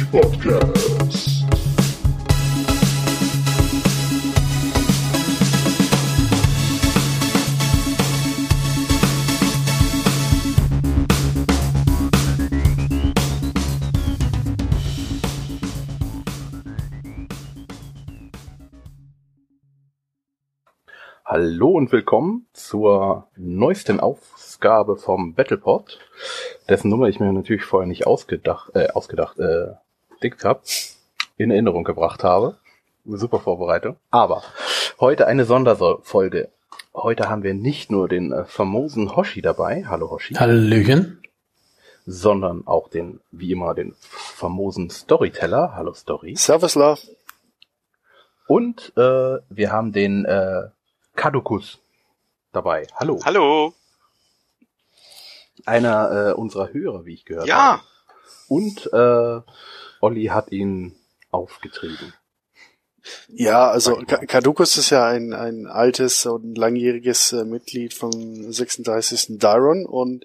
Battletech Podcast. Hallo und willkommen zur neuesten Ausgabe vom Battlepod, dessen Nummer ich mir natürlich vorher nicht ausgedacht, äh, ausgedacht, äh, dickt hab, in Erinnerung gebracht habe. Super Vorbereitung. Aber heute eine Sonderfolge. Heute haben wir nicht nur den äh, famosen Hoshi dabei, hallo Hoshi, Hallöchen. sondern auch den, wie immer, den famosen Storyteller, hallo Story. Servus, La. Und äh, wir haben den äh, Kadukus dabei. Hallo. Hallo. Einer äh, unserer Hörer, wie ich gehört habe. Ja, Und äh, Olli hat ihn aufgetrieben. Ja, also Kadukus ist ja ein, ein altes und langjähriges äh, Mitglied vom 36. Dyron und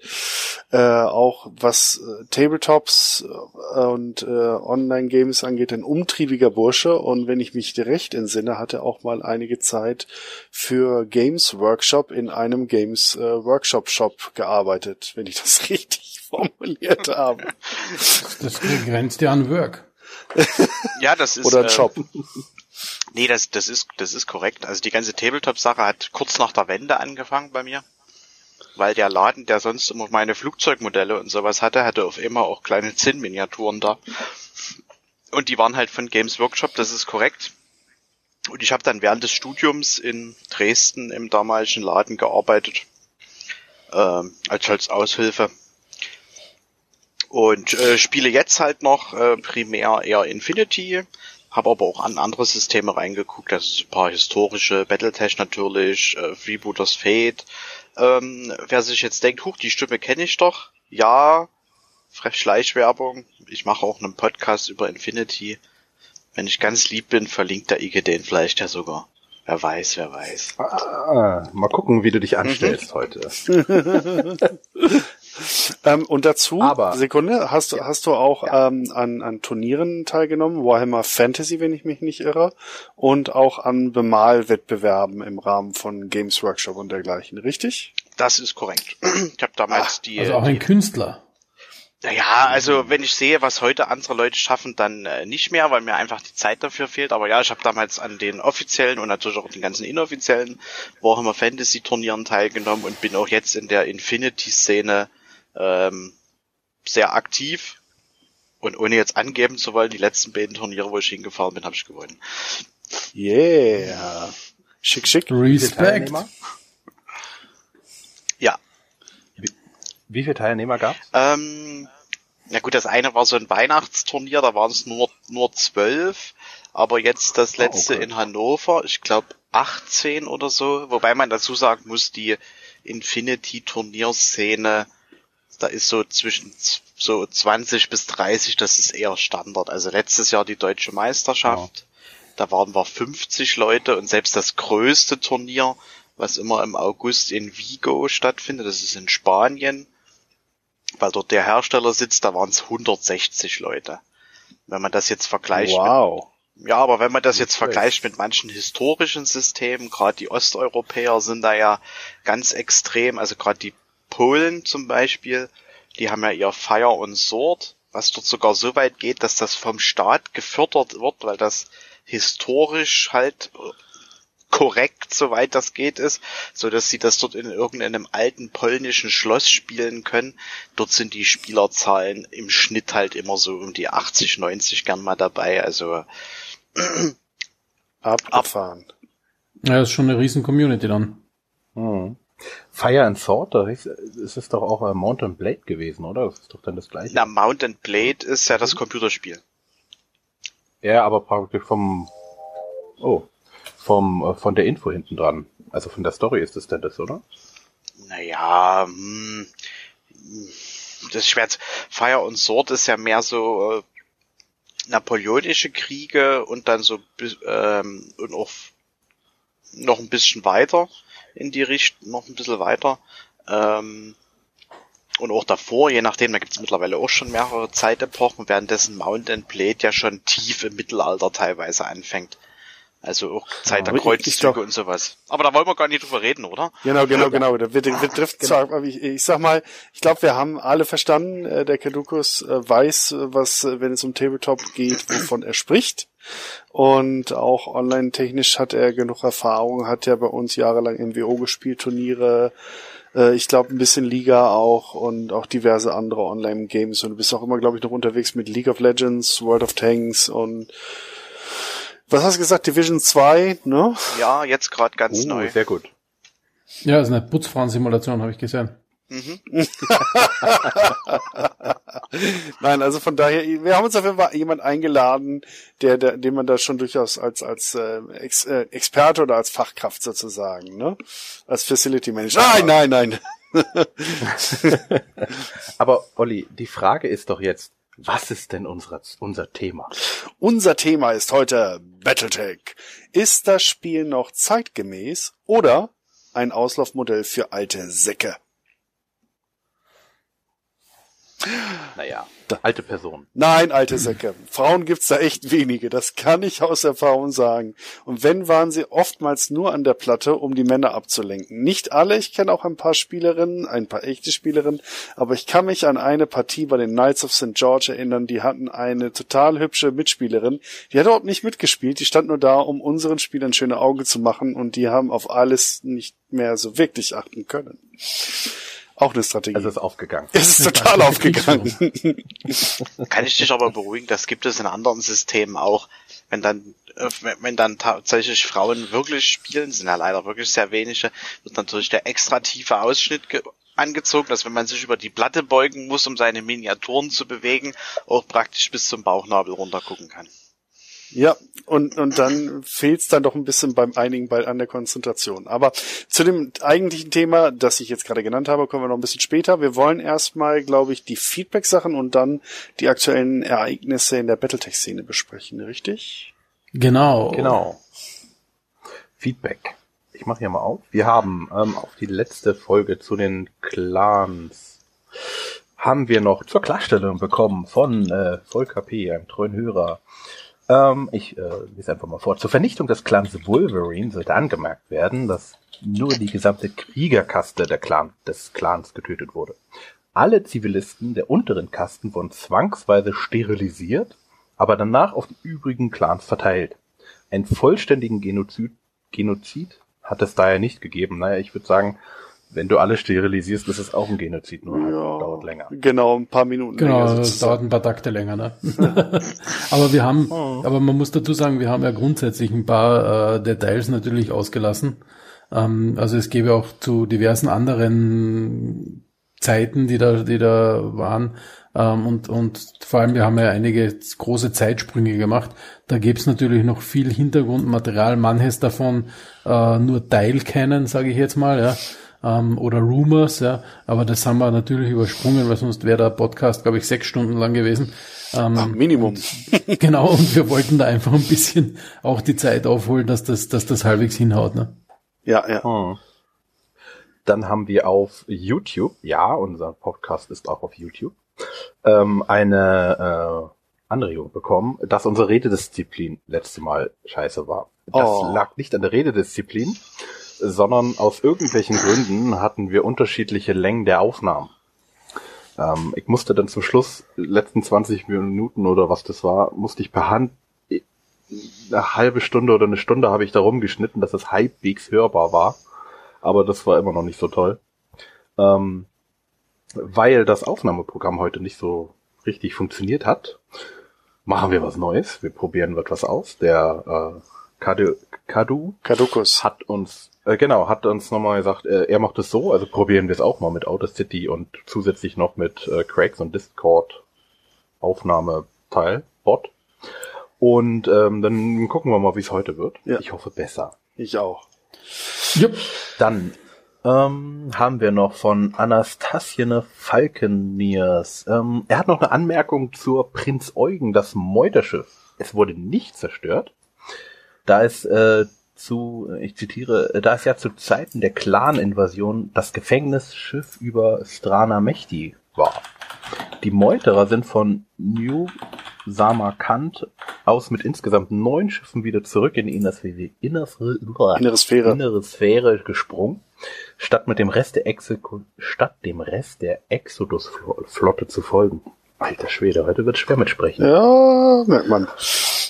äh, auch was äh, Tabletops äh, und äh, Online-Games angeht, ein umtriebiger Bursche und wenn ich mich recht entsinne, hat er auch mal einige Zeit für Games Workshop in einem Games äh, Workshop Shop gearbeitet, wenn ich das richtig formuliert habe. Das grenzt ja an Work. ja, das ist. Oder ein äh, Shop. Nee, das, das ist, das ist korrekt. Also die ganze Tabletop-Sache hat kurz nach der Wende angefangen bei mir. Weil der Laden, der sonst immer meine Flugzeugmodelle und sowas hatte, hatte auf immer auch kleine Zinnminiaturen da. Und die waren halt von Games Workshop, das ist korrekt. Und ich habe dann während des Studiums in Dresden im damaligen Laden gearbeitet. Ähm, als, als Aushilfe. Und äh, spiele jetzt halt noch äh, primär eher Infinity, habe aber auch an andere Systeme reingeguckt, also so ein paar historische, Battletech natürlich, äh, Freebooters Fate. Ähm, wer sich jetzt denkt, huch, die Stimme kenne ich doch, ja, Frech Schleichwerbung. Ich mache auch einen Podcast über Infinity. Wenn ich ganz lieb bin, verlinkt der Ike den vielleicht ja sogar. Wer weiß, wer weiß. Ah, mal gucken, wie du dich anstellst heute. Ähm, und dazu, Aber- Sekunde, hast du, Ja. hast du auch Ja. ähm, an, an Turnieren teilgenommen, Warhammer Fantasy, wenn ich mich nicht irre, und auch an Bemalwettbewerben im Rahmen von Games Workshop und dergleichen, richtig? Das ist korrekt. Ich habe damals die, Also auch ein Künstler. Naja, also wenn ich sehe, was heute andere Leute schaffen, dann äh, nicht mehr, weil mir einfach die Zeit dafür fehlt. Aber ja, ich habe damals an den offiziellen und natürlich auch den ganzen inoffiziellen Warhammer Fantasy Turnieren teilgenommen und bin auch jetzt in der Infinity-Szene ähm, sehr aktiv. Und ohne jetzt angeben zu wollen, die letzten beiden Turniere, wo ich hingefahren bin, habe ich gewonnen. Yeah. Schick, schick. Respekt. Teilnehmer? Ja, Wie viele Teilnehmer gab's? Ähm, ja gut, das eine war so ein Weihnachtsturnier, da waren es nur, nur zwölf, aber jetzt das Oh, letzte okay. in Hannover, ich glaube 18 oder so, wobei man dazu sagen muss, die Infinity-Turnierszene, da ist so zwischen so 20 bis 30, das ist eher Standard. Also letztes Jahr die deutsche Meisterschaft, da waren wir 50 Leute und selbst das größte Turnier, was immer im August in Vigo stattfindet, das ist in Spanien, weil dort der Hersteller sitzt, da waren es 160 Leute. Wenn man das jetzt vergleicht Wow. mit, ja, aber wenn man das jetzt vergleicht mit manchen historischen Systemen, gerade die Osteuropäer sind da ja ganz extrem, also gerade die Polen zum Beispiel, die haben ja ihr Fire und Sword, was dort sogar so weit geht, dass das vom Staat gefördert wird, weil das historisch halt äh, korrekt, soweit das geht, ist, so dass sie das dort in irgendeinem alten polnischen Schloss spielen können. Dort sind die Spielerzahlen im Schnitt halt immer so um die 80, 90 gern mal dabei. Also Abgefahren. Ja, das ist schon eine riesen Community dann. Hm. Fire and Sword, da ist, ist es doch auch äh, Mountain Blade gewesen, oder? Das ist doch dann das gleiche. na, Mountain Blade ist ja das Computerspiel. Ja, aber praktisch vom, oh, vom, äh, von der Info hinten dran. Also von der Story ist es denn das, oder? Naja, hm, das ist schwer. zu- Fire und Sword ist ja mehr so äh, napoleonische Kriege und dann so ähm, und auch noch ein bisschen weiter in die Richtung, noch ein bisschen weiter. Ähm, und auch davor, je nachdem, da gibt es mittlerweile auch schon mehrere Zeitepochen, währenddessen Mount and Blade ja schon tief im Mittelalter teilweise anfängt. Also auch Zeit der Kreuzzüge und sowas. Aber da wollen wir gar nicht drüber reden, oder? Genau, genau, genau. Da wird, wird trifft Genau. aber ich, ich sag mal, ich glaube, wir haben alle verstanden, äh, der Kadukus äh, weiß, äh, was, äh, wenn es um Tabletop geht, wovon er spricht. Und auch online-technisch hat er genug Erfahrung, hat ja bei uns jahrelang MWO gespielt, Turniere, äh, ich glaube ein bisschen Liga auch und auch diverse andere Online-Games. Und du bist auch immer, glaube ich, noch unterwegs mit League of Legends, World of Tanks und was hast du gesagt, Division 2, ne? Ja, jetzt gerade ganz Oh, neu. sehr gut. Ja, ist eine Putzfrauensimulation, habe ich gesehen. Mhm. Nein, also von daher, wir haben uns auf jeden Fall jemand eingeladen, der, der den man da schon durchaus als als äh, Ex, äh, Experte oder als Fachkraft sozusagen, ne, als Facility Manager. Nein, nein, nein. Aber Olli, die Frage ist doch jetzt, was ist denn unser, unser Thema? Unser Thema ist heute Battletech. Ist das Spiel noch zeitgemäß oder ein Auslaufmodell für alte Säcke? Naja, alte Person. Nein, alte Säcke. Frauen gibt's da echt wenige, das kann ich aus Erfahrung sagen. Und wenn, waren sie oftmals nur an der Platte, um die Männer abzulenken. Nicht alle, ich kenne auch ein paar Spielerinnen, ein paar echte Spielerinnen, aber ich kann mich an eine Partie bei den Knights of St. George erinnern, die hatten eine total hübsche Mitspielerin, die hat überhaupt nicht mitgespielt, die stand nur da, um unseren Spielern schöne Augen zu machen und die haben auf alles nicht mehr so wirklich achten können. Auch eine Strategie. Also ist aufgegangen. es ist total aufgegangen. Kann ich dich aber beruhigen, das gibt es in anderen Systemen auch. Wenn dann, äh, wenn- dann tatsächlich Frauen wirklich spielen, sind ja leider wirklich sehr wenige, wird natürlich der extra tiefe Ausschnitt ge angezogen, dass wenn man sich über die Platte beugen muss, um seine Miniaturen zu bewegen, auch praktisch bis zum Bauchnabel runter gucken kann. Ja, und, und dann fehlt's dann doch ein bisschen beim einigen bei an der Konzentration. Aber zu dem eigentlichen Thema, das ich jetzt gerade genannt habe, kommen wir noch ein bisschen später. Wir wollen erstmal, glaube ich, die Feedback-Sachen und dann die aktuellen Ereignisse in der Battletech-Szene besprechen, richtig? Genau. Genau. Feedback. Ich mache hier mal auf. Wir haben ähm, auf die letzte Folge zu den Clans haben wir noch zur Klarstellung bekommen von äh, Volker P., einem treuen Hörer. Ähm, ich äh, lese einfach mal vor. Zur Vernichtung des Clans Wolverine sollte angemerkt werden, dass nur die gesamte Kriegerkaste der Clan, des Clans getötet wurde. Alle Zivilisten der unteren Kasten wurden zwangsweise sterilisiert, aber danach auf die übrigen Clans verteilt. Einen vollständigen Genozid, Genozid hat es daher nicht gegeben. Naja, ich würde sagen, wenn du alle sterilisierst, ist es auch ein Genozid, nur halt dauert länger. Genau, ein paar Minuten Genau, länger das sozusagen. dauert ein paar Takte länger, ne? aber wir haben, Oh. aber man muss dazu sagen, wir haben ja grundsätzlich ein paar äh, Details natürlich ausgelassen. Ähm, also es gäbe auch zu diversen anderen Zeiten, die da, die da waren. Ähm, und, und vor allem, wir haben ja einige große Zeitsprünge gemacht. Da gäbe es natürlich noch viel Hintergrundmaterial, manches davon äh, nur Teil kennen, sage ich jetzt mal, ja. Ähm, oder Rumors, ja. Aber das haben wir natürlich übersprungen, weil sonst wäre der Podcast, glaube ich, sechs Stunden lang gewesen. Ähm, Ach, Minimum. genau, und wir wollten da einfach ein bisschen auch die Zeit aufholen, dass das, dass das halbwegs hinhaut, ne? Ja, ja. Hm. Dann haben wir auf YouTube, ja, unser Podcast ist auch auf YouTube, ähm, eine äh, Anregung bekommen, dass unsere Rededisziplin letzte Mal scheiße war. Das Oh. lag nicht an der Rededisziplin, sondern aus irgendwelchen Gründen hatten wir unterschiedliche Längen der Aufnahmen. Ähm, ich musste dann zum Schluss, letzten 20 Minuten oder was das war, musste ich per Hand eine halbe Stunde oder eine Stunde habe ich da rumgeschnitten, dass es halbwegs hörbar war. Aber das war immer noch nicht so toll. Ähm, weil das Aufnahmeprogramm heute nicht so richtig funktioniert hat, machen wir was Neues. Wir probieren etwas aus. Der äh, Kadu, Kadu Kadukus. hat uns, äh, genau, hat uns nochmal gesagt, äh, er macht es so, also probieren wir es auch mal mit Audacity und zusätzlich noch mit äh, Craigs und Discord Aufnahmeteil, Bot. Und ähm, dann gucken wir mal, wie es heute wird. Ja. Ich hoffe besser. Ich auch. Jupp. Dann ähm, haben wir noch von Anastasiene Falkeniers. Ähm, er hat noch eine Anmerkung zur Prinz Eugen, das Meuterschiff. Es wurde nicht zerstört. Da es äh, zu, ich zitiere, äh, da es ja zu Zeiten der Clan-Invasion das Gefängnisschiff über Strana Mechti war. Die Meuterer sind von New Samarkand aus mit insgesamt neun Schiffen wieder zurück in die Innersphäre, Innersphäre, Innere Sphäre. innere Sphäre gesprungen, statt mit dem Rest der Exeku statt dem Rest der Exodus-Flotte zu folgen. Alter Schwede, heute wird schwer mit sprechen. Ja, merkt man.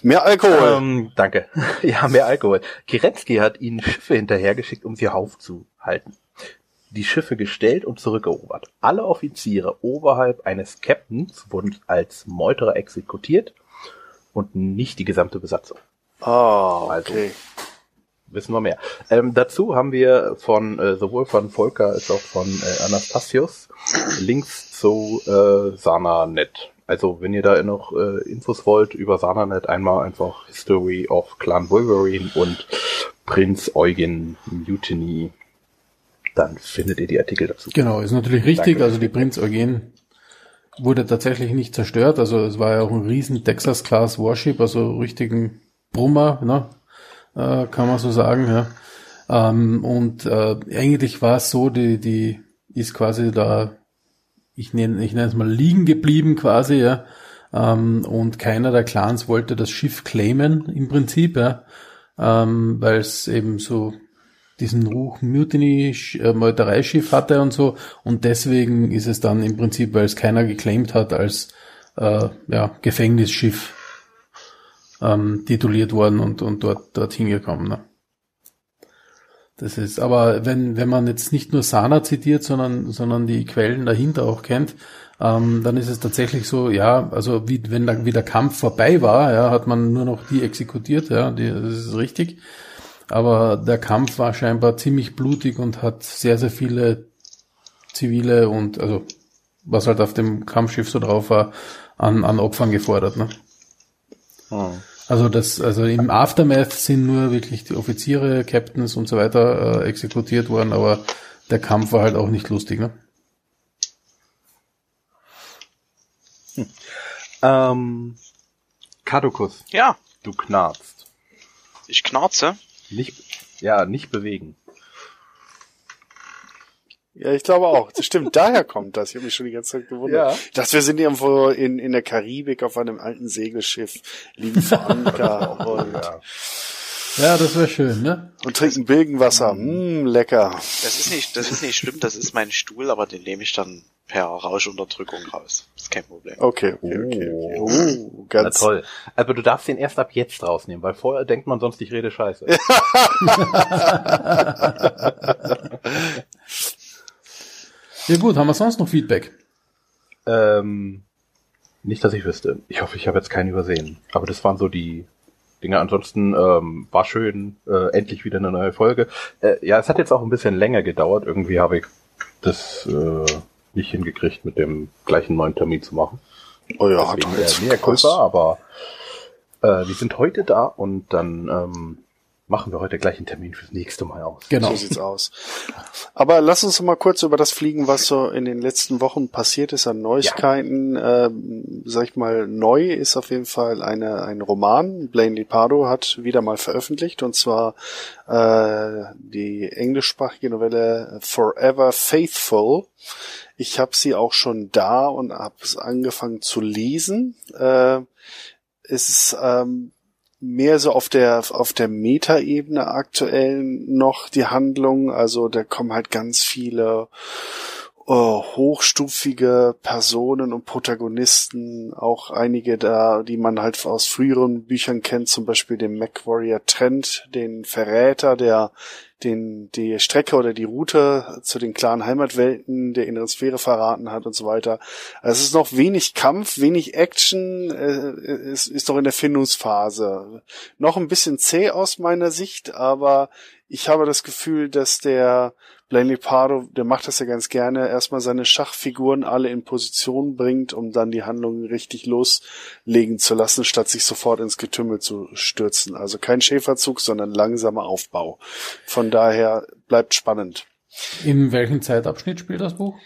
Mehr Alkohol. Ähm, danke. Ja, mehr Alkohol. Kerensky hat ihnen Schiffe hinterhergeschickt, um sie aufzuhalten. Die Schiffe gestellt und zurückerobert. Alle Offiziere oberhalb eines Captains wurden als Meuterer exekutiert und nicht die gesamte Besatzung. Ah, Also, okay. Wissen wir mehr. Ähm, dazu haben wir von äh, sowohl von Volker als auch von äh, Anastasius Links zu äh, SanaNet. Also wenn ihr da noch äh, Infos wollt über SanaNet, einmal einfach History of Clan Wolverine und Prinz Eugen Mutiny. Dann findet ihr die Artikel dazu. Genau, ist natürlich richtig. Danke. Also die Prinz Eugen wurde tatsächlich nicht zerstört. Also es war ja auch ein riesen Texas Class Warship, also richtigen Brummer, ne? äh, kann man so sagen. Ja. Ähm, und äh, eigentlich war es so, die, die ist quasi da, ich nenne ich nenne es mal liegen geblieben quasi, ja. Ähm, und keiner der Clans wollte das Schiff claimen im Prinzip, ja. Ähm, weil es eben so diesen Ruch Mutiny äh, Meutereischiff hatte und so und deswegen ist es dann im Prinzip, weil es keiner geclaimed hat als äh, ja, Gefängnisschiff ähm, tituliert worden und, und dort dort hingekommen. Ne? Das ist, aber wenn, wenn man jetzt nicht nur Sana zitiert, sondern, sondern die Quellen dahinter auch kennt, ähm, dann ist es tatsächlich so, ja, also wie, wenn da, wie der Kampf vorbei war, ja, hat man nur noch die exekutiert, ja, die, das ist richtig. Aber der Kampf war scheinbar ziemlich blutig und hat sehr, sehr viele zivile und, also, was halt auf dem Kampfschiff so drauf war, an, an Opfern gefordert, ne? Hm. Also das, also im Aftermath sind nur wirklich die Offiziere, Captains und so weiter äh, exekutiert worden, aber der Kampf war halt auch nicht lustig, ne? Ähm, Kadukus, Ja, du knarzt. ich knarze. Nicht, ja, nicht bewegen. Ja, ich glaube auch. Das stimmt, daher kommt das. Ich habe mich schon die ganze Zeit gewundert. Ja. Ich dachte, wir sind irgendwo in, in der Karibik auf einem alten Segelschiff, liegen vor Anker und, Ja. Ja, das wäre schön, ne? und trinken Bilgenwasser. Mm, lecker. Das ist nicht, das ist nicht schlimm, das ist mein Stuhl, aber den nehme ich dann per Rauschunterdrückung raus. ist kein Problem. Okay, okay, okay. okay. Oh. Oh, Na ganz toll. Aber du darfst den erst ab jetzt rausnehmen, weil vorher denkt man sonst, ich rede scheiße. Ja gut, haben wir sonst noch Feedback? ähm, nicht, dass ich wüsste. Ich hoffe, ich habe jetzt keinen übersehen. Aber das waren so die Dinge. Ansonsten ähm, war schön, äh, endlich wieder eine neue Folge. Äh, ja, es hat jetzt auch ein bisschen länger gedauert. Irgendwie habe ich das äh, nicht hingekriegt, mit dem gleichen neuen Termin zu machen. Oh ja, hat Deswegen doch jetzt äh, mehr. Kulpa, aber äh, wir sind heute da und dann ähm, machen wir heute gleich einen Termin fürs nächste Mal aus. Genau. So sieht's aus. Aber lass uns mal kurz über das fliegen, was so in den letzten Wochen passiert ist an Neuigkeiten. Ähm, sag ich mal, neu ist auf jeden Fall eine, ein Roman. Blaine Lipardo hat wieder mal veröffentlicht und zwar äh, die englischsprachige Novelle Forever Faithful. Ich habe sie auch schon da und habe es angefangen zu lesen. Äh, es ist ähm, mehr so auf der auf der Metaebene aktuell noch die Handlung. Also da kommen halt ganz viele hochstufige Personen und Protagonisten, auch einige da, die man halt aus früheren Büchern kennt, zum Beispiel den MacWarrior Trent, den Verräter, der den die Strecke oder die Route zu den klaren Heimatwelten der inneren Sphäre verraten hat und so weiter. Also es ist noch wenig Kampf, wenig Action, äh, es ist noch in der Findungsphase. Noch ein bisschen zäh aus meiner Sicht, aber ich habe das Gefühl, dass der Blaney Pardo, der macht das ja ganz gerne, erstmal seine Schachfiguren alle in Position bringt, um dann die Handlung richtig loslegen zu lassen, statt sich sofort ins Getümmel zu stürzen. Also kein Schäferzug, sondern langsamer Aufbau. Von daher bleibt spannend. In welchem Zeitabschnitt spielt das Buch?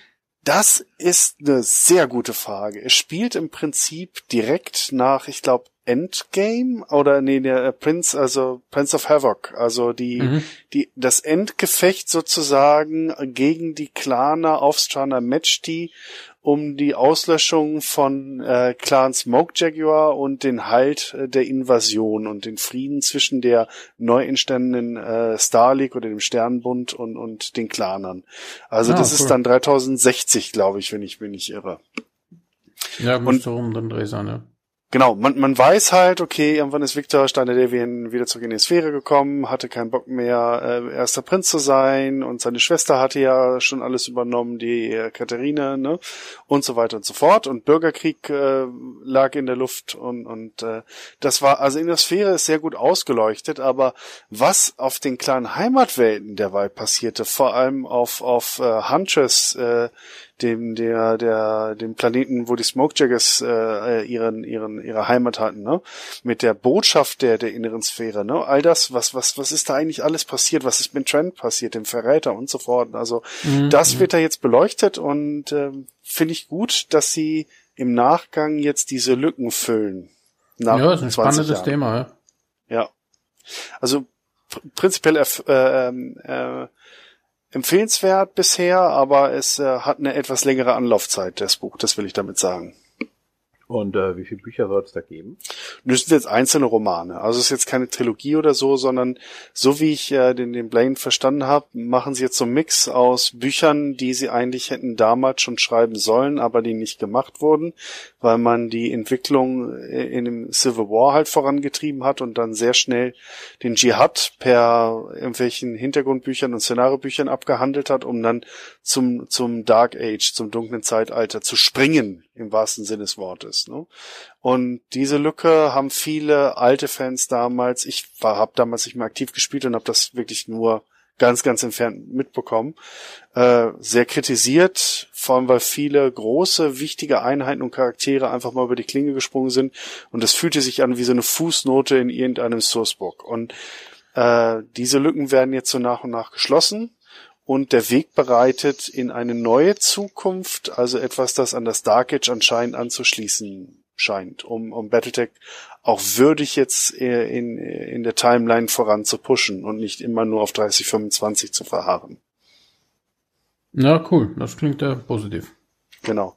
Das ist eine sehr gute Frage. Es spielt im Prinzip direkt nach, ich glaube, Endgame oder nee, der äh, Prince, also Prince of Havoc, also die, Mhm. die, das Endgefecht sozusagen gegen die Claner auf Strana Matchti um die Auslöschung von äh, Clan Smoke Jaguar und den Halt äh, der Invasion und den Frieden zwischen der neu entstandenen äh, Star League oder dem Sternbund und, und den Clanern. Also Ah, das cool. ist dann 3060, glaube ich, wenn ich mich nicht irre. Ja, Und- muss so rum dann Dreh sein, ja. Genau, man, man weiß halt, okay, irgendwann ist Victor Steiner Devian wieder zurück in die Sphäre gekommen, hatte keinen Bock mehr, äh, erster Prinz zu sein und seine Schwester hatte ja schon alles übernommen, die äh, Katharina, ne, und so weiter und so fort. Und Bürgerkrieg äh, lag in der Luft und, und äh, das war, also in der Sphäre ist sehr gut ausgeleuchtet, aber was auf den kleinen Heimatwelten derweil passierte, vor allem auf, auf äh, Huntress, äh, dem der der dem Planeten, wo die Smokejaggers äh, ihren ihren ihre Heimat hatten, ne? Mit der Botschaft der der inneren Sphäre, ne? All das, was was was ist da eigentlich alles passiert? Was ist mit Trent passiert, dem Verräter und so fort? Also Mhm. das wird da jetzt beleuchtet und ähm, finde ich gut, dass sie im Nachgang jetzt diese Lücken füllen. Nach Ja, ist ein 20 spannendes Jahren. Thema, ja. Ja. Also pr prinzipiell äh, ähm, äh, empfehlenswert bisher, aber es äh, hat eine etwas längere Anlaufzeit, das Buch, das will ich damit sagen. Und äh, wie viele Bücher soll es da geben? Das sind jetzt einzelne Romane. Also es ist jetzt keine Trilogie oder so, sondern so wie ich äh, den, den Blaine verstanden habe, machen sie jetzt so einen Mix aus Büchern, die sie eigentlich hätten damals schon schreiben sollen, aber die nicht gemacht wurden, weil man die Entwicklung äh, in dem Civil War halt vorangetrieben hat und dann sehr schnell den Dschihad per irgendwelchen Hintergrundbüchern und Szenariobüchern abgehandelt hat, um dann zum, zum Dark Age, zum dunklen Zeitalter zu springen, im wahrsten Sinne des Wortes. Ne? Und diese Lücke haben viele alte Fans damals, ich habe damals nicht mehr aktiv gespielt und habe das wirklich nur ganz, ganz entfernt mitbekommen, äh, sehr kritisiert, vor allem weil viele große, wichtige Einheiten und Charaktere einfach mal über die Klinge gesprungen sind und es fühlte sich an wie so eine Fußnote in irgendeinem Sourcebook. Und äh, diese Lücken werden jetzt so nach und nach geschlossen und der Weg bereitet in eine neue Zukunft, also etwas, das an das Dark Age anscheinend anzuschließen scheint, um, um Battletech auch würdig jetzt äh, in, in der Timeline voran zu pushen und nicht immer nur auf 3025 zu verharren. Ja, cool. Das klingt ja positiv. Genau.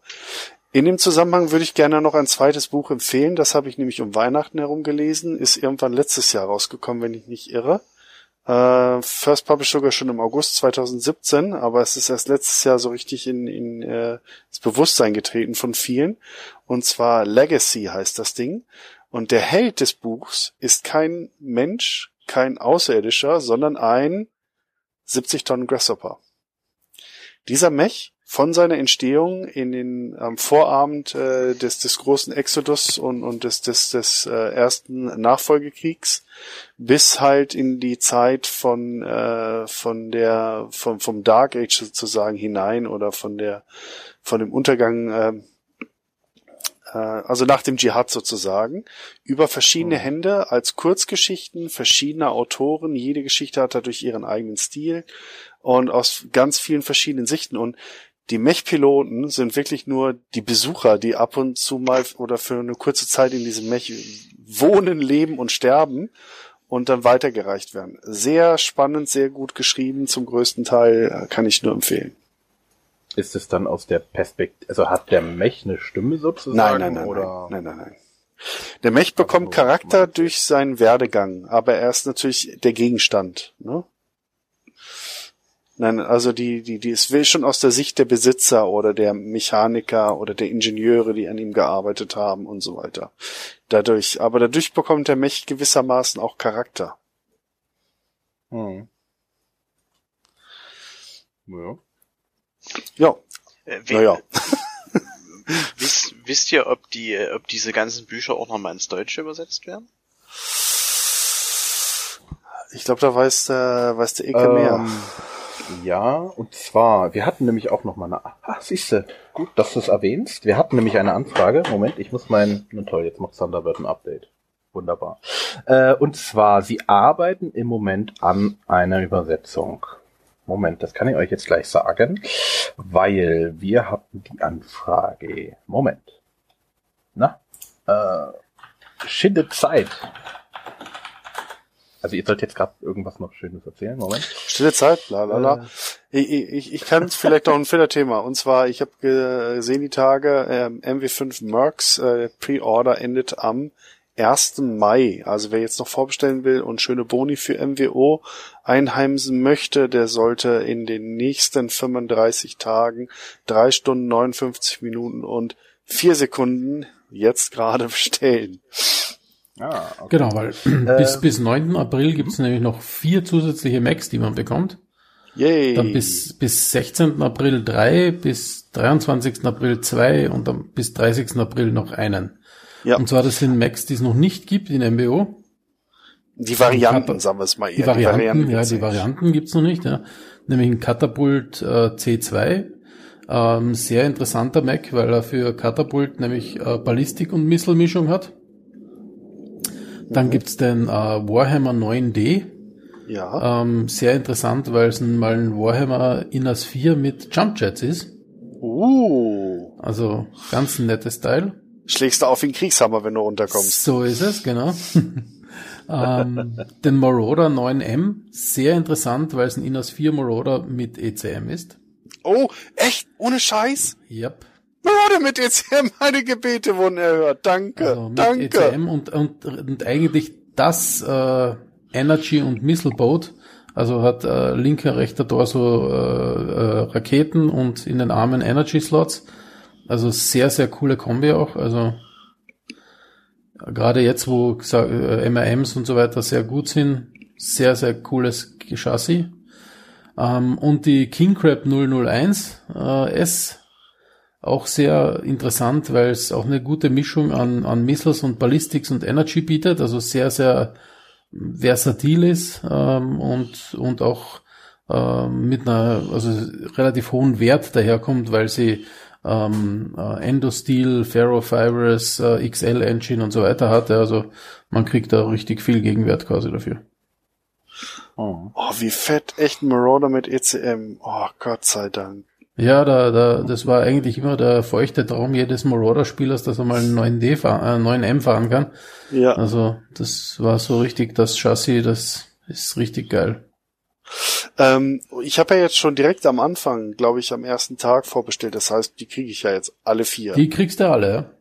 In dem Zusammenhang würde ich gerne noch ein zweites Buch empfehlen. Das habe ich nämlich um Weihnachten herum gelesen. Ist irgendwann letztes Jahr rausgekommen, wenn ich nicht irre. Äh, First Published sogar schon im August 2017, aber es ist erst letztes Jahr so richtig in, in äh, das Bewusstsein getreten von vielen. Und zwar Legacy heißt das Ding. Und der Held des Buchs ist kein Mensch, kein Außerirdischer, sondern ein 70 Tonnen Grasshopper. Dieser Mech von seiner Entstehung in den am Vorabend äh, des, des großen Exodus und, und des, des, des äh, ersten Nachfolgekriegs bis halt in die Zeit von äh, von der vom, vom Dark Age sozusagen hinein oder von der von dem Untergang äh, äh, also nach dem Dschihad sozusagen, über verschiedene Hände als Kurzgeschichten verschiedener Autoren. Jede Geschichte hat dadurch ihren eigenen Stil und aus ganz vielen verschiedenen Sichten. Und die Mech-Piloten sind wirklich nur die Besucher, die ab und zu mal oder für eine kurze Zeit in diesem Mech wohnen, leben und sterben und dann weitergereicht werden. Sehr spannend, sehr gut geschrieben, zum größten Teil äh, kann ich nur empfehlen. Ist es dann aus der Perspektive, also hat der Mech eine Stimme sozusagen? Nein, nein, nein, oder? nein, nein, nein, nein. Der Mech bekommt Charakter durch seinen Werdegang, aber er ist natürlich der Gegenstand. Ne? Nein, also die, die, die, es will schon aus der Sicht der Besitzer oder der Mechaniker oder der Ingenieure, die an ihm gearbeitet haben und so weiter. Dadurch, aber dadurch bekommt der Mech gewissermaßen auch Charakter. Hm. Ja. Ja, Äh, naja. Wisst, wisst ihr, ob die, äh, ob diese ganzen Bücher auch nochmal ins Deutsche übersetzt werden? Ich glaube, da weiß der, weiß der Ecke mehr. Ja, und zwar, wir hatten nämlich auch noch mal eine, ach, siehste, gut, dass du es erwähnst. Wir hatten nämlich eine Anfrage. Moment, ich muss mein, na toll, jetzt macht Thunderbird ein Update. Wunderbar. Äh, und zwar, sie arbeiten im Moment an einer Übersetzung. Moment, das kann ich euch jetzt gleich sagen, weil wir hatten die Anfrage. Moment. Na? Äh, Schinde Zeit. Also ihr sollt jetzt gerade irgendwas noch Schönes erzählen. Moment. Stille Zeit, bla bla bla. Ich, ich, ich kann vielleicht noch ein Filterthema. Und zwar, ich habe gesehen die Tage, ähm, MW5 Mercs äh, Pre-Order endet am 1. Mai. Also wer jetzt noch vorbestellen will und schöne Boni für MWO einheimsen möchte, der sollte in den nächsten 35 Tagen drei Stunden 59 Minuten und vier Sekunden jetzt gerade bestellen. Ah, okay. Genau, weil bis, bis 9. April gibt es nämlich noch vier zusätzliche Macs, die man bekommt. Yay. Dann bis, bis 16. April drei, bis 23. April zwei und dann bis 30. April noch einen. Ja. Und zwar das sind Macs, die es noch nicht gibt in MBO. die Varianten, Kata- sagen wir es mal eher. Die Varianten, ja, gibt's die nicht. Varianten gibt's noch nicht, ja. Nämlich ein Catapult äh, C2. Ähm, sehr interessanter Mac, weil er für Catapult nämlich äh, Ballistik- und Missile-Mischung hat. Dann gibt's den äh, Warhammer 9D. Ja. Ähm, sehr interessant, weil es mal ein Warhammer Innas 4 mit Jumpjets ist. Uh. Also ganz ein nettes Teil. Schlägst du auf den Kriegshammer, wenn du runterkommst. So ist es, genau. ähm, den Marauder 9M, sehr interessant, weil es ein Innos 4 Marauder mit ECM ist. Oh, echt? Ohne Scheiß? Yep. Oder mit ECM meine Gebete wurden erhört. Danke. Also mit danke. ECM und, und, und eigentlich das äh, Energy und Missile Boat. Also hat äh, linker, rechter Torso äh, äh, Raketen und in den Armen Energy Slots. Also sehr, sehr coole Kombi auch. Also gerade jetzt, wo äh, MRMs und so weiter sehr gut sind, sehr, sehr cooles Chassis. Ähm, und die King Crab 001 äh, S auch sehr interessant, weil es auch eine gute Mischung an, an Missiles und Ballistics und Energy bietet, also sehr, sehr versatil ist ähm, und, und auch ähm, mit einer also relativ hohen Wert daherkommt, weil sie ähm, äh, Endosteel, Ferrofibrous, äh, XL Engine und so weiter hat. Ja, Also man kriegt da richtig viel Gegenwert quasi dafür. Oh. Oh, wie fett. Echt ein Marauder mit ECM. Oh, Gott sei Dank. Ja, da, da, das war eigentlich immer der feuchte Traum jedes Marauder-Spielers, dass er mal einen 9D fahren, äh, 9M fahren kann. Ja. Also das war so richtig das Chassis, das ist richtig geil. Ähm, ich habe ja jetzt schon direkt am Anfang, glaube ich, am ersten Tag vorbestellt. Das heißt, die kriege ich ja jetzt alle vier. Die kriegst du alle, ja.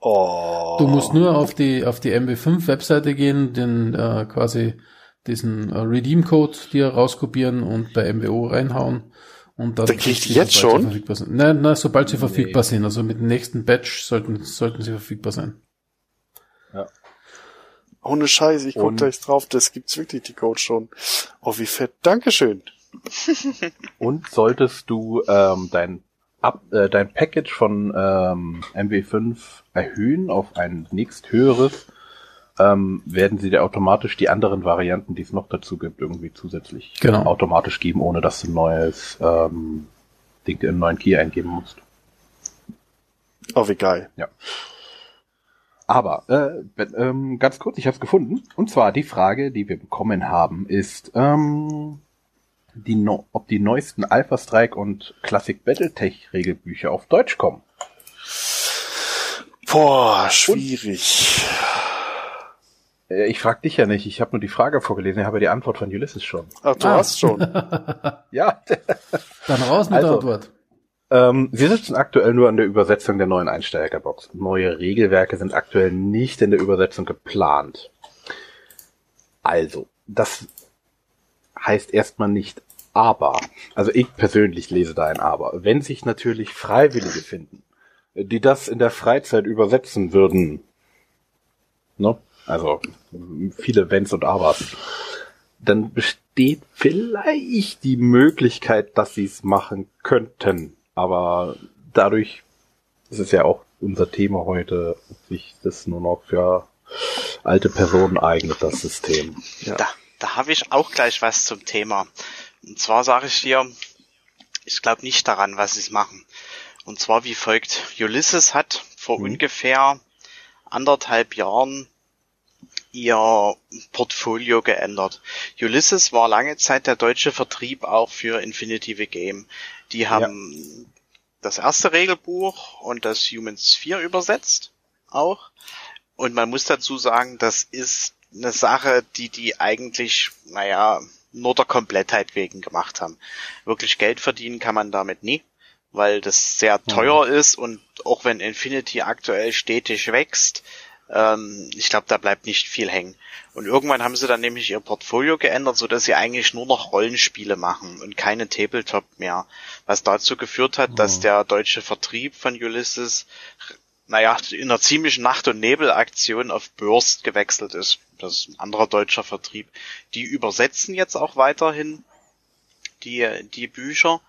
oh. Du musst nur auf die auf die MW5-Webseite gehen, den äh, quasi diesen äh, Redeem-Code dir rauskopieren und bei MWO reinhauen. Und dann Dann krieg ich kriegst die du, jetzt schon? Nein, nein, sobald sie verfügbar sind. Also mit dem nächsten Batch sollten, sollten sie verfügbar sein. Ohne Scheiß, ich guck gleich drauf. Das gibt's wirklich die Code schon. Oh, wie fett. Dankeschön. Und solltest du ähm, dein, Ab, äh, dein Package von ähm, MW5 erhöhen auf ein nächsthöheres, ähm, werden sie dir automatisch die anderen Varianten, die es noch dazu gibt, irgendwie zusätzlich Genau. automatisch geben, ohne dass du ein neues ähm, Ding, einen neuen Key eingeben musst. Oh, wie geil. Aber äh, ähm, ganz kurz, ich habe es gefunden. Und zwar die Frage, die wir bekommen haben, ist, ähm, die no ob die neuesten Alpha Strike und Classic Battletech Regelbücher auf Deutsch kommen. Boah, schwierig. Äh, ich frage dich ja nicht, ich habe nur die Frage vorgelesen, ich habe ja die Antwort von Ulysses schon. Ach, du Ah. hast schon. Ja, Dann raus mit Also- der Antwort. ähm, wir sitzen aktuell nur an der Übersetzung der neuen Einsteigerbox. Neue Regelwerke sind aktuell nicht in der Übersetzung geplant. Also, das heißt erstmal nicht aber. Also ich persönlich lese da ein aber. Wenn sich natürlich Freiwillige finden, die das in der Freizeit übersetzen würden, ne? Also viele Wenns und Abers, dann besteht vielleicht die Möglichkeit, dass sie es machen könnten. Aber dadurch, ist ja auch unser Thema heute, sich das nur noch für alte Personen eignet, das System. Ja. Da, da habe ich auch gleich was zum Thema. Und zwar sage ich dir, ich glaube nicht daran, was sie machen. Und zwar wie folgt. Ulysses hat vor Mhm. ungefähr anderthalb Jahren ihr Portfolio geändert. Ulysses war lange Zeit der deutsche Vertrieb auch für Infinity the Game. Die haben ja. das erste Regelbuch und das Humans 4 übersetzt auch. Und man muss dazu sagen, das ist eine Sache, die die eigentlich, naja, nur der Komplettheit wegen gemacht haben. Wirklich Geld verdienen kann man damit nie, weil das sehr teuer mhm. ist und auch wenn Infinity aktuell stetig wächst, ähm, ich glaube, da bleibt nicht viel hängen. Und irgendwann haben sie dann nämlich ihr Portfolio geändert, so dass sie eigentlich nur noch Rollenspiele machen und keine Tabletop mehr. Was dazu geführt hat, mhm. dass der deutsche Vertrieb von Ulysses, naja, in einer ziemlichen Nacht- und Nebelaktion auf Burst gewechselt ist. Das ist ein anderer deutscher Vertrieb. Die übersetzen jetzt auch weiterhin die, die Bücher,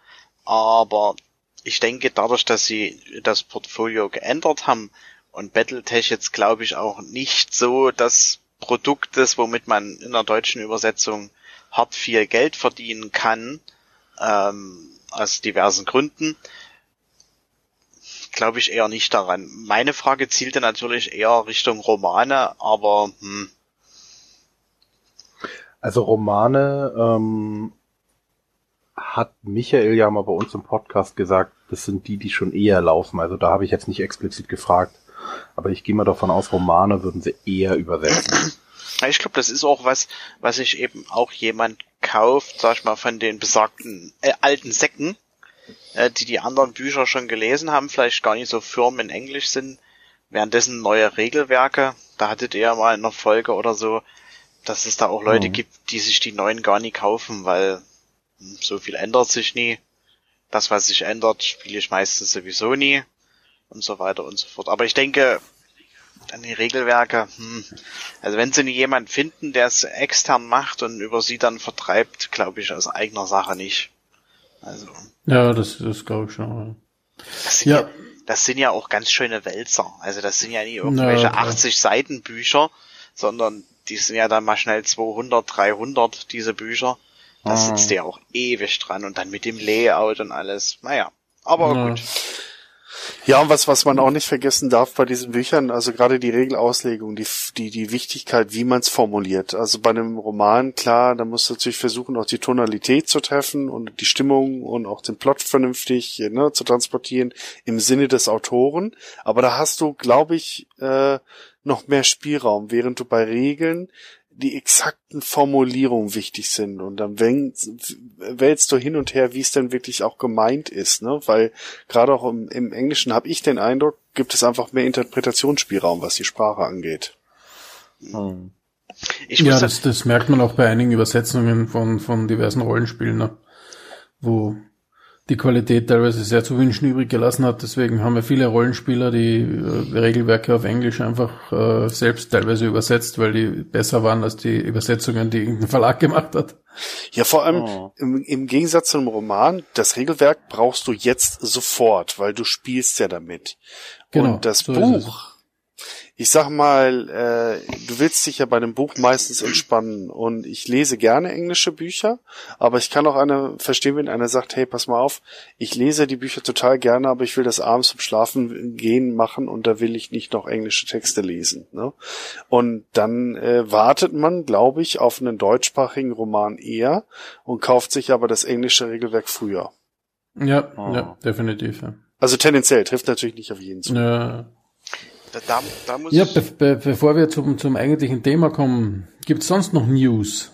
aber ich denke, dadurch, dass sie das Portfolio geändert haben, und Battletech jetzt glaube ich auch nicht so das Produkt ist, womit man in der deutschen Übersetzung hart viel Geld verdienen kann, ähm, aus diversen Gründen, glaube ich eher nicht daran. Meine Frage zielte natürlich eher Richtung Romane, aber hm. Also Romane ähm, hat Michael ja mal bei uns im Podcast gesagt, das sind die, die schon eher laufen. Also da habe ich jetzt nicht explizit gefragt. Aber ich gehe mal davon aus, Romane würden sie eher übersetzen. Ich glaube, das ist auch was, was sich eben auch jemand kauft, sag ich mal, von den besagten äh, alten Säcken, äh, die die anderen Bücher schon gelesen haben, vielleicht gar nicht so firm in Englisch sind, währenddessen neue Regelwerke, da hattet ihr ja mal in einer Folge oder so, dass es da auch Leute mhm. gibt, die sich die neuen gar nicht kaufen, weil hm, so viel ändert sich nie. Das, was sich ändert, spiele ich meistens sowieso nie und so weiter und so fort. Aber ich denke, an die Regelwerke, hm, also wenn sie nicht jemand finden, der es extern macht und über sie dann vertreibt, glaube ich aus eigener Sache nicht. Also. Ja, das, das glaube ich schon. Das sind ja. ja. das sind ja auch ganz schöne Wälzer. Also das sind ja nicht irgendwelche ja, 80 Seiten Bücher, sondern die sind ja dann mal schnell 200, 300, diese Bücher. Da ah. sitzt ja auch ewig dran und dann mit dem Layout und alles. Naja, aber ja. gut. Ja, und was, was man auch nicht vergessen darf bei diesen Büchern, also gerade die Regelauslegung, die, die, die Wichtigkeit, wie man es formuliert. Also bei einem Roman, klar, da musst du natürlich versuchen, auch die Tonalität zu treffen und die Stimmung und auch den Plot vernünftig ne, zu transportieren im Sinne des Autoren. Aber da hast du, glaube ich, äh, noch mehr Spielraum, während du bei Regeln die exakten Formulierungen wichtig sind und dann wählst du hin und her, wie es denn wirklich auch gemeint ist, ne? Weil gerade auch im, im Englischen habe ich den Eindruck, gibt es einfach mehr Interpretationsspielraum, was die Sprache angeht. Hm. ja, das, das merkt man auch bei einigen Übersetzungen von, von diversen Rollenspielen, ne? wo die Qualität teilweise sehr zu wünschen übrig gelassen hat. Deswegen haben wir viele Rollenspieler, die äh, Regelwerke auf Englisch einfach äh, selbst teilweise übersetzt, weil die besser waren als die Übersetzungen, die irgendein Verlag gemacht hat. Ja, vor allem oh. im, im Gegensatz zu einem Roman, das Regelwerk brauchst du jetzt sofort, weil du spielst ja damit. Genau, Und das so Buch ich sag mal, äh, du willst dich ja bei einem Buch meistens entspannen und ich lese gerne englische Bücher, aber ich kann auch eine verstehen, wenn einer sagt, hey, pass mal auf, ich lese die Bücher total gerne, aber ich will das abends zum Schlafen gehen machen und da will ich nicht noch englische Texte lesen. Ne? Und dann äh, wartet man, glaube ich, auf einen deutschsprachigen Roman eher und kauft sich aber das englische Regelwerk früher. Ja, oh. ja, definitiv. Ja. Also tendenziell trifft natürlich nicht auf jeden zu. Ja. Da, da muss ja, be be bevor wir zum, zum eigentlichen Thema kommen, gibt's sonst noch News?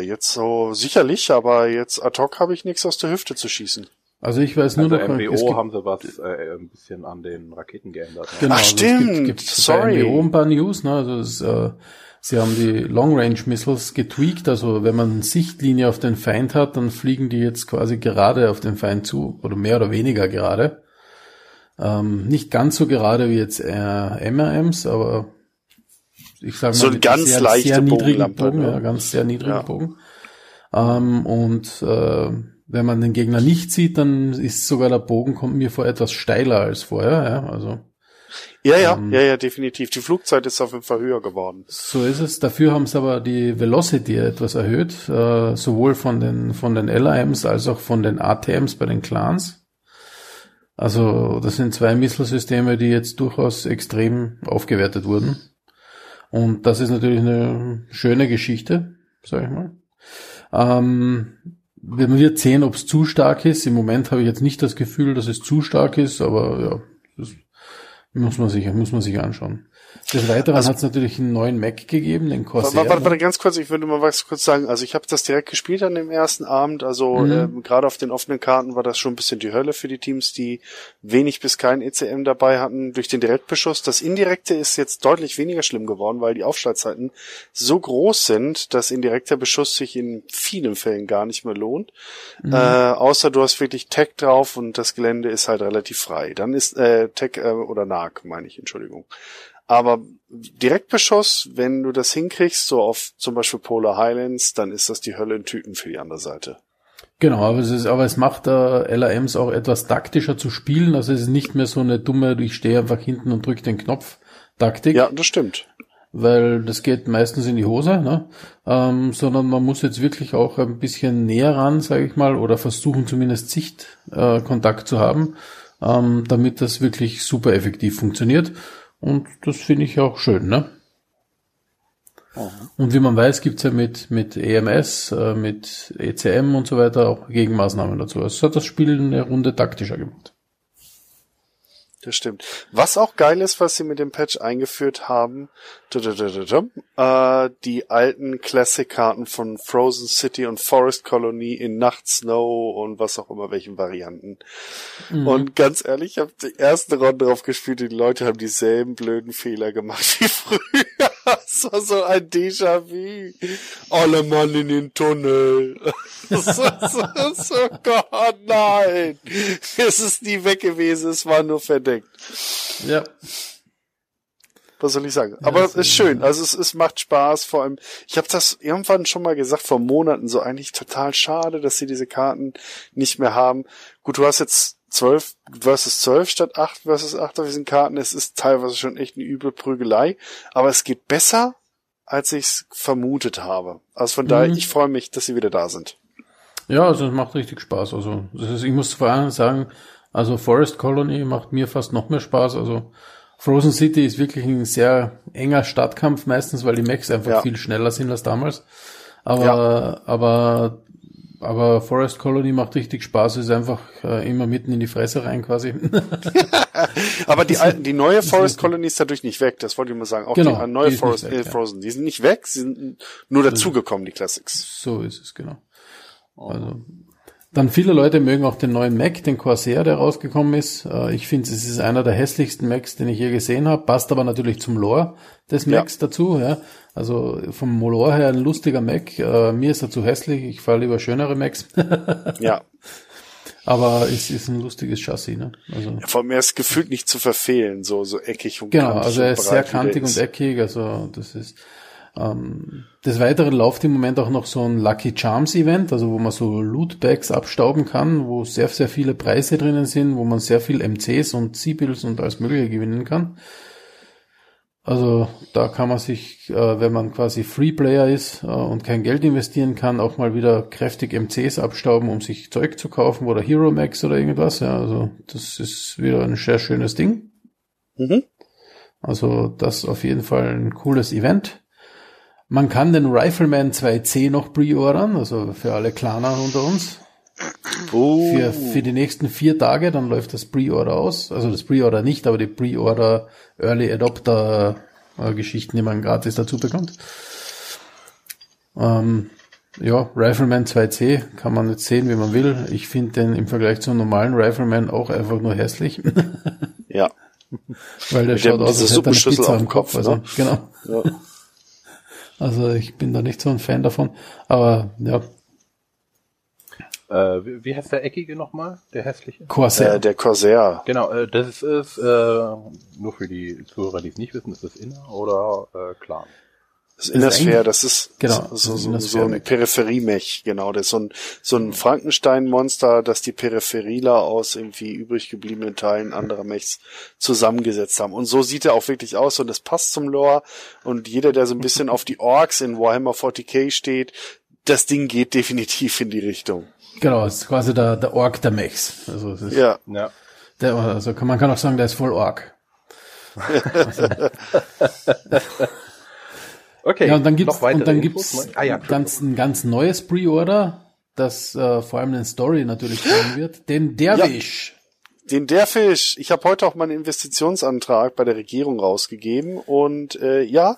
Jetzt so sicherlich, aber jetzt ad hoc habe ich nichts aus der Hüfte zu schießen. Also ich weiß nur also noch, MBO haben sie was äh, ein bisschen an den Raketen geändert. Ne? Genau, Ach also stimmt, gibt, gibt Sorry. MBO ein paar News, ne? Also es, äh, sie haben die Long Range Missiles getweakt, also wenn man Sichtlinie auf den Feind hat, dann fliegen die jetzt quasi gerade auf den Feind zu oder mehr oder weniger gerade. Ähm, nicht ganz so gerade wie jetzt äh, MRMs, aber ich sage mal, so ein ganz sehr, leichte sehr niedrigen Bogen, ne? ja, ganz sehr niedrigen ja. Bogen. Ähm, und äh, wenn man den Gegner nicht sieht, dann ist sogar der Bogen kommt mir vor etwas steiler als vorher, ja, also. Ja, ja, ähm, ja, ja, definitiv. Die Flugzeit ist auf jeden Fall höher geworden. So ist es. Dafür haben sie aber die Velocity etwas erhöht, äh, sowohl von den von den LAMs als auch von den ATMs bei den Clans. Also das sind zwei Missile-Systeme, die jetzt durchaus extrem aufgewertet wurden. Und das ist natürlich eine schöne Geschichte, sag ich mal. Ähm, man wird sehen, ob es zu stark ist. Im Moment habe ich jetzt nicht das Gefühl, dass es zu stark ist, aber ja, das muss man sich, muss man sich anschauen. Des Weiteren also, hat es natürlich einen neuen Mac gegeben, den Corsair. Warte, warte, ganz kurz, ich würde mal was kurz sagen. Also ich habe das direkt gespielt an dem ersten Abend. Also mhm. ähm, gerade auf den offenen Karten war das schon ein bisschen die Hölle für die Teams, die wenig bis kein ECM dabei hatten durch den Direktbeschuss. Das Indirekte ist jetzt deutlich weniger schlimm geworden, weil die Aufschaltzeiten so groß sind, dass indirekter Beschuss sich in vielen Fällen gar nicht mehr lohnt. Mhm. Äh, außer du hast wirklich Tech drauf und das Gelände ist halt relativ frei. Dann ist äh, Tech äh, oder NAG, meine ich, Entschuldigung. Aber Direktbeschuss, wenn du das hinkriegst, so auf zum Beispiel Polar Highlands, dann ist das die Hölle in Tüten für die andere Seite. Genau, aber es, ist, aber es macht äh, LAMs auch etwas taktischer zu spielen. Also es ist nicht mehr so eine dumme, ich stehe einfach hinten und drücke den Knopf Taktik. Ja, das stimmt. Weil das geht meistens in die Hose, ne? Ähm, sondern man muss jetzt wirklich auch ein bisschen näher ran, sage ich mal, oder versuchen zumindest Sichtkontakt äh, zu haben, ähm, damit das wirklich super effektiv funktioniert. Und das finde ich auch schön, ne? Und wie man weiß, gibt's ja mit, mit EMS, äh, mit ECM und so weiter auch Gegenmaßnahmen dazu. Also es hat das Spiel eine Runde taktischer gemacht. Das stimmt. Was auch geil ist, was sie mit dem Patch eingeführt haben, äh, die alten Classic-Karten von Frozen City und Forest Colony in Nacht Snow und was auch immer, welchen Varianten. Mhm. Und ganz ehrlich, ich habe die erste Runde drauf gespielt und die Leute haben dieselben blöden Fehler gemacht wie früher. Das war so ein Déjà-vu. Alle Mann in den Tunnel. so, so, so, Gott, nein. Es ist nie weg gewesen, es war nur verdeckt. Ja. Was soll ich sagen? Aber es ist schön. Also es, es macht Spaß. Vor allem, ich habe das irgendwann schon mal gesagt vor Monaten. So eigentlich total schade, dass sie diese Karten nicht mehr haben. Gut, du hast jetzt zwölf versus zwölf statt acht versus acht auf diesen Karten. Es ist teilweise schon echt eine üble Prügelei. Aber es geht besser, als ich es vermutet habe. Also von mhm. daher, ich freue mich, dass sie wieder da sind. Ja, also es macht richtig Spaß. Also ist, ich muss vor allem sagen, also Forest Colony macht mir fast noch mehr Spaß. Also Frozen City ist wirklich ein sehr enger Stadtkampf meistens, weil die Mechs einfach ja. viel schneller sind als damals. Aber, ja. aber, aber Forest Colony macht richtig Spaß, ist einfach äh, immer mitten in die Fresse rein quasi. aber die alten, die neue Forest Colony ist dadurch nicht weg, das wollte ich mal sagen. Auch genau, die neue die Forest weg, äh, Frozen, die sind nicht weg, sie sind nur dazugekommen, die Classics. So ist es, genau. Also, dann viele Leute mögen auch den neuen Mac, den Corsair, der rausgekommen ist. Äh, ich finde, es ist einer der hässlichsten Macs, den ich je gesehen habe. Passt aber natürlich zum Lore des Macs ja. dazu. Ja. Also vom Lore her ein lustiger Mac. Äh, mir ist er zu hässlich. Ich fahre lieber schönere Macs. ja. Aber es ist ein lustiges Chassis, ne? Also ja, vor allem er ist gefühlt nicht zu verfehlen, so so eckig und Genau, also er ist sehr kantig und eckig, also das ist ähm, des Weiteren läuft im Moment auch noch so ein Lucky Charms Event, also wo man so Lootbags abstauben kann, wo sehr, sehr viele Preise drinnen sind, wo man sehr viel MCs und C-Bills und alles mögliche gewinnen kann. Also da kann man sich, äh, wenn man quasi Freeplayer ist äh, und kein Geld investieren kann, auch mal wieder kräftig MCs abstauben, um sich Zeug zu kaufen oder Hero Max oder irgendwas. Ja, also das ist wieder ein sehr schönes Ding. Mhm. Also das auf jeden Fall ein cooles Event. Man kann den Rifleman 2C noch pre-ordern, also für alle Klaner unter uns. Oh. Für, für die nächsten vier Tage, dann läuft das Pre-Order aus. Also das Pre-Order nicht, aber die Pre-Order Early Adopter äh, Geschichten, die man gratis dazu bekommt. Ähm, ja, Rifleman 2C kann man jetzt sehen, wie man will. Ich finde den im Vergleich zum normalen Rifleman auch einfach nur hässlich. ja. Weil der Mit schaut aus, als hätte eine Pizza im Kopf. Also, ne? genau. Ja. Also ich bin da nicht so ein Fan davon. Aber ja. Äh, wie, wie heißt der Eckige nochmal? Der hässliche? Corsair. Äh, der Corsair. Genau, äh, das ist äh, nur für die Zuhörer, die es nicht wissen, ist das Inner oder äh, Clan? Das Innersphere, das ist genau, so, so, so ein Peripherie-Mech, genau. Das ist so ein, so ein Frankenstein-Monster, das die Peripherieler aus irgendwie übrig gebliebenen Teilen anderer Mechs zusammengesetzt haben. Und so sieht er auch wirklich aus und das passt zum Lore. Und jeder, der so ein bisschen auf die Orks in Warhammer 40k steht, das Ding geht definitiv in die Richtung. Genau, es ist quasi der, der Ork der Mechs. Also ja. ja. Der, also kann, man kann auch sagen, der ist voll Org. Okay, Ja, und dann gibt's, und dann Infos? gibt's ah, ja, ganz, ein ganz neues Pre-Order, das äh, vor allem eine Story natürlich sein wird. Den Derwisch. Den Derfisch. Ich habe heute auch meinen Investitionsantrag bei der Regierung rausgegeben und äh, ja,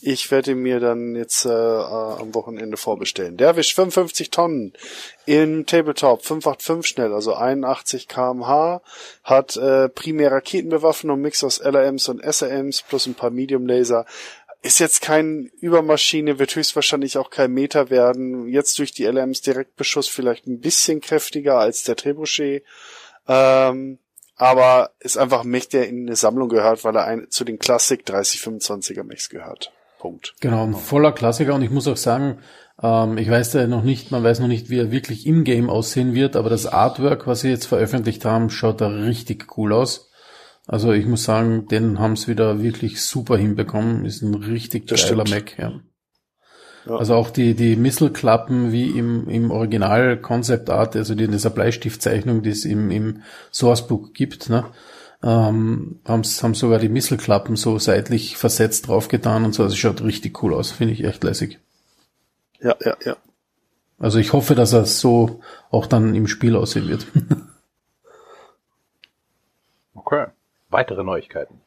ich werde ihn mir dann jetzt äh, äh, am Wochenende vorbestellen. Derwisch 55 Tonnen im Tabletop 585 schnell, also 81 kmh, hat äh, primär Raketenbewaffnung, Mix aus LRMs und SRMs plus ein paar Medium Laser. Ist jetzt kein Übermaschine, wird höchstwahrscheinlich auch kein Meter werden. Jetzt durch die LRMs Direktbeschuss vielleicht ein bisschen kräftiger als der Trebuchet. Ähm, aber ist einfach ein Mech, der in eine Sammlung gehört, weil er ein, zu den Classic 3025er Mechs gehört. Punkt. Genau, ein voller Klassiker und ich muss auch sagen, ähm, ich weiß da noch nicht, man weiß noch nicht, wie er wirklich im Game aussehen wird, aber das Artwork, was sie jetzt veröffentlicht haben, schaut da richtig cool aus. Also ich muss sagen, den haben sie wieder wirklich super hinbekommen. Ist ein richtig Das geiler stimmt. Mac, ja. Ja. Also auch die, die Misselklappen wie im, im Original Concept Art, also die, dieser Bleistiftzeichnung, die es im, im Sourcebook gibt, ne, ähm, haben, haben sogar die Misselklappen so seitlich versetzt draufgetan und so. Also schaut richtig cool aus, finde ich echt lässig. Ja, ja, ja. Also ich hoffe, dass er so auch dann im Spiel aussehen wird. Okay. Weitere Neuigkeiten.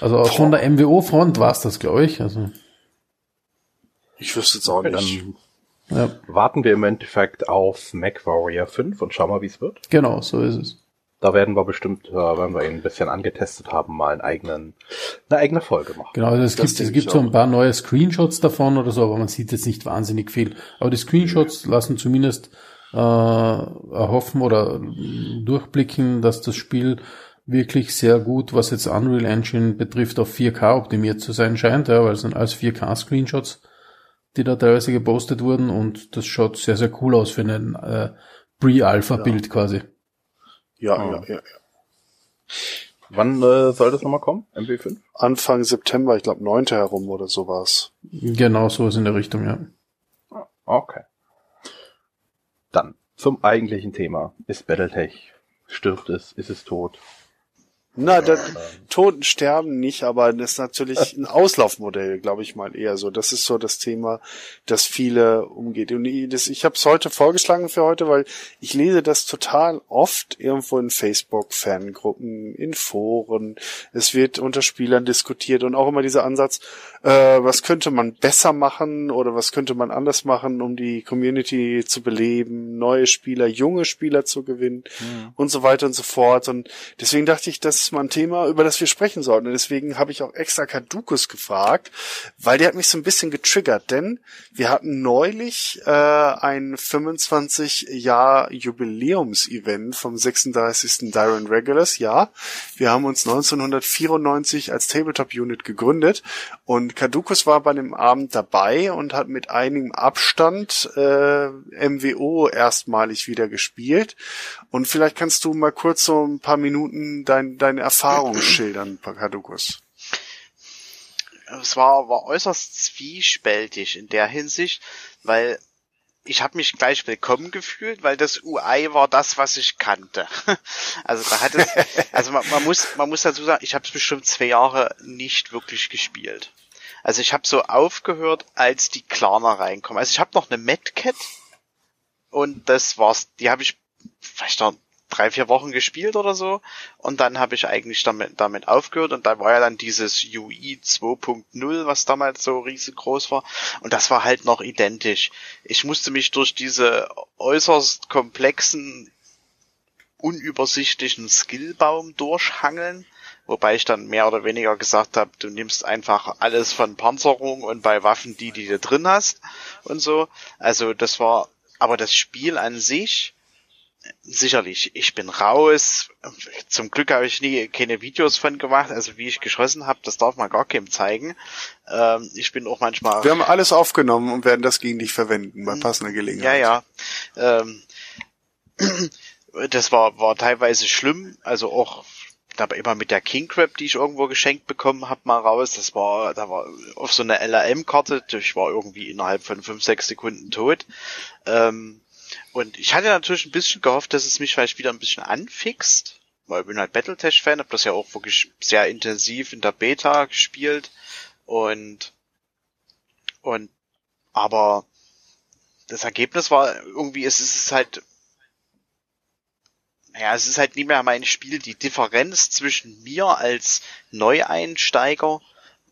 Also auch von der MWO-Front war's das, glaube ich. Also Ich wüsste jetzt auch nicht. dann ja, warten wir im Endeffekt auf MacWarrior 5 und schauen mal, wie es wird. genau, so ist es. Da werden wir bestimmt, äh, wenn wir ihn ein bisschen angetestet haben, mal einen eigenen, eine eigene Folge machen. Genau, also es Das gibt, es gibt so ein paar neue Screenshots davon oder so, aber man sieht jetzt nicht wahnsinnig viel. Aber die Screenshots lassen zumindest äh, erhoffen oder durchblicken, dass das Spiel wirklich sehr gut, was jetzt Unreal Engine betrifft, auf 4K optimiert zu sein scheint, ja, weil es sind alles 4K-Screenshots, die da teilweise gepostet wurden und das schaut sehr, sehr cool aus für ein äh, Pre-Alpha-Bild quasi. Ja, Oh. ja, ja, ja. Wann äh, soll das nochmal kommen? MW5? Anfang September, ich glaube 9. herum oder sowas. Genau so ist in der Richtung, ja. Okay. Dann zum eigentlichen Thema. Ist Battletech? Stirbt es? Ist es tot? Na, der Toten sterben nicht, aber das ist natürlich ein Auslaufmodell, glaube ich mal eher so. Das ist so das Thema, das viele umgeht. Und ich, das, ich habe es heute vorgeschlagen für heute, weil ich lese das total oft irgendwo in Facebook-Fangruppen, in Foren. Es wird unter Spielern diskutiert und auch immer dieser Ansatz, äh, was könnte man besser machen oder was könnte man anders machen, um die Community zu beleben, neue Spieler, junge Spieler zu gewinnen und so weiter und so fort. Und deswegen dachte ich, das ist mal ein Thema, über das wir sprechen sollten. Und deswegen habe ich auch extra Kadukus gefragt, weil der hat mich so ein bisschen getriggert, denn wir hatten neulich äh, ein 25 Jahr Jubiläumsevent vom 36. Dyron Regulars. Ja, wir haben uns 1994 als Tabletop Unit gegründet und Kadukus war bei dem Abend dabei und hat mit einigem Abstand äh, MWO erstmalig wieder gespielt. Und vielleicht kannst du mal kurz so ein paar Minuten dein, deine Erfahrungen schildern, Kadukus. es war, war äußerst zwiespältig in der Hinsicht, weil ich habe mich gleich willkommen gefühlt, weil das UI war das, was ich kannte. Also da hat es, also man, man muss, man muss dazu sagen, ich habe es bestimmt zwei Jahre nicht wirklich gespielt. Also ich habe so aufgehört, als die Klarner reinkommen. Also ich habe noch eine Medcat und das war's. Die habe ich vielleicht noch drei, vier Wochen gespielt oder so. Und dann habe ich eigentlich damit, damit aufgehört. Und da war ja dann dieses UI 2.0, was damals so riesengroß war. Und das war halt noch identisch. Ich musste mich durch diese äußerst komplexen, unübersichtlichen Skillbaum durchhangeln. Wobei ich dann mehr oder weniger gesagt habe, du nimmst einfach alles von Panzerung und bei Waffen die, die du drin hast und so. Also das war, aber das Spiel an sich, sicherlich, ich bin raus. Zum Glück habe ich nie keine Videos von gemacht, also wie ich geschossen habe, das darf man gar keinem zeigen. Ähm, ich bin auch manchmal. Wir haben alles aufgenommen und werden das gegen dich verwenden bei passender Gelegenheit. Ja, ja. Ähm, das war, war teilweise schlimm, also auch aber immer mit der King Crab, die ich irgendwo geschenkt bekommen habe, mal raus. Das war, da war auf so einer LRM-Karte, ich war irgendwie innerhalb von fünf, sechs Sekunden tot. Ähm, und ich hatte natürlich ein bisschen gehofft, dass es mich vielleicht wieder ein bisschen anfixt. weil ich bin halt Battletech-Fan, habe das ja auch wirklich sehr intensiv in der Beta gespielt und und aber das Ergebnis war irgendwie, es ist halt ja, es ist halt nicht mehr mein Spiel. Die Differenz zwischen mir als Neueinsteiger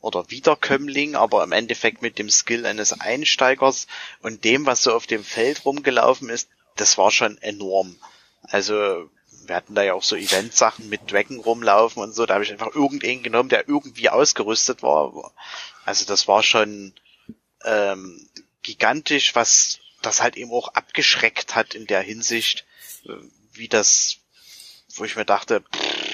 oder Wiederkömmling, aber im Endeffekt mit dem Skill eines Einsteigers und dem, was so auf dem Feld rumgelaufen ist, das war schon enorm. Also wir hatten da ja auch so Eventsachen mit Dragon rumlaufen und so, da habe ich einfach irgendeinen genommen, der irgendwie ausgerüstet war. Also das war schon ähm, gigantisch, was das halt eben auch abgeschreckt hat in der Hinsicht, äh, wie das, wo ich mir dachte, pff,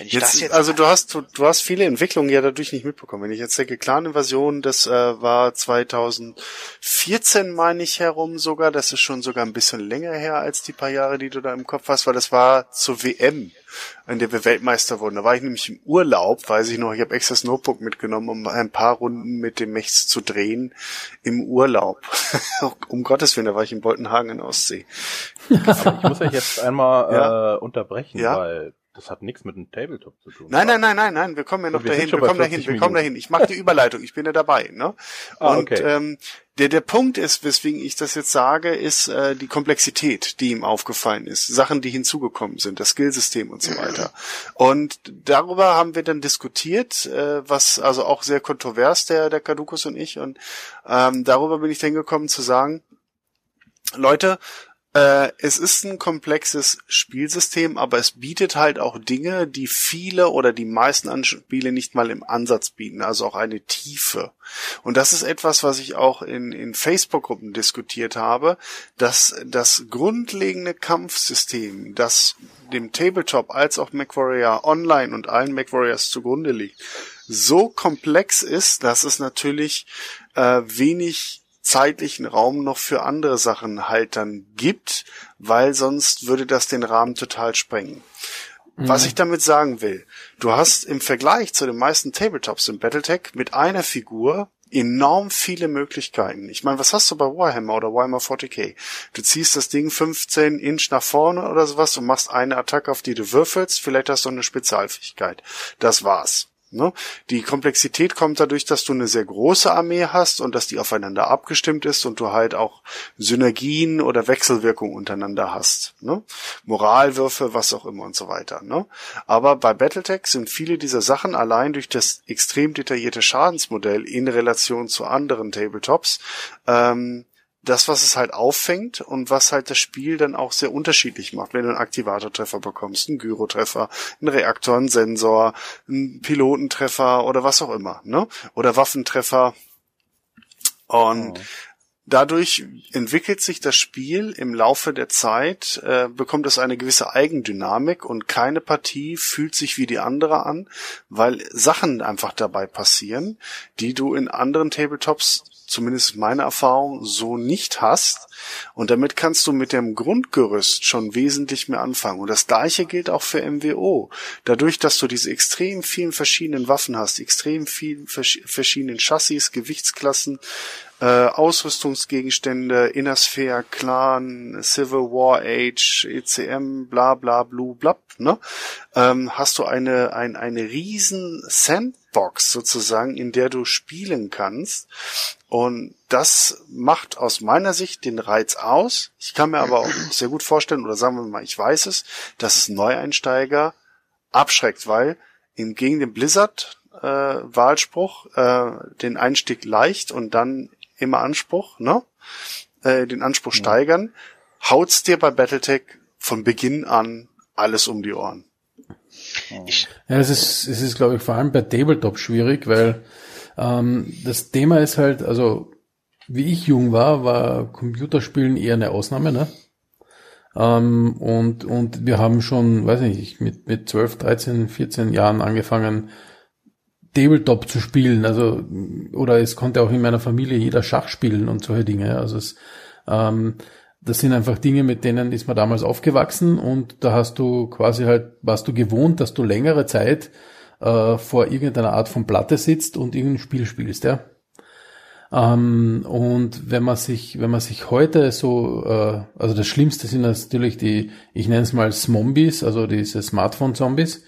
wenn ich Jetzt, das jetzt also du hast du, du hast viele Entwicklungen ja dadurch nicht mitbekommen. Wenn ich jetzt denke, Clan-Invasion, das äh, war 2014, meine ich herum sogar. Das ist schon sogar ein bisschen länger her als die paar Jahre, die du da im Kopf hast, weil das war zur WM, in der wir Weltmeister wurden. Da war ich nämlich im Urlaub, weiß ich noch. Ich habe extra das Notebook mitgenommen, um ein paar Runden mit dem Mechs zu drehen im Urlaub. um Gottes Willen, da war ich in Boltenhagen in Ostsee. Aber ich muss euch jetzt einmal Ja. äh, unterbrechen, Ja. weil das hat nichts mit dem Tabletop zu tun. Nein, nein, nein, nein, nein, wir kommen ja noch Wir dahin, wir kommen dahin, 40 wir kommen dahin. Ich mache die Überleitung, ich bin ja dabei, ne? Ah, Und okay. ähm, der der Punkt ist, weswegen ich das jetzt sage, ist äh, die Komplexität, die ihm aufgefallen ist, Sachen, die hinzugekommen sind, das Skillsystem und so weiter. Und darüber haben wir dann diskutiert, äh, was also auch sehr kontrovers der der Kadukus und ich und ähm, darüber bin ich dann gekommen zu sagen, Leute, äh, es ist ein komplexes Spielsystem, aber es bietet halt auch Dinge, die viele oder die meisten Spiele nicht mal im Ansatz bieten, also auch eine Tiefe. Und das ist etwas, was ich auch in, in Facebook-Gruppen diskutiert habe, dass das grundlegende Kampfsystem, das dem Tabletop als auch MacWarrior Online und allen MacWarriors zugrunde liegt, so komplex ist, dass es natürlich äh, wenig zeitlichen Raum noch für andere Sachen halt dann gibt, weil sonst würde das den Rahmen total sprengen. Was ich damit sagen will, du hast im Vergleich zu den meisten Tabletops im Battletech mit einer Figur enorm viele Möglichkeiten. Ich meine, was hast du bei Warhammer oder Warhammer 40k? Du ziehst das Ding 15 Inch nach vorne oder sowas und machst eine Attacke, auf die du würfelst. Vielleicht hast du eine Spezialfähigkeit. Das war's. Ne? Die Komplexität kommt dadurch, dass du eine sehr große Armee hast und dass die aufeinander abgestimmt ist und du halt auch Synergien oder Wechselwirkungen untereinander hast. Ne? Moralwürfe, was auch immer und so weiter. Ne? Aber bei Battletech sind viele dieser Sachen allein durch das extrem detaillierte Schadensmodell in Relation zu anderen Tabletops ähm, das, was es halt auffängt und was halt das Spiel dann auch sehr unterschiedlich macht. Wenn du einen Aktivatortreffer bekommst, einen Gyrotreffer, einen Reaktor, einen Sensor, einen Pilotentreffer oder was auch immer, ne? Oder Waffentreffer. Und dadurch entwickelt sich das Spiel im Laufe der Zeit, äh, bekommt es eine gewisse Eigendynamik und keine Partie fühlt sich wie die andere an, weil Sachen einfach dabei passieren, die du in anderen Tabletops zumindest meine Erfahrung, so nicht hast. Und damit kannst du mit dem Grundgerüst schon wesentlich mehr anfangen. Und das gleiche gilt auch für MWO. Dadurch, dass du diese extrem vielen verschiedenen Waffen hast, extrem vielen vers verschiedenen Chassis, Gewichtsklassen, äh, Ausrüstungsgegenstände, Inner Sphere, Clan, Civil War Age, ECM, bla bla blu blab, ne? Ähm, hast du eine, ein, eine riesen Sandbox sozusagen, in der du spielen kannst. Und das macht aus meiner Sicht den Reiz aus. Ich kann mir aber auch sehr gut vorstellen, oder sagen wir mal, ich weiß es, dass es Neueinsteiger abschreckt, weil im gegen den Blizzard äh, Wahlspruch äh, den Einstieg leicht und dann immer Anspruch, ne? Äh, den Anspruch steigern, haut's dir bei Battletech von Beginn an alles um die Ohren. Ja, es ist, es ist, glaube ich, vor allem bei Tabletop schwierig, weil ähm, das Thema ist halt, also wie ich jung war, war Computerspielen eher eine Ausnahme, ne? Ähm, und, und wir haben schon, weiß nicht, mit, mit 12, 13, 14 Jahren angefangen, Tabletop zu spielen. Also, oder es konnte auch in meiner Familie jeder Schach spielen und solche Dinge. Also es, ähm, das sind einfach Dinge, mit denen ist man damals aufgewachsen und da hast du quasi halt, warst du gewohnt, dass du längere Zeit äh, vor irgendeiner Art von Platte sitzt und irgendein Spiel spielst, ja. Ähm, und wenn man sich, wenn man sich heute so, äh, also das Schlimmste sind natürlich die, ich nenne es mal Zombies, also diese Smartphone-Zombies.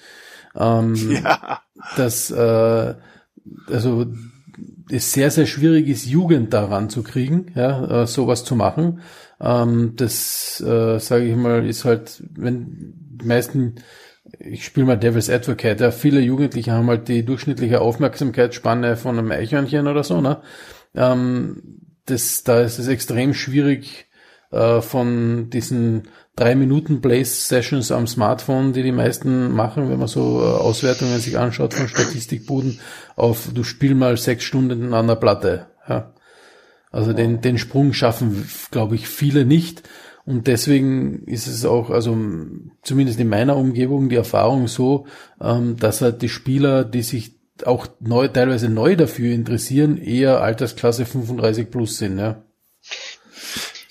Ähm, ja. Das, äh, also es sehr, sehr schwierig ist, Jugend daran zu kriegen, ja, äh, sowas zu machen. Ähm, das, äh, sage ich mal, ist halt, wenn die meisten, ich spiele mal Devil's Advocate, ja, viele Jugendliche haben halt die durchschnittliche Aufmerksamkeitsspanne von einem Eichhörnchen oder so, ne? Ähm, das, da ist es extrem schwierig, äh, von diesen drei Minuten Play Sessions am Smartphone, die die meisten machen, wenn man so äh, Auswertungen sich anschaut von Statistikbuden, auf du spiel mal sechs Stunden an der Platte. Ja. Also den, den Sprung schaffen, glaube ich, viele nicht. Und deswegen ist es auch, also zumindest in meiner Umgebung, die Erfahrung so, ähm, dass halt die Spieler, die sich auch neu, teilweise neu dafür interessieren, eher Altersklasse 35 plus sind, ja.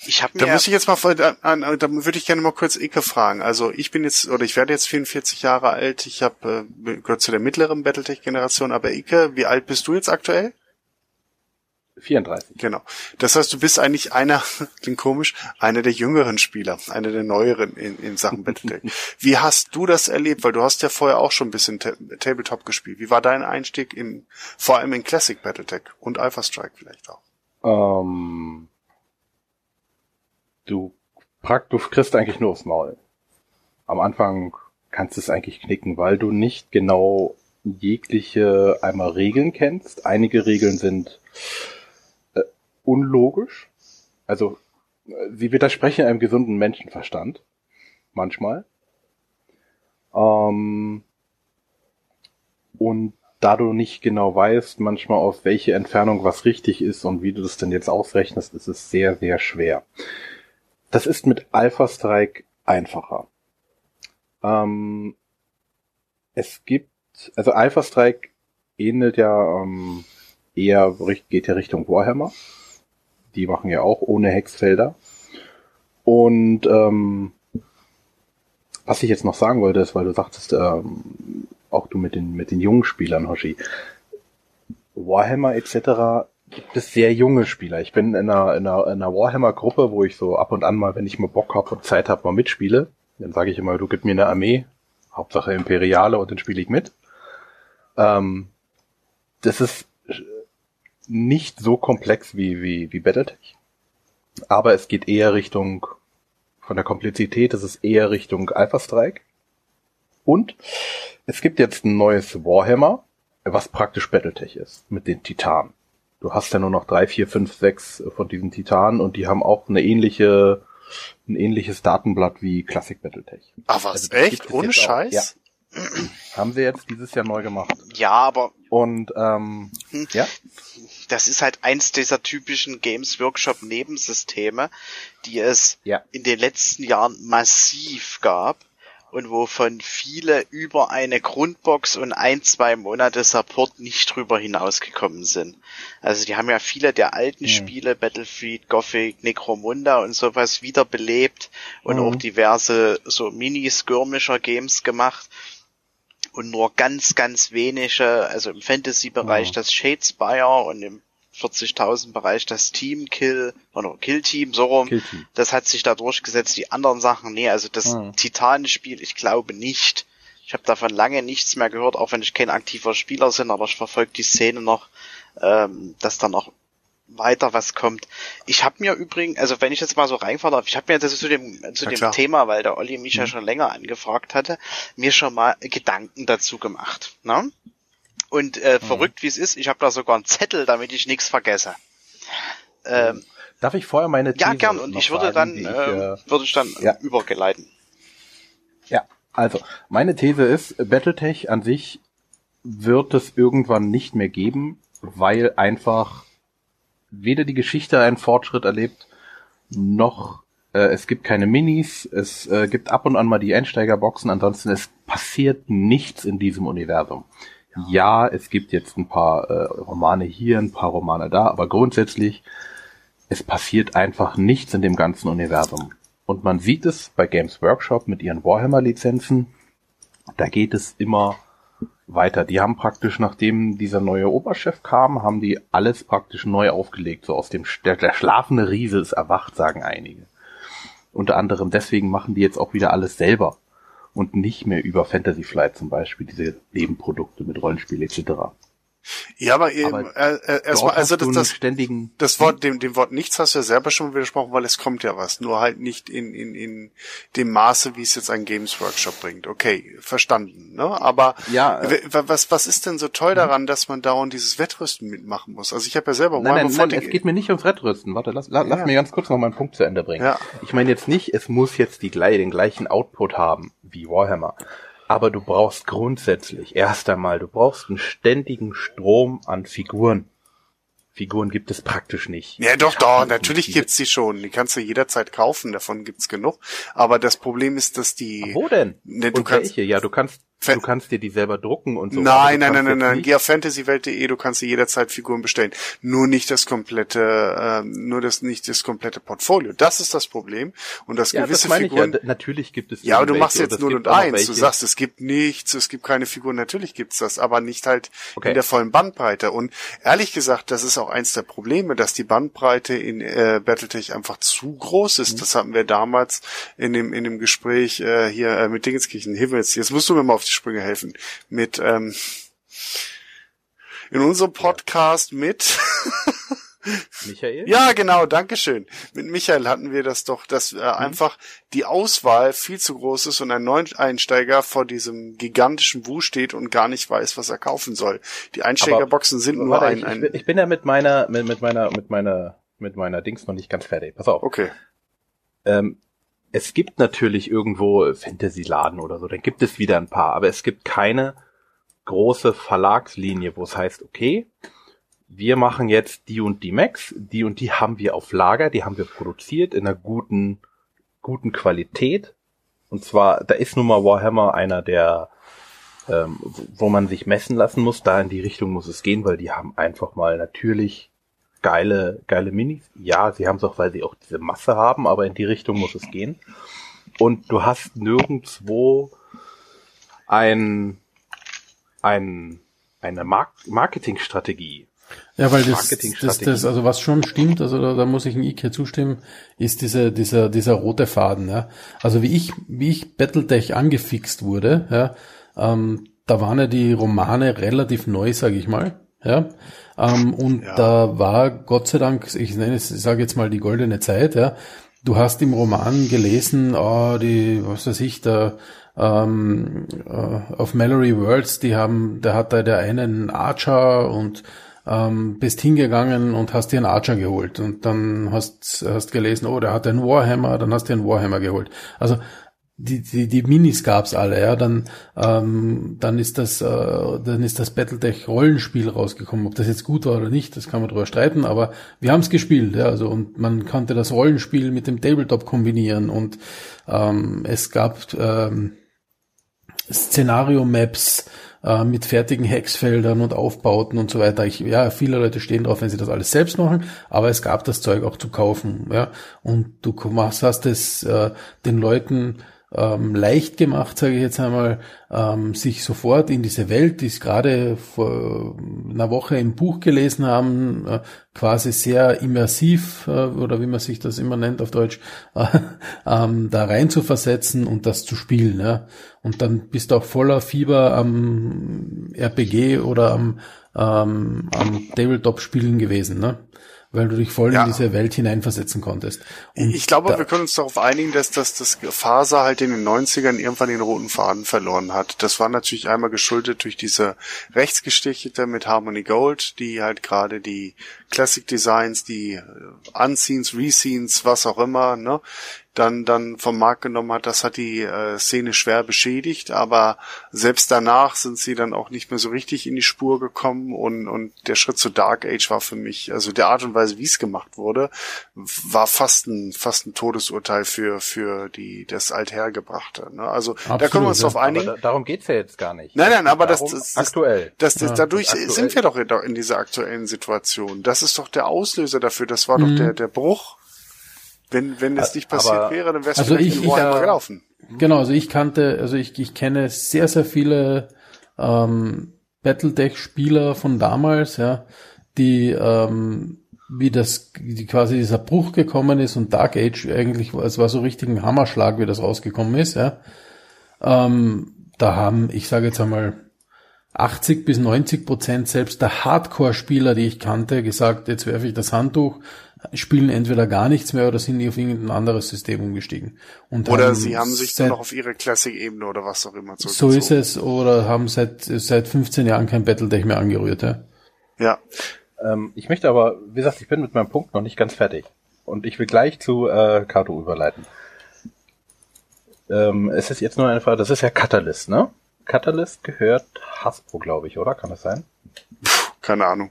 Ich hab mir da muss ich jetzt mal, da, da würde ich gerne mal kurz Icke fragen. Also ich bin jetzt, oder ich werde jetzt 44 Jahre alt, ich habe äh, gehört zu der mittleren Battletech-Generation, aber Icke, wie alt bist du jetzt aktuell? 34. Genau. Das heißt, du bist eigentlich einer, klingt komisch, einer der jüngeren Spieler, einer der neueren in, in Sachen Battletech. Wie hast du das erlebt? Weil du hast ja vorher auch schon ein bisschen Ta Tabletop gespielt. Wie war dein Einstieg in, vor allem in Classic Battletech und Alpha Strike vielleicht auch? Ähm, du, du kriegst eigentlich nur aufs Maul. Am Anfang kannst du es eigentlich knicken, weil du nicht genau jegliche einmal Regeln kennst. Einige Regeln sind unlogisch. Also sie widersprechen einem gesunden Menschenverstand. Manchmal. Ähm, und da du nicht genau weißt, manchmal auf welche Entfernung was richtig ist und wie du das denn jetzt ausrechnest, ist es sehr, sehr schwer. Das ist mit Alpha Strike einfacher. Ähm, es gibt, also Alpha Strike ähnelt ja ähm, eher, geht ja Richtung Warhammer. Die machen ja auch ohne Hexfelder. Und ähm, was ich jetzt noch sagen wollte, ist, weil du sagtest, ähm, auch du mit den mit den jungen Spielern, Hoshi, Warhammer etc. gibt es sehr junge Spieler. Ich bin in einer, in einer, in einer Warhammer-Gruppe, wo ich so ab und an mal, wenn ich mal Bock habe und Zeit habe, mal mitspiele. Dann sage ich immer, du gib mir eine Armee, Hauptsache Imperiale und dann spiele ich mit. Ähm, das ist nicht so komplex wie, wie, wie Battletech. Aber es geht eher Richtung, von der Komplexität ist es eher Richtung Alpha Strike. Und es gibt jetzt ein neues Warhammer, was praktisch Battletech ist, mit den Titanen. Du hast ja nur noch drei, vier, fünf, sechs von diesen Titanen und die haben auch eine ähnliche, ein ähnliches Datenblatt wie Classic Battletech. Ach was, also echt? Ohne Scheiß? Ja. Haben sie jetzt dieses Jahr neu gemacht. Ja, aber. Und ähm, hm. ja. Das ist halt eins dieser typischen Games Workshop Nebensysteme, die es ja. in den letzten Jahren massiv gab und wovon viele über eine Grundbox und ein, zwei Monate Support nicht drüber hinausgekommen sind. Also die haben ja viele der alten mhm. Spiele, Battlefield, Gothic, Necromunda und sowas wiederbelebt und mhm. auch diverse so Mini-Skirmisher-Games gemacht und nur ganz, ganz wenige, also im Fantasy-Bereich ja. das Shadespire und im 40.000 Bereich das Team Kill oder Kill Team so rum. -Team. Das hat sich da durchgesetzt. Die anderen Sachen, nee, also das ja. Titanenspiel, ich glaube nicht. Ich habe davon lange nichts mehr gehört, auch wenn ich kein aktiver Spieler bin, aber ich verfolge die Szene noch, ähm, dass da noch weiter was kommt. Ich habe mir übrigens, also wenn ich jetzt mal so reinfahren darf, ich habe mir das zu dem zu dem Thema, weil der Olli mich mhm. ja schon länger angefragt hatte, mir schon mal Gedanken dazu gemacht. Ne? Und äh, mhm. verrückt wie es ist, ich habe da sogar einen Zettel, damit ich nichts vergesse. Ähm, Darf ich vorher meine These Ja, gern. Und ich würde dann ich, äh, äh, würde ich dann ja. übergeleiten. Ja, also meine These ist, BattleTech an sich wird es irgendwann nicht mehr geben, weil einfach weder die Geschichte einen Fortschritt erlebt, noch äh, es gibt keine Minis, es äh, gibt ab und an mal die Einsteigerboxen, ansonsten es passiert nichts in diesem Universum. Ja, es gibt jetzt ein paar äh, Romane hier, ein paar Romane da, aber grundsätzlich es passiert einfach nichts in dem ganzen Universum. Und man sieht es bei Games Workshop mit ihren Warhammer-Lizenzen. Da geht es immer weiter. Die haben praktisch, nachdem dieser neue Oberchef kam, haben die alles praktisch neu aufgelegt. So aus dem, der, der schlafende Riese ist erwacht, sagen einige. Unter anderem deswegen machen die jetzt auch wieder alles selber und nicht mehr über Fantasy Flight zum Beispiel, diese Nebenprodukte mit Rollenspiel etc. Ja, aber, eben, Aber äh, äh, erstmal, also das, das, ständigen das Wort, dem, dem Wort nichts hast du ja selber schon widersprochen, weil es kommt ja was, nur halt nicht in, in, in dem Maße, wie es jetzt ein Games Workshop bringt. Okay, verstanden, ne? Aber Ja, äh, was, was ist denn so toll daran, dass man dauernd dieses Wettrüsten mitmachen muss? Also ich habe ja selber Nein, nein, nein, 40 es geht mir nicht ums Rettrüsten. Warte, lass, la, lass Ja. mir ganz kurz noch meinen Punkt zu Ende bringen. Ja. Ich meine jetzt nicht, es muss jetzt die, gleich- den gleichen Output haben wie Warhammer. Aber du brauchst grundsätzlich erst einmal, du brauchst einen ständigen Strom an Figuren. Figuren gibt es praktisch nicht. Ja, doch, doch, hab natürlich diese- gibt's die schon. Die kannst du jederzeit kaufen, davon gibt's genug. Aber das Problem ist, dass die... Wo denn? Ne, du Und kannst- welche? Ja, du kannst, Fan- du kannst dir die selber drucken und so. nein, nein, nein, nein, nein. Geh auf fantasywelt.de, du kannst dir jederzeit Figuren bestellen. Nur nicht das komplette, ähm, nur das nicht das komplette Portfolio. Das ist das Problem. Und dass Ja, gewisse das Figuren. ja. Natürlich gibt es Ja, aber du machst jetzt oder 0 es und 1. Du sagst, es gibt nichts, es gibt keine Figuren. Natürlich gibt's das, aber nicht halt Okay. in der vollen Bandbreite. Und ehrlich gesagt, das ist auch eins der Probleme, dass die Bandbreite in äh, Battletech einfach zu groß ist. Das hatten wir damals in dem in dem Gespräch äh, hier äh, mit Dingenskirchen Himmels. Jetzt musst du mir mal auf die Sprünge helfen. Mit ähm, in unserem Podcast mit Michael? ja, genau, Dankeschön. Mit Michael hatten wir das doch, dass äh, einfach die Auswahl viel zu groß ist und ein Neueinsteiger vor diesem gigantischen Wu steht und gar nicht weiß, was er kaufen soll. Die Einsteigerboxen sind nur Warte, ein, ich, ein ich bin ja mit meiner, mit, mit meiner, mit meiner, mit meiner Dings noch nicht ganz fertig. Pass auf. Okay. Ähm, es gibt natürlich irgendwo Fantasy-Laden oder so, dann gibt es wieder ein paar, aber es gibt keine große Verlagslinie, wo es heißt, okay, wir machen jetzt die und die Max, die und die haben wir auf Lager, die haben wir produziert in einer guten, guten Qualität. Und zwar, da ist nun mal Warhammer einer der, ähm, wo- man sich messen lassen muss, da in die Richtung muss es gehen, weil die haben einfach mal natürlich geile, geile Minis. Ja, sie haben es auch, weil sie auch diese Masse haben, aber in die Richtung muss es gehen. Und du hast nirgendwo ein, ein, eine Mark Marketingstrategie. Ja, weil das, das, das, also was schon stimmt, also da, da muss ich in Ike zustimmen, ist dieser, dieser, dieser rote Faden, ja. Also wie ich, wie ich Battletech angefixt wurde, ja, ähm, da waren ja die Romane relativ neu, sage ich mal, ja. Ähm, und Ja. da war Gott sei Dank, ich nenne es, ich sage jetzt mal die goldene Zeit, ja. Du hast im Roman gelesen, oh, die, was weiß ich, da ähm, äh, auf Mallory Worlds, die haben, da hat da der eine einen Archer und ähm, bist hingegangen und hast dir einen Archer geholt. Und dann hast hast gelesen, oh, der hat einen Warhammer, dann hast du einen Warhammer geholt. Also die, die, die Minis gab's alle, ja, dann, ähm, dann ist das, äh, dann ist das Battletech Rollenspiel rausgekommen. Ob das jetzt gut war oder nicht, das kann man drüber streiten, aber wir haben's gespielt, ja, also und man konnte das Rollenspiel mit dem Tabletop kombinieren. Und ähm, es gab ähm, Szenario-Maps äh, mit fertigen Hexfeldern und Aufbauten und so weiter. Ich, ja, viele Leute stehen drauf, wenn sie das alles selbst machen, aber es gab das Zeug auch zu kaufen, ja. Und du machst, hast es äh, den Leuten ähm, leicht gemacht, sage ich jetzt einmal, ähm, sich sofort in diese Welt, die es gerade vor einer Woche im Buch gelesen haben, äh, quasi sehr immersiv äh, oder wie man sich das immer nennt auf Deutsch, äh, ähm, da rein zu versetzen und das zu spielen. Ja. Und dann bist du auch voller Fieber am RPG oder am, ähm, am Tabletop-Spielen gewesen, ne? weil du dich voll Ja. in diese Welt hineinversetzen konntest. Und ich glaube, wir können uns darauf einigen, dass das, das Faser halt in den 90ern irgendwann den roten Faden verloren hat. Das war natürlich einmal geschuldet durch diese Rechtsgeschichte mit Harmony Gold, die halt gerade die Classic Designs, die Unscenes, Rescenes, was auch immer, ne, dann, dann vom Markt genommen hat. Das hat die äh, Szene schwer beschädigt, aber selbst danach sind sie dann auch nicht mehr so richtig in die Spur gekommen und, und der Schritt zu Dark Age war für mich, also der Art und Weise, wie es gemacht wurde, war fast ein, fast ein Todesurteil für, für die, das Althergebrachte. Ne? Also da Absolut, können wir uns ja. darauf einigen. Da, darum geht's ja jetzt gar nicht. Nein, nein, aber das, Darum das, das aktuell. Das, das, Ja, dadurch aktuell. sind wir doch in, in dieser aktuellen Situation. Das ist doch der Auslöser dafür. Das war Mhm. doch der, der Bruch. Wenn, wenn das nicht passiert Aber- wäre, dann wäre es Also ich- in ich, äh, gelaufen. Genau, also ich kannte, also ich, ich kenne sehr, sehr viele ähm, Battletech-Spieler von damals, ja, die ähm, wie das wie quasi dieser Bruch gekommen ist und Dark Age eigentlich, es war so richtig ein Hammerschlag, wie das rausgekommen ist, ja. Ähm, da haben, ich sage jetzt einmal, 80 bis 90 Prozent selbst der Hardcore-Spieler, die ich kannte, gesagt, jetzt werfe ich das Handtuch, spielen entweder gar nichts mehr oder sind auf irgendein anderes System umgestiegen. Und oder haben sie haben sich seit, dann noch auf ihre Classic-Ebene oder was auch immer So ist es, oder haben seit, seit 15 Jahren kein Battletech mehr angerührt, ja. Ja. Ähm, ich möchte aber, wie gesagt, ich bin mit meinem Punkt noch nicht ganz fertig. Und ich will gleich zu äh, Kato überleiten. Ähm, es ist jetzt nur eine Frage, das ist ja Catalyst, ne? Catalyst gehört Hasbro, glaube ich, oder? Kann das sein? Puh, keine Ahnung.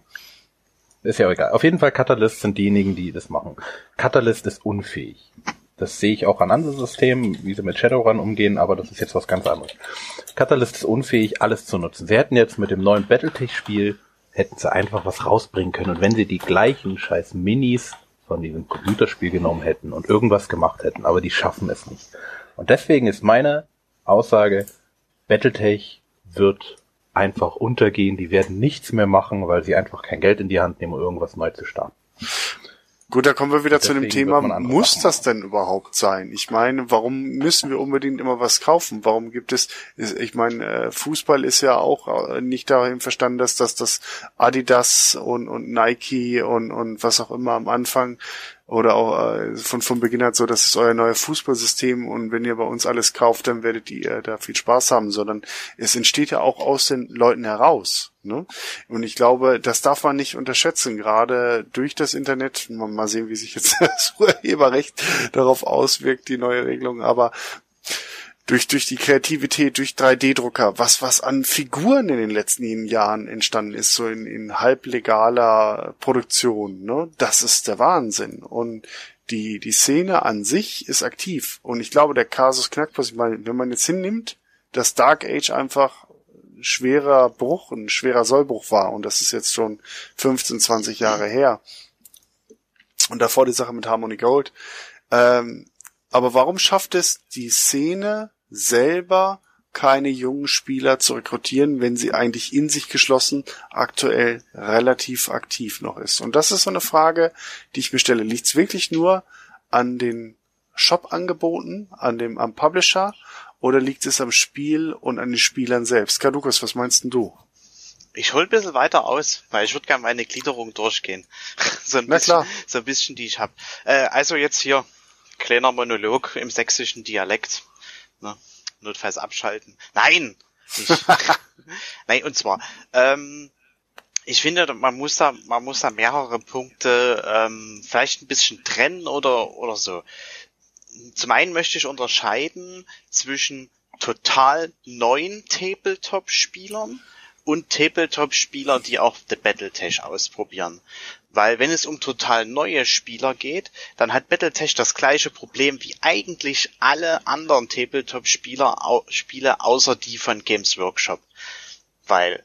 Ist ja auch egal. Auf jeden Fall Catalyst sind diejenigen, die das machen. Catalyst ist unfähig. Das sehe ich auch an anderen Systemen, wie sie mit Shadowrun umgehen, aber das ist jetzt was ganz anderes. Catalyst ist unfähig, alles zu nutzen. Sie hätten jetzt mit dem neuen Battletech-Spiel, hätten sie einfach was rausbringen können. Und wenn sie die gleichen scheiß Minis von diesem Computerspiel genommen hätten und irgendwas gemacht hätten, aber die schaffen es nicht. Und deswegen ist meine Aussage, Battletech wird einfach untergehen, die werden nichts mehr machen, weil sie einfach kein Geld in die Hand nehmen, um irgendwas neu zu starten. Gut, da kommen wir wieder zu dem Thema, muss das denn überhaupt sein? Ich meine, warum müssen wir unbedingt immer was kaufen? Warum gibt es, ich meine, äh, Fußball ist ja auch äh, nicht darin verstanden, dass das, das Adidas und, und Nike und, und was auch immer am Anfang oder auch äh, von, von Beginn an so, das ist euer neues Fußballsystem und wenn ihr bei uns alles kauft, dann werdet ihr da viel Spaß haben, sondern es entsteht ja auch aus den Leuten heraus. Ne? Und ich glaube, das darf man nicht unterschätzen, gerade durch das Internet. Mal sehen, wie sich jetzt das Urheberrecht darauf auswirkt, die neue Regelung, aber durch, durch die Kreativität, durch 3D-Drucker, was, was an Figuren in den letzten Jahren entstanden ist, so in, in halblegaler Produktion, ne? Das ist der Wahnsinn. Und die, die Szene an sich ist aktiv. Und ich glaube, der Kasus Knackpass, ich meine, wenn man jetzt hinnimmt, dass Dark Age einfach schwerer Bruch, ein schwerer Sollbruch war, und das ist jetzt schon 15, 20 Jahre her. Und davor die Sache mit Harmony Gold. Ähm, aber warum schafft es die Szene selber keine jungen Spieler zu rekrutieren, wenn sie eigentlich in sich geschlossen aktuell relativ aktiv noch ist? Und das ist so eine Frage, die ich mir stelle. Liegt es wirklich nur an den Shop-Angeboten, an dem, am Publisher, oder liegt es am Spiel und an den Spielern selbst? Kadukas, was meinst denn du? Ich hol ein bisschen weiter aus, weil ich würde gerne meine Gliederung durchgehen. so, ein bisschen, so ein bisschen, die ich habe. Äh, also jetzt hier, kleiner Monolog im sächsischen Dialekt. Ne? Notfalls abschalten. Nein! Nein, und zwar, ähm, ich finde, man muss da, man muss da mehrere Punkte ähm, vielleicht ein bisschen trennen oder oder so. Zum einen möchte ich unterscheiden zwischen total neuen Tabletop-Spielern und Tabletop-Spieler, die auch The Battletech ausprobieren. Weil wenn es um total neue Spieler geht, dann hat Battletech das gleiche Problem wie eigentlich alle anderen Tabletop-Spieler, Spiele außer die von Games Workshop. Weil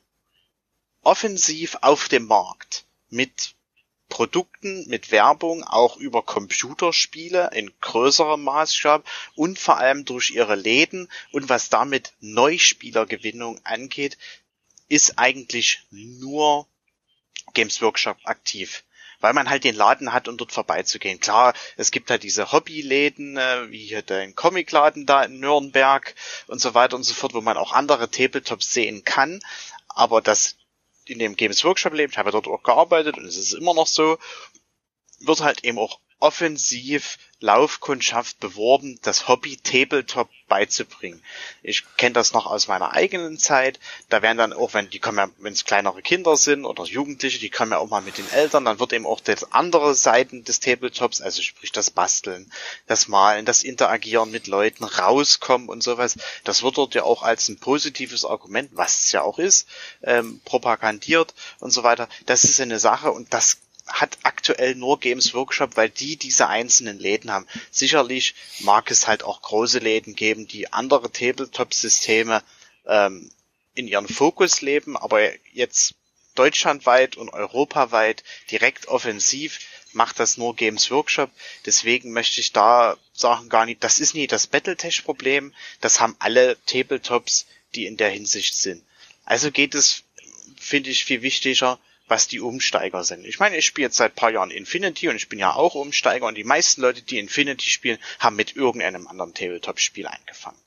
offensiv auf dem Markt mit Produkten, mit Werbung, auch über Computerspiele in größerem Maßstab und vor allem durch ihre Läden und was damit Neuspielergewinnung angeht, ist eigentlich nur Games Workshop aktiv. Weil man halt den Laden hat, um dort vorbeizugehen. Klar, es gibt halt diese Hobbyläden, äh, wie hier den Comicladen da in Nürnberg und so weiter und so fort, wo man auch andere Tabletops sehen kann. Aber das in dem Games Workshop lebt, ich habe dort auch gearbeitet und es ist immer noch so, wird halt eben auch offensiv Laufkundschaft beworben, das Hobby Tabletop beizubringen. Ich kenne das noch aus meiner eigenen Zeit. Da werden dann auch, wenn die kommen ja, wenn es kleinere Kinder sind oder Jugendliche, die kommen ja auch mal mit den Eltern, dann wird eben auch das andere Seiten des Tabletops, also sprich das Basteln, das Malen, das Interagieren mit Leuten, rauskommen und sowas, das wird dort ja auch als ein positives Argument, was es ja auch ist, ähm, propagandiert und so weiter. Das ist eine Sache und das hat aktuell nur Games Workshop, weil die diese einzelnen Läden haben. Sicherlich mag es halt auch große Läden geben, die andere Tabletop-Systeme ähm, in ihren Fokus leben, aber jetzt deutschlandweit und europaweit direkt offensiv macht das nur Games Workshop. Deswegen möchte ich da sagen gar nicht, das ist nie das Battletech-Problem. Das haben alle Tabletops, die in der Hinsicht sind. Also geht es, finde ich, viel wichtiger, was die Umsteiger sind. Ich meine, ich spiele jetzt seit paar Jahren Infinity und ich bin ja auch Umsteiger und die meisten Leute, die Infinity spielen, haben mit irgendeinem anderen Tabletop-Spiel angefangen.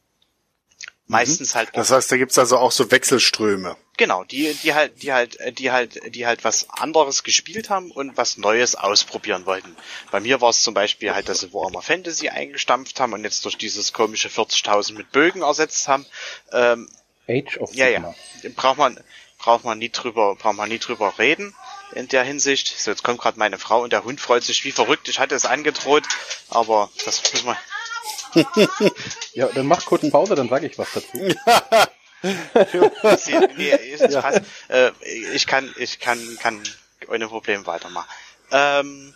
Meistens halt. Das heißt, da gibt's also auch so Wechselströme. Genau, die, die halt, die halt, die halt, die halt was anderes gespielt haben und was Neues ausprobieren wollten. Bei mir war es zum Beispiel halt, dass sie Warhammer Fantasy eingestampft haben und jetzt durch dieses komische 40.000 mit Bögen ersetzt haben. Ähm, Age of ja, Sigmar. ja, braucht man, braucht man nie drüber, braucht man nie drüber reden in der Hinsicht. So, jetzt kommt gerade meine Frau und der Hund freut sich wie verrückt. Ich hatte es angedroht, aber das müssen wir. Ja, dann mach kurz Pause, dann sage ich was dazu. Sie, nee, ist fast, äh, ich kann, ich kann, kann ohne Problem weitermachen. Ähm,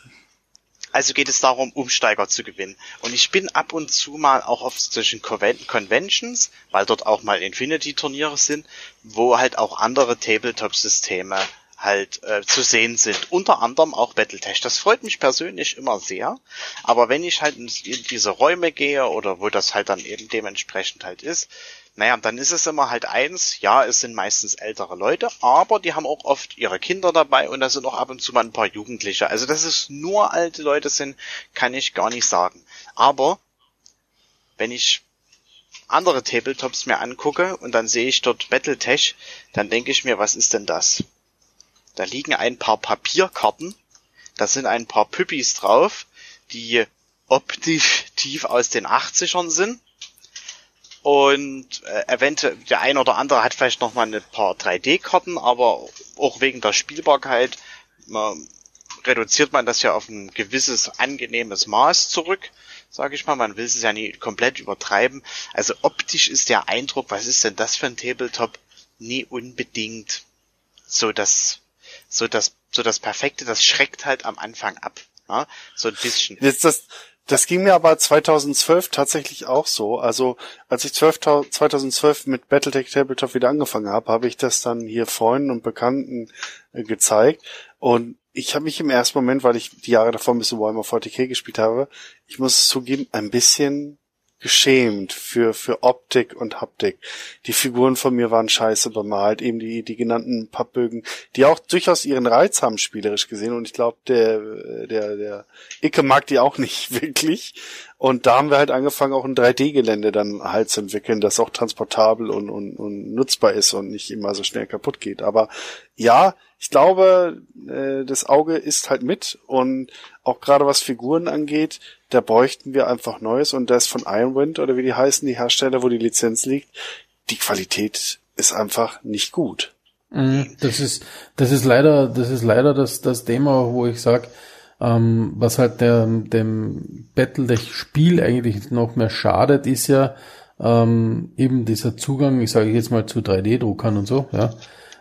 also geht es darum, Umsteiger zu gewinnen. Und ich bin ab und zu mal auch auf solchen Conven- Conventions, weil dort auch mal Infinity-Turniere sind, wo halt auch andere Tabletop-Systeme halt äh, zu sehen sind. Unter anderem auch Battletech. Das freut mich persönlich immer sehr. Aber wenn ich halt in diese Räume gehe oder wo das halt dann eben dementsprechend halt ist, naja, dann ist es immer halt eins, ja, es sind meistens ältere Leute, aber die haben auch oft ihre Kinder dabei und da sind auch ab und zu mal ein paar Jugendliche. Also, dass es nur alte Leute sind, kann ich gar nicht sagen. Aber wenn ich andere Tabletops mir angucke und dann sehe ich dort Battletech, dann denke ich mir, was ist denn das? Da liegen ein paar Papierkarten, da sind ein paar Püppis drauf, die optisch tief aus den 80ern sind. Und äh, eventuell der ein oder andere hat vielleicht noch mal ein paar 3D-Karten, aber auch wegen der Spielbarkeit man, reduziert man das ja auf ein gewisses angenehmes Maß zurück, sage ich mal. Man will es ja nie komplett übertreiben. Also optisch ist der Eindruck, was ist denn das für ein Tabletop, nie unbedingt so das, so das, so das Perfekte. Das schreckt halt am Anfang ab. Ja? So ein bisschen. Jetzt das, das ging mir aber 2012 tatsächlich auch so. Also als ich 12, 2012 mit Battletech Tabletop wieder angefangen habe, habe ich das dann hier Freunden und Bekannten äh, gezeigt. Und ich habe mich im ersten Moment, weil ich die Jahre davor ein bisschen Warhammer 40k gespielt habe, ich muss zugeben, ein bisschen geschämt für, für Optik und Haptik. Die Figuren von mir waren scheiße bemalt, eben die, die genannten Pappbögen, die auch durchaus ihren Reiz haben, spielerisch gesehen. Und ich glaube, der, der, der Icke mag die auch nicht wirklich. Und da haben wir halt angefangen, auch ein 3D-Gelände dann halt zu entwickeln, das auch transportabel und, und, und nutzbar ist und nicht immer so schnell kaputt geht. Aber ja, ich glaube, äh, das Auge ist halt mit und auch gerade was Figuren angeht, da bräuchten wir einfach Neues und das von Ironwind oder wie die heißen, die Hersteller, wo die Lizenz liegt, die Qualität ist einfach nicht gut. Mhm, Das ist, das ist leider, das ist leider das, das Thema, wo ich sag, ähm, was halt der, dem Battletech-Spiel eigentlich noch mehr schadet, ist ja ähm, eben dieser Zugang, ich sage jetzt mal zu 3D-Druckern und so, ja.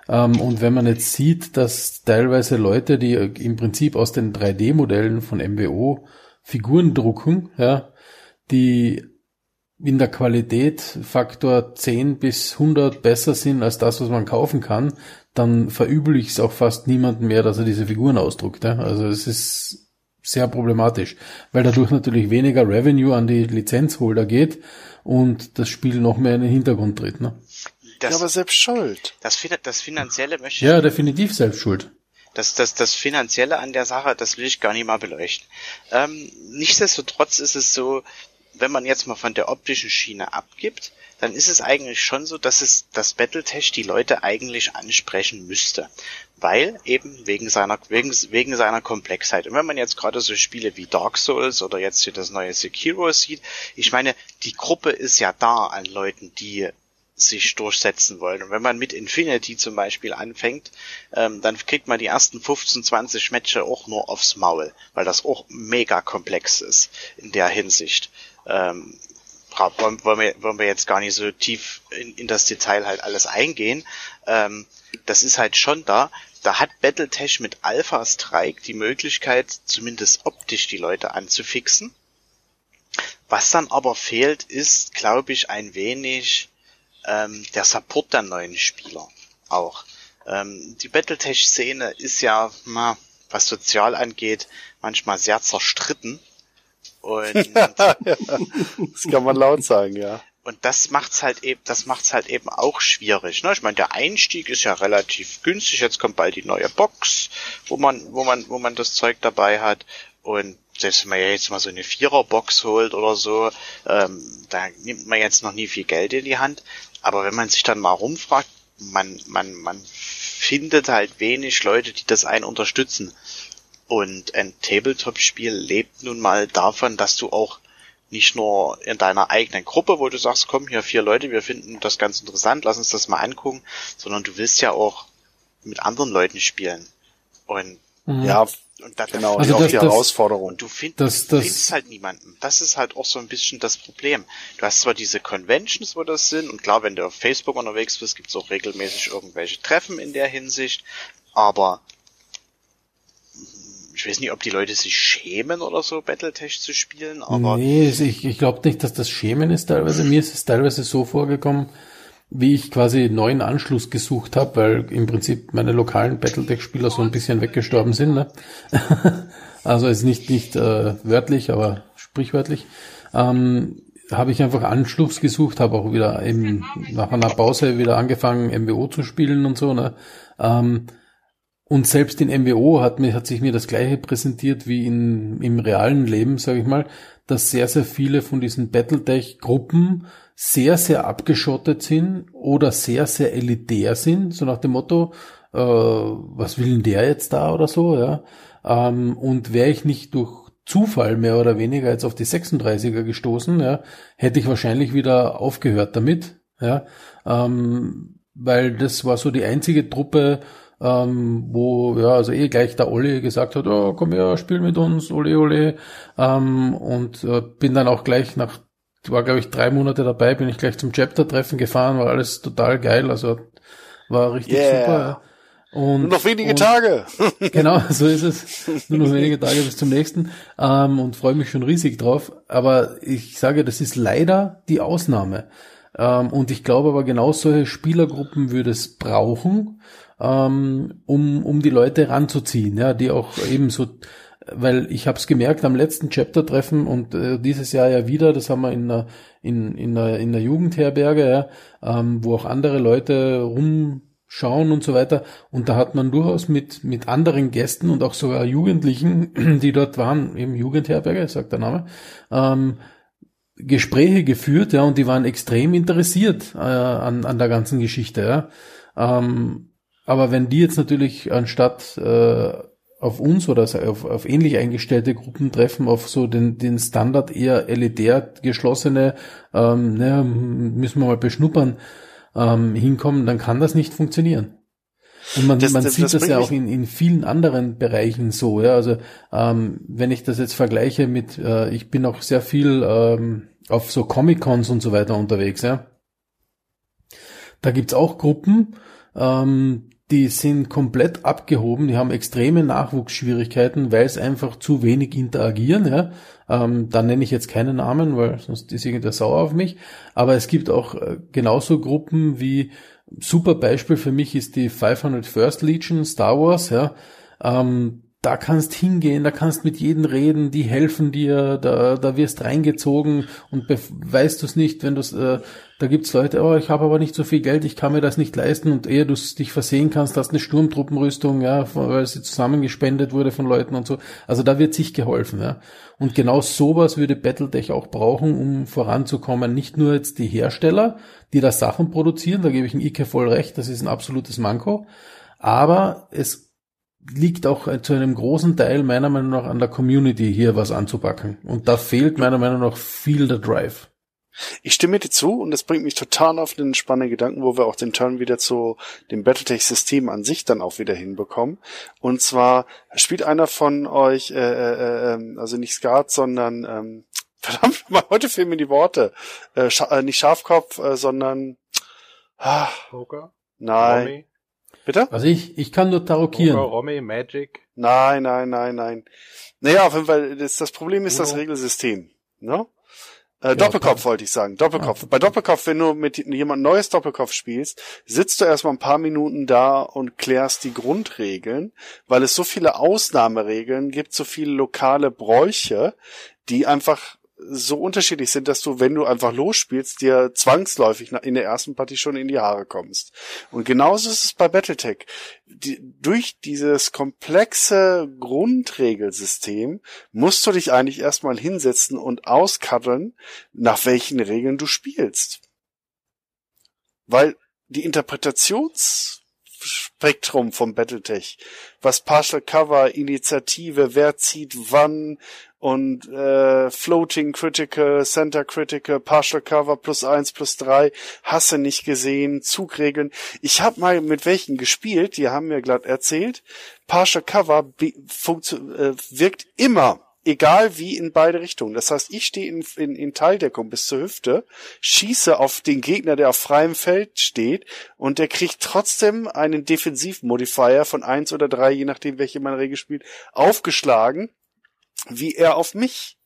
Ähm, und wenn man jetzt sieht, dass teilweise Leute, die im Prinzip aus den 3D-Modellen von MWO Figuren drucken, ja, die in der Qualität Faktor 10 bis 100 besser sind als das, was man kaufen kann, dann verübel ich es auch fast niemandem mehr, dass er diese Figuren ausdruckt. Ja? Also es ist sehr problematisch, weil dadurch natürlich weniger Revenue an die Lizenzholder geht und das Spiel noch mehr in den Hintergrund tritt. Ne? Das, ja, aber selbst schuld. das, das Finanzielle möchte ich Ja, definitiv selbst schuld. Das, das, das Finanzielle an der Sache, das will ich gar nicht mal beleuchten. Ähm, nichtsdestotrotz ist es so, wenn man jetzt mal von der optischen Schiene abgibt, dann ist es eigentlich schon so, dass es das Battletech die Leute eigentlich ansprechen müsste. Weil eben wegen seiner, wegen, wegen seiner Komplexheit. Und wenn man jetzt gerade so Spiele wie Dark Souls oder jetzt hier das neue Sekiro sieht, ich meine, die Gruppe ist ja da an Leuten, die sich durchsetzen wollen. Und wenn man mit Infinity zum Beispiel anfängt, ähm, dann kriegt man die ersten 15, 20 Matches auch nur aufs Maul, weil das auch mega komplex ist in der Hinsicht. Ähm, wollen, wir, wollen wir jetzt gar nicht so tief in, in das Detail halt alles eingehen. Ähm, das ist halt schon da. Da hat Battletech mit Alpha Strike die Möglichkeit, zumindest optisch die Leute anzufixen. Was dann aber fehlt, ist, glaube ich, ein wenig ähm, der Support der neuen Spieler auch. Ähm, die Battletech-Szene ist ja, na, was sozial angeht, manchmal sehr zerstritten. Und Das kann man laut sagen, ja. Und das macht's halt eben, das macht's halt eben auch schwierig. Ne? Ich meine, der Einstieg ist ja relativ günstig. Jetzt kommt bald die neue Box, wo man, wo man, wo man das Zeug dabei hat. Und selbst wenn man ja jetzt mal so eine Vierer-Box holt oder so, ähm, da nimmt man jetzt noch nie viel Geld in die Hand. Aber wenn man sich dann mal rumfragt, man, man, man findet halt wenig Leute, die das einen unterstützen. Und ein Tabletop-Spiel lebt nun mal davon, dass du auch nicht nur in deiner eigenen Gruppe, wo du sagst, komm hier vier Leute, wir finden das ganz interessant, lass uns das mal angucken, sondern du willst ja auch mit anderen Leuten spielen. Und mhm. ja, und da, genau, also das, die das, Herausforderung. Und du, find, das, das, findest halt niemanden. Das ist halt auch so ein bisschen das Problem. Du hast zwar diese Conventions, wo das sind, und klar, wenn du auf Facebook unterwegs bist, gibt es auch regelmäßig irgendwelche Treffen in der Hinsicht, aber ich weiß nicht, ob die Leute sich schämen oder so, Battletech zu spielen, aber. Nee, ich, ich glaube nicht, dass das Schämen ist teilweise. Mir ist es teilweise so vorgekommen, wie ich quasi neuen Anschluss gesucht habe, weil im Prinzip meine lokalen Battletech-Spieler so ein bisschen weggestorben sind. Ne? also ist nicht nicht äh, wörtlich, aber sprichwörtlich. Ähm, habe ich einfach Anschluss gesucht, habe auch wieder eben nach einer Pause wieder angefangen, MWO zu spielen und so. Ne? Ähm, und selbst in MWO hat, mir, hat sich mir das gleiche präsentiert wie in, im realen Leben, sage ich mal, dass sehr, sehr viele von diesen Battletech-Gruppen sehr, sehr abgeschottet sind oder sehr, sehr elitär sind, so nach dem Motto, äh, was will denn der jetzt da oder so, ja. Ähm, und wäre ich nicht durch Zufall mehr oder weniger jetzt auf die 36er gestoßen, ja, hätte ich wahrscheinlich wieder aufgehört damit, ja, ähm, weil das war so die einzige Truppe, ähm, wo ja also eh gleich der Olli gesagt hat, oh, komm her, spiel mit uns, ole ole, ähm, und äh, bin dann auch gleich nach, war glaube ich drei Monate dabei, bin ich gleich zum Chapter-Treffen gefahren, war alles total geil, also war richtig yeah. super. Und, Nur noch wenige und, Tage. genau, so ist es. Nur noch wenige Tage bis zum nächsten. Ähm, und freue mich schon riesig drauf. Aber ich sage, das ist leider die Ausnahme. Ähm, und ich glaube aber genau solche Spielergruppen würde es brauchen, ähm, um, um die Leute ranzuziehen, ja, die auch eben so, weil ich habe es gemerkt am letzten Chapter-Treffen und äh, dieses Jahr ja wieder, das haben wir in einer, in, in einer, in einer Jugendherberge, ja, ähm, wo auch andere Leute rumschauen und so weiter. Und da hat man durchaus mit, mit anderen Gästen und auch sogar Jugendlichen, die dort waren, eben Jugendherberge, sagt der Name, ähm, Gespräche geführt, ja, und die waren extrem interessiert äh, an, an der ganzen Geschichte, ja. Ähm, aber wenn die jetzt natürlich anstatt äh, auf uns oder auf, auf ähnlich eingestellte Gruppen treffen, auf so den, den Standard eher elitär geschlossene, ähm, naja, müssen wir mal beschnuppern, ähm, hinkommen, dann kann das nicht funktionieren. Und man, das, man das, sieht das, das ja auch in, in vielen anderen Bereichen so, ja. Also ähm, wenn ich das jetzt vergleiche mit, äh, ich bin auch sehr viel ähm, auf so Comic-Cons und so weiter unterwegs, ja. Da gibt's auch Gruppen, ähm, die sind komplett abgehoben, die haben extreme Nachwuchsschwierigkeiten, weil es einfach zu wenig interagieren. Ja? Ähm, da nenne ich jetzt keine Namen, weil sonst ist irgendwer sauer auf mich. Aber es gibt auch äh, genauso Gruppen wie, super Beispiel für mich ist die 500 First Legion Star Wars. Ja? Ähm, da kannst hingehen, da kannst mit jedem reden, die helfen dir, da, da wirst reingezogen und weißt du es nicht, wenn du äh, da gibt's Leute, oh, ich habe aber nicht so viel Geld, ich kann mir das nicht leisten und ehe du dich versehen kannst, hast eine Sturmtruppenrüstung, ja, weil sie zusammengespendet wurde von Leuten und so. Also da wird sich geholfen, ja. Und genau sowas würde Battletech auch brauchen, um voranzukommen. Nicht nur jetzt die Hersteller, die da Sachen produzieren, da gebe ich ein Ike voll recht, das ist ein absolutes Manko. Aber es liegt auch zu einem großen Teil meiner Meinung nach an der Community hier was anzupacken. Und da fehlt meiner Meinung nach viel der Drive. Ich stimme dir zu und das bringt mich total auf den spannenden Gedanken, wo wir auch den Turn wieder zu dem Battletech-System an sich dann auch wieder hinbekommen. Und zwar spielt einer von euch, äh, äh, äh, also nicht Skat, sondern ähm, verdammt mal, heute fehlen mir die Worte. Äh, Scha äh, nicht Schafkopf, äh, sondern ah, Poker? Nein. Romy? Bitte? Also ich, ich kann nur tarokieren. Poker, Romy, Magic? Nein, nein, nein, nein. Naja, auf jeden Fall, das, das Problem ist Uno. das Regelsystem. Ne? Äh, Doppelkopf wollte ich sagen. Doppelkopf. Ah. Bei Doppelkopf, wenn du mit jemand neues Doppelkopf spielst, sitzt du erstmal ein paar Minuten da und klärst die Grundregeln, weil es so viele Ausnahmeregeln gibt, so viele lokale Bräuche, die einfach so unterschiedlich sind, dass du, wenn du einfach losspielst, dir zwangsläufig in der ersten Partie schon in die Haare kommst. Und genauso ist es bei Battletech. Die, durch dieses komplexe Grundregelsystem musst du dich eigentlich erstmal hinsetzen und auskaddeln, nach welchen Regeln du spielst. Weil die Interpretations Spektrum vom Battletech. Was Partial Cover, Initiative, wer zieht wann und äh, Floating Critical, Center Critical, Partial Cover plus eins plus drei, hasse nicht gesehen, Zugregeln. Ich habe mal mit welchen gespielt, die haben mir glatt erzählt. Partial Cover äh, wirkt immer egal wie in beide Richtungen. Das heißt, ich stehe in, in, in Teildeckung bis zur Hüfte, schieße auf den Gegner, der auf freiem Feld steht, und der kriegt trotzdem einen Defensivmodifier von eins oder drei, je nachdem, welche man Regel spielt, aufgeschlagen, wie er auf mich.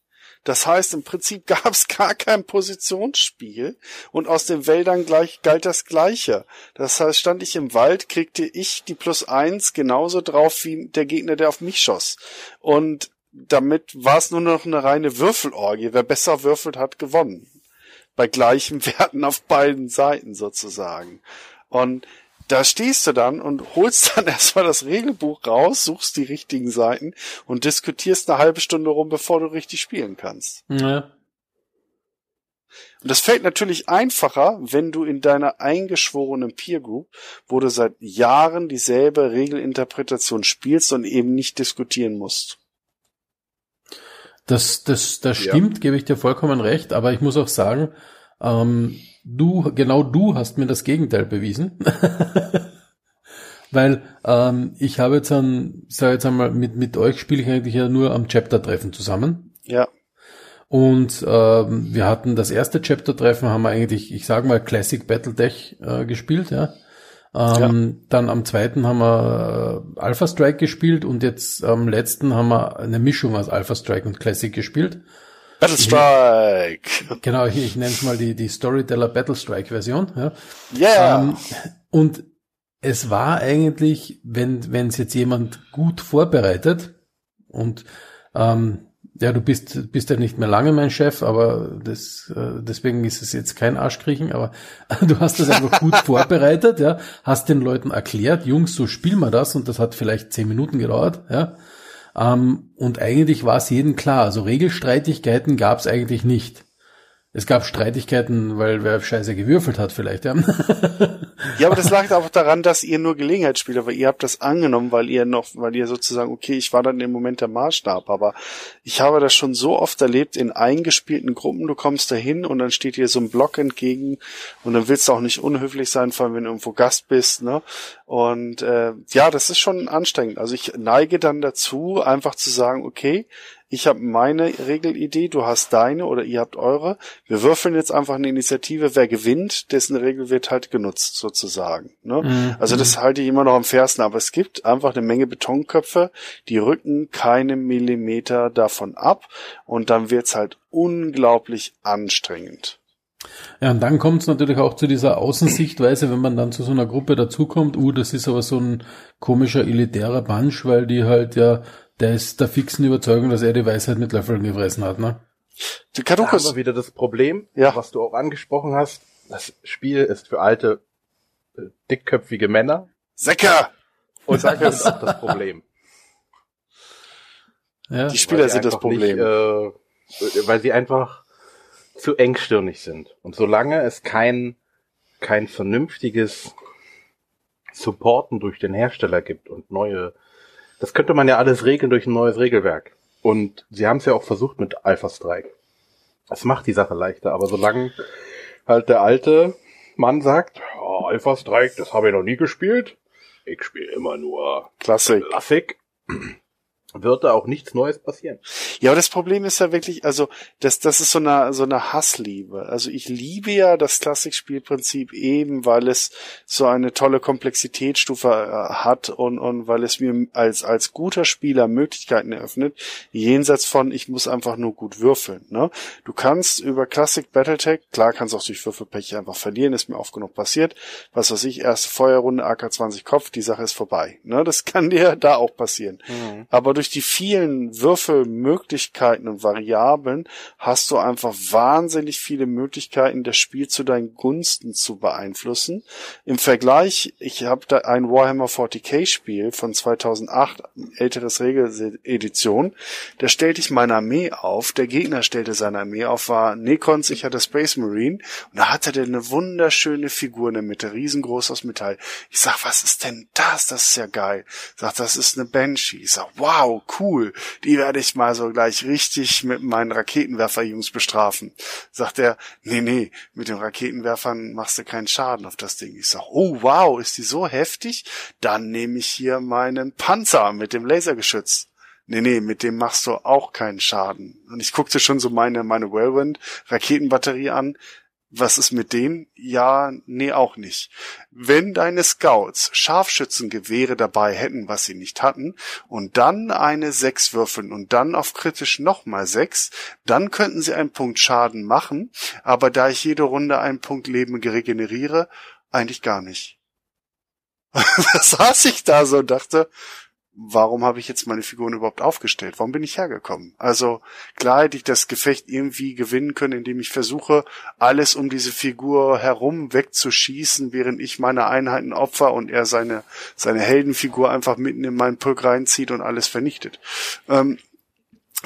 Das heißt, im Prinzip gab es gar kein Positionsspiel und aus den Wäldern gleich galt das Gleiche. Das heißt, stand ich im Wald, kriegte ich die plus eins genauso drauf wie der Gegner, der auf mich schoss. Und damit war es nur noch eine reine Würfelorgie. Wer besser würfelt, hat gewonnen. Bei gleichen Werten auf beiden Seiten sozusagen. Und da stehst du dann und holst dann erstmal das Regelbuch raus, suchst die richtigen Seiten und diskutierst eine halbe Stunde rum, bevor du richtig spielen kannst. Ja. Und das fällt natürlich einfacher, wenn du in deiner eingeschworenen Peer Group, wo du seit Jahren dieselbe Regelinterpretation spielst und eben nicht diskutieren musst. Das, das, das stimmt, ja. gebe ich dir vollkommen recht, aber ich muss auch sagen, ähm, du, genau du hast mir das Gegenteil bewiesen. Weil ähm, ich habe jetzt an, sag jetzt einmal, mit, mit euch spiele ich eigentlich ja nur am Chapter-Treffen zusammen. Ja. Und ähm, wir hatten das erste Chapter-Treffen, haben wir eigentlich, ich sag mal, Classic Battletech äh, gespielt, ja. Ähm, ja. Dann am zweiten haben wir äh, Alpha Strike gespielt und jetzt am letzten haben wir eine Mischung aus Alpha Strike und Classic gespielt. Battle Strike! Genau, ich, ich nenne es mal die, die Storyteller Battle Strike Version. Ja. Yeah. Ähm, und es war eigentlich, wenn wenn es jetzt jemand gut vorbereitet und ähm, ja, du bist, bist ja nicht mehr lange mein Chef, aber das, äh, deswegen ist es jetzt kein Arschkriechen, aber du hast das einfach gut vorbereitet, ja, hast den Leuten erklärt, Jungs, so spielen wir das und das hat vielleicht zehn Minuten gedauert, ja. Ähm, und eigentlich war es jedem klar, also Regelstreitigkeiten gab es eigentlich nicht. Es gab Streitigkeiten, weil wer scheiße gewürfelt hat vielleicht, ja. ja, aber das lag auch daran, dass ihr nur Gelegenheitsspieler, weil ihr habt das angenommen, weil ihr noch, weil ihr sozusagen, okay, ich war dann im Moment der Maßstab, aber ich habe das schon so oft erlebt in eingespielten Gruppen, du kommst dahin und dann steht dir so ein Block entgegen und dann willst du auch nicht unhöflich sein, vor allem wenn du irgendwo Gast bist, ne? Und äh, ja, das ist schon anstrengend. Also ich neige dann dazu, einfach zu sagen, okay, ich habe meine Regelidee, du hast deine oder ihr habt eure. Wir würfeln jetzt einfach eine Initiative, wer gewinnt, dessen Regel wird halt genutzt sozusagen. Ne? Mhm. Also das halte ich immer noch am fairsten, aber es gibt einfach eine Menge Betonköpfe, die rücken keine Millimeter davon ab und dann wird's halt unglaublich anstrengend. Ja, und dann kommt es natürlich auch zu dieser Außensichtweise, wenn man dann zu so einer Gruppe dazukommt, uh, das ist aber so ein komischer elitärer Bunch, weil die halt ja der ist der fixen Überzeugung, dass er die Weisheit mit Löffeln gefressen hat, ne? Die Kadukas. Da haben wir wieder das Problem, ja. was du auch angesprochen hast. Das Spiel ist für alte, äh, dickköpfige Männer. Säcke! Und das ist auch das Problem. Ja. Die Spieler sind das Problem. Nicht, äh, weil sie einfach zu engstirnig sind. Und solange es kein, kein vernünftiges Supporten durch den Hersteller gibt und neue das könnte man ja alles regeln durch ein neues Regelwerk. Und sie haben es ja auch versucht mit Alpha Strike. Das macht die Sache leichter, aber solange halt der alte Mann sagt, oh, Alpha Strike, das habe ich noch nie gespielt. Ich spiele immer nur Klassik. Klassik wird da auch nichts Neues passieren. Ja, aber das Problem ist ja wirklich, also das, das ist so eine so eine Hassliebe. Also ich liebe ja das Klassikspielprinzip eben, weil es so eine tolle Komplexitätsstufe äh, hat und und weil es mir als als guter Spieler Möglichkeiten eröffnet, jenseits von ich muss einfach nur gut würfeln. Ne? Du kannst über Classic Battletech, klar kannst du auch durch Würfelpech einfach verlieren, ist mir oft genug passiert. Was weiß ich, erste Feuerrunde AK20 Kopf, die Sache ist vorbei. Ne? Das kann dir da auch passieren. Mhm. Aber durch durch die vielen Würfelmöglichkeiten und Variablen hast du einfach wahnsinnig viele Möglichkeiten, das Spiel zu deinen Gunsten zu beeinflussen. Im Vergleich, ich habe da ein Warhammer 40k Spiel von 2008, älteres Regeledition, da stellte ich meine Armee auf, der Gegner stellte seine Armee auf, war Necrons, ich hatte Space Marine und da hatte der eine wunderschöne Figur in der Mitte, riesengroß aus Metall. Ich sag, was ist denn das? Das ist ja geil. Sagt, das ist eine Banshee. Ich sag, wow, cool. Die werde ich mal so gleich richtig mit meinen Raketenwerferjungs bestrafen. Sagt er, nee, nee, mit den Raketenwerfern machst du keinen Schaden auf das Ding. Ich sag, oh wow, ist die so heftig? Dann nehme ich hier meinen Panzer mit dem Lasergeschütz. Nee, nee, mit dem machst du auch keinen Schaden. Und ich guckte schon so meine, meine Whirlwind Raketenbatterie an was ist mit dem? Ja, nee, auch nicht. Wenn deine Scouts Scharfschützengewehre dabei hätten, was sie nicht hatten, und dann eine sechs würfeln und dann auf kritisch nochmal sechs, dann könnten sie einen Punkt Schaden machen, aber da ich jede Runde einen Punkt Leben regeneriere, eigentlich gar nicht. da saß ich da so und dachte, warum habe ich jetzt meine Figuren überhaupt aufgestellt? Warum bin ich hergekommen? Also klar hätte ich das Gefecht irgendwie gewinnen können, indem ich versuche, alles um diese Figur herum wegzuschießen, während ich meine Einheiten opfer und er seine, seine Heldenfigur einfach mitten in meinen Pulk reinzieht und alles vernichtet. Ähm,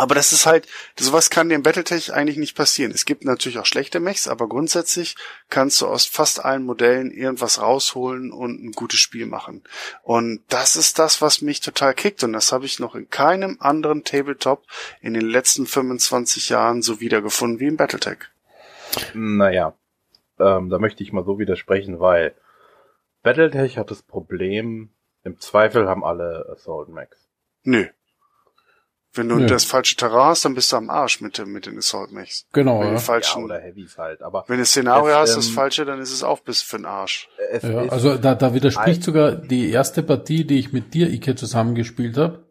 aber das ist halt, sowas kann dem Battletech eigentlich nicht passieren. Es gibt natürlich auch schlechte Mechs, aber grundsätzlich kannst du aus fast allen Modellen irgendwas rausholen und ein gutes Spiel machen. Und das ist das, was mich total kickt. Und das habe ich noch in keinem anderen Tabletop in den letzten 25 Jahren so wiedergefunden wie im Battletech. Naja, ähm, da möchte ich mal so widersprechen, weil Battletech hat das Problem, im Zweifel haben alle Assault Max. Nö. Wenn du ja. das falsche Terrain hast, dann bist du am Arsch mit, mit den Assault Mechs. Genau. Wenn ja. falschen, ja, oder Heavys halt. Aber wenn du Szenario es, hast, das ähm, falsche, dann ist es auch bis für den Arsch. Ja, also da, da widerspricht sogar die erste Partie, die ich mit dir, Ike, zusammengespielt habe.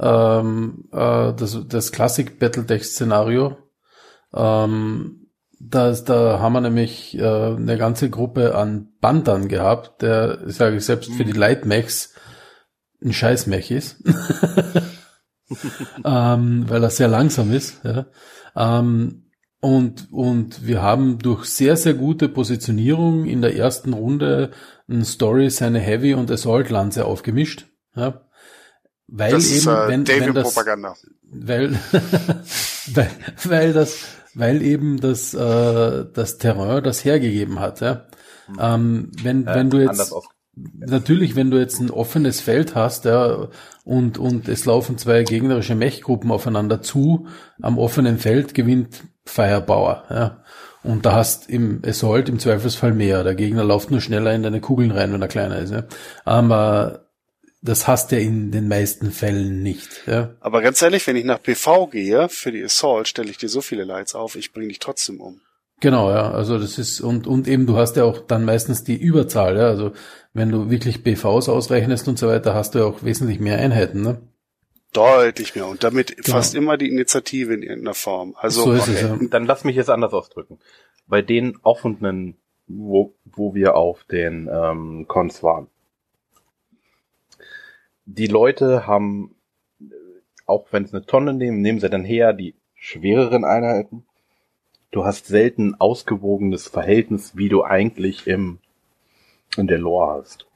Ähm, äh, das, das Classic Battletech Szenario. Ähm, da, da haben wir nämlich äh, eine ganze Gruppe an Bandern gehabt, der, sage ich selbst, für die Light Mechs ein Scheiß-Mech ist. ähm, weil er sehr langsam ist. Ja. Ähm, und, und wir haben durch sehr, sehr gute Positionierung in der ersten Runde ein Story seine Heavy und Assault Lanze aufgemischt. Ja. Weil das eben, ist, äh, wenn, wenn das, Propaganda. weil, weil, weil das, weil eben das, äh, das Terrain das hergegeben hat. Ja. Ähm, wenn, äh, wenn du jetzt, natürlich, wenn du jetzt ein offenes Feld hast, ja, und, und es laufen zwei gegnerische Mechgruppen aufeinander zu, am offenen Feld gewinnt Firebauer, ja. Und da hast im Assault im Zweifelsfall mehr. Der Gegner läuft nur schneller in deine Kugeln rein, wenn er kleiner ist, ja. Aber das hast du in den meisten Fällen nicht, ja. Aber ganz ehrlich, wenn ich nach PV gehe, für die Assault, stelle ich dir so viele Lights auf, ich bringe dich trotzdem um. Genau, ja. Also das ist, und, und eben du hast ja auch dann meistens die Überzahl, ja. Also wenn du wirklich BVs ausrechnest und so weiter, hast du ja auch wesentlich mehr Einheiten, ne? Deutlich mehr. Und damit genau. fast immer die Initiative in irgendeiner Form. Also, so ist okay. es, ja. dann lass mich jetzt anders ausdrücken. Bei den offenen, wo, wo wir auf den ähm, Cons waren. Die Leute haben, auch wenn es eine Tonne nehmen, nehmen sie dann her die schwereren Einheiten du hast selten ausgewogenes Verhältnis, wie du eigentlich im in der Lore hast.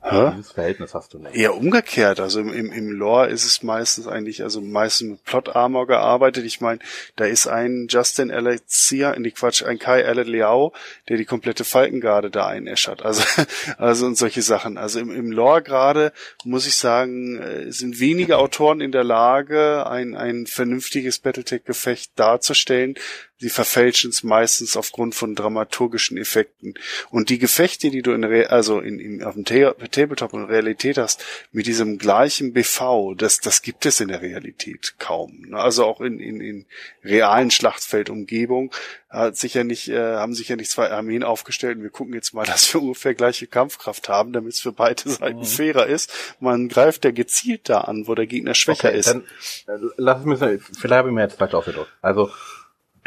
Hä? Dieses Verhältnis hast du nicht. Eher umgekehrt. Also im, im, im Lore ist es meistens eigentlich, also meistens mit Plot Armor gearbeitet. Ich meine, da ist ein Justin Alexia, in die Quatsch, ein Kai Liao, der die komplette Falkengarde da einäschert. Also, also und solche Sachen. Also im, im Lore gerade, muss ich sagen, äh, sind wenige Autoren in der Lage, ein, ein vernünftiges Battletech-Gefecht darzustellen, sie verfälschen es meistens aufgrund von dramaturgischen Effekten. Und die Gefechte, die du in Re also in, in, auf dem Ta Tabletop in Realität hast, mit diesem gleichen BV, das, das gibt es in der Realität kaum. Ne? Also auch in, in, in realen Schlachtfeldumgebung hat sicher nicht, äh, haben sicher nicht zwei Armeen aufgestellt und wir gucken jetzt mal, dass wir ungefähr gleiche Kampfkraft haben, damit es für beide Seiten mhm. fairer ist. Man greift ja gezielt da an, wo der Gegner schwächer okay, ist. Dann, äh, lass mich, vielleicht habe ich mir jetzt falsch ausgedrückt. Also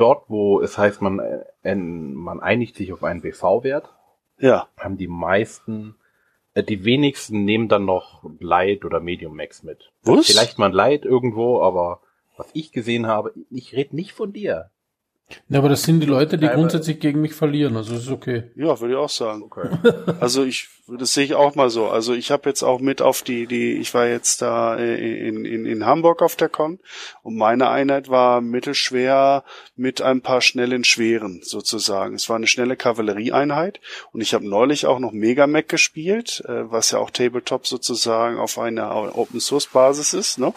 dort, wo es heißt, man, äh, man einigt sich auf einen BV-Wert, ja. haben die meisten Äh, Die wenigsten nehmen dann noch Light oder Medium Max mit. Was? Vielleicht mal Light irgendwo, aber was ich gesehen habe, ich rede nicht von dir. Ja, aber das sind die Leute, die Teilweise- grundsätzlich gegen mich verlieren, also ist okay. Ja, würde ich auch sagen. Okay. Also ich, das sehe ich auch mal so. Also ich habe jetzt auch mit auf die, die, ich war jetzt da äh, in, in, in Hamburg auf der Con und meine Einheit war mittelschwer mit ein paar schnellen Schweren sozusagen. Es war eine schnelle Kavallerieeinheit und ich habe neulich auch noch Megamac gespielt, äh, was ja auch Tabletop sozusagen auf einer Open Source Basis ist, ne?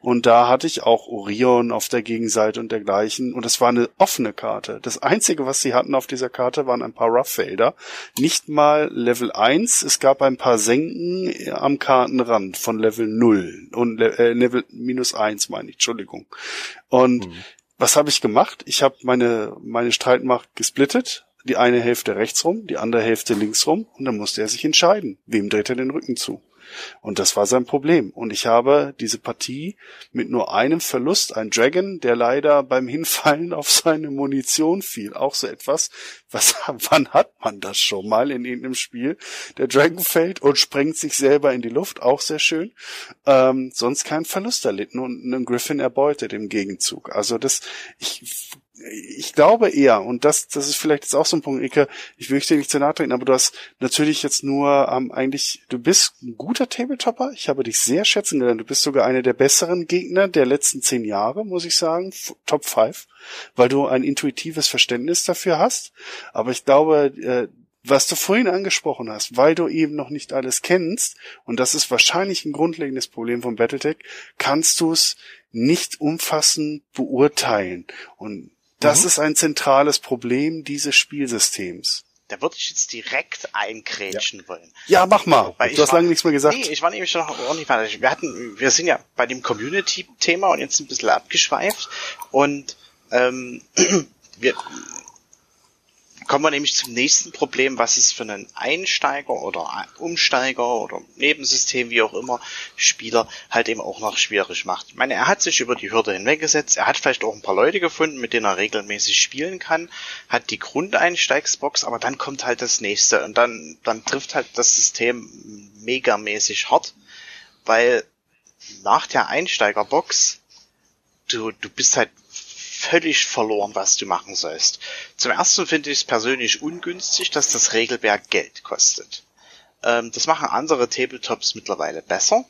Und da hatte ich auch Orion auf der Gegenseite und dergleichen und es war eine offene Karte. Das einzige, was sie hatten auf dieser Karte, waren ein paar Rough-Felder. Nicht mal Level 1, es gab ein paar Senken am Kartenrand von Level 0 und äh, Level minus 1, meine ich, Entschuldigung. Und was habe ich gemacht? Ich habe meine, meine Streitmacht gesplittet. Die eine Hälfte rechts rum, die andere Hälfte links rum und dann musste er sich entscheiden, wem dreht er den Rücken zu. Und das war sein Problem. Und ich habe diese Partie mit nur einem Verlust, ein Dragon, der leider beim Hinfallen auf seine Munition fiel. Auch so etwas, was, wann hat man das schon mal in irgendeinem Spiel? Der Dragon fällt und sprengt sich selber in die Luft, auch sehr schön. Ähm, sonst keinen Verlust erlitten und einen Griffin erbeutet im Gegenzug. Also das, ich, ich glaube eher, und das, das ist vielleicht jetzt auch so ein Punkt, Ike, ich möchte dir nicht zu nahe treten, aber du hast natürlich jetzt nur ähm, eigentlich, du bist ein guter Tabletopper, ich habe dich sehr schätzen gelernt, du bist sogar einer der besseren Gegner der letzten zehn Jahre, muss ich sagen, Top 5, weil du ein intuitives Verständnis dafür hast, aber ich glaube, äh, was du vorhin angesprochen hast, weil du eben noch nicht alles kennst, und das ist wahrscheinlich ein grundlegendes Problem von Battletech, kannst du es nicht umfassend beurteilen. Und das ist ein zentrales Problem dieses Spielsystems. Da würde ich jetzt direkt eingrätschen wollen. Ja, mach mal. Weil ich Du hast war- lange nichts mehr gesagt. Nee, ich war nämlich noch ordentlich fertig. Wir hatten, wir sind ja bei dem Community-Thema und jetzt ein bisschen abgeschweift und ähm, wir kommen wir nämlich zum nächsten Problem, was es für einen Einsteiger oder Umsteiger oder Nebensystem, wie auch immer, Spieler halt eben auch noch schwierig macht. Ich meine, er hat sich über die Hürde hinweggesetzt, er hat vielleicht auch ein paar Leute gefunden, mit denen er regelmäßig spielen kann, hat die Grundeinsteigsbox, aber dann kommt halt das nächste und dann, dann trifft halt das System megamäßig hart, weil nach der Einsteigerbox du, du bist halt völlig verloren, was du machen sollst. Zum ersten finde ich es persönlich ungünstig, dass das Regelwerk Geld kostet. Ähm, das machen andere Tabletops mittlerweile besser,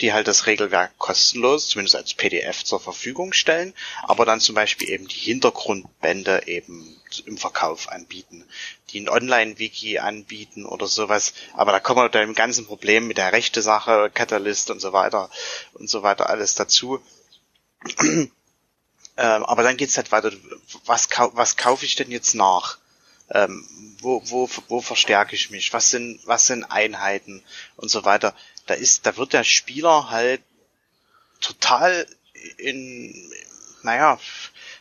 die halt das Regelwerk kostenlos, zumindest als PDF zur Verfügung stellen, aber dann zum Beispiel eben die Hintergrundbände eben im Verkauf anbieten, die ein Online-Wiki anbieten oder sowas. Aber da kommen wir dann im ganzen Problem mit der rechte Sache, Catalyst und so weiter und so weiter alles dazu. Ähm, aber dann geht's halt weiter. Was, kau was kaufe ich denn jetzt nach? Ähm, wo, wo, wo verstärke ich mich? Was sind, was sind Einheiten und so weiter? Da ist, da wird der Spieler halt total in, naja,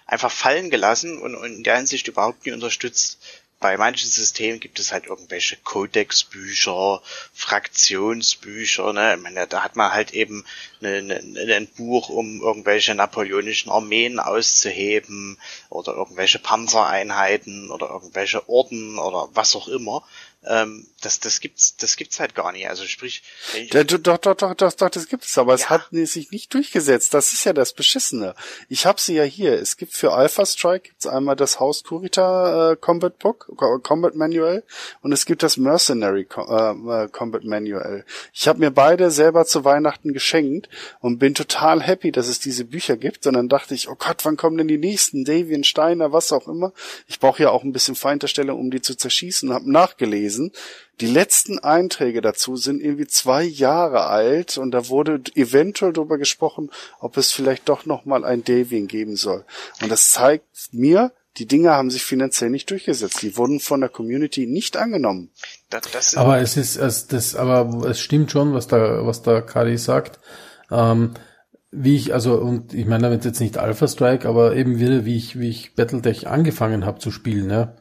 einfach fallen gelassen und, und in der Hinsicht überhaupt nicht unterstützt. Bei manchen Systemen gibt es halt irgendwelche Codex-Bücher, Fraktionsbücher, ne? Ich meine, da hat man halt eben eine, eine, ein Buch, um irgendwelche napoleonischen Armeen auszuheben oder irgendwelche Panzereinheiten oder irgendwelche Orden oder was auch immer. Ähm, das, das gibt's, das gibt's halt gar nicht. Also sprich, du- doch, doch, doch, doch, doch, das gibt es, aber es Ja. hat sich nicht durchgesetzt. Das ist ja das Beschissene. Ich habe sie ja hier. Es gibt für Alpha Strike gibt's einmal das Haus Kurita äh, Combat Book, Co- Combat Manual, und es gibt das Mercenary äh, äh, Combat Manual. Ich habe mir beide selber zu Weihnachten geschenkt und bin total happy, dass es diese Bücher gibt. Und dann dachte ich, oh Gott, wann kommen denn die nächsten? Davian Steiner, was auch immer. Ich brauche ja auch ein bisschen Feinterstellung, um die zu zerschießen. Habe nachgelesen. Die letzten Einträge dazu sind irgendwie zwei Jahre alt und da wurde eventuell darüber gesprochen, ob es vielleicht doch noch mal ein Davian geben soll. Und das zeigt mir, die Dinge haben sich finanziell nicht durchgesetzt. Die wurden von der Community nicht angenommen. das, das Aber es ist, es, das, aber es stimmt schon, was da, was da Kadi sagt. Ähm, wie ich, also, und ich meine damit jetzt nicht Alpha Strike, aber eben wieder, wie ich, wie ich Battletech angefangen habe zu spielen, ja.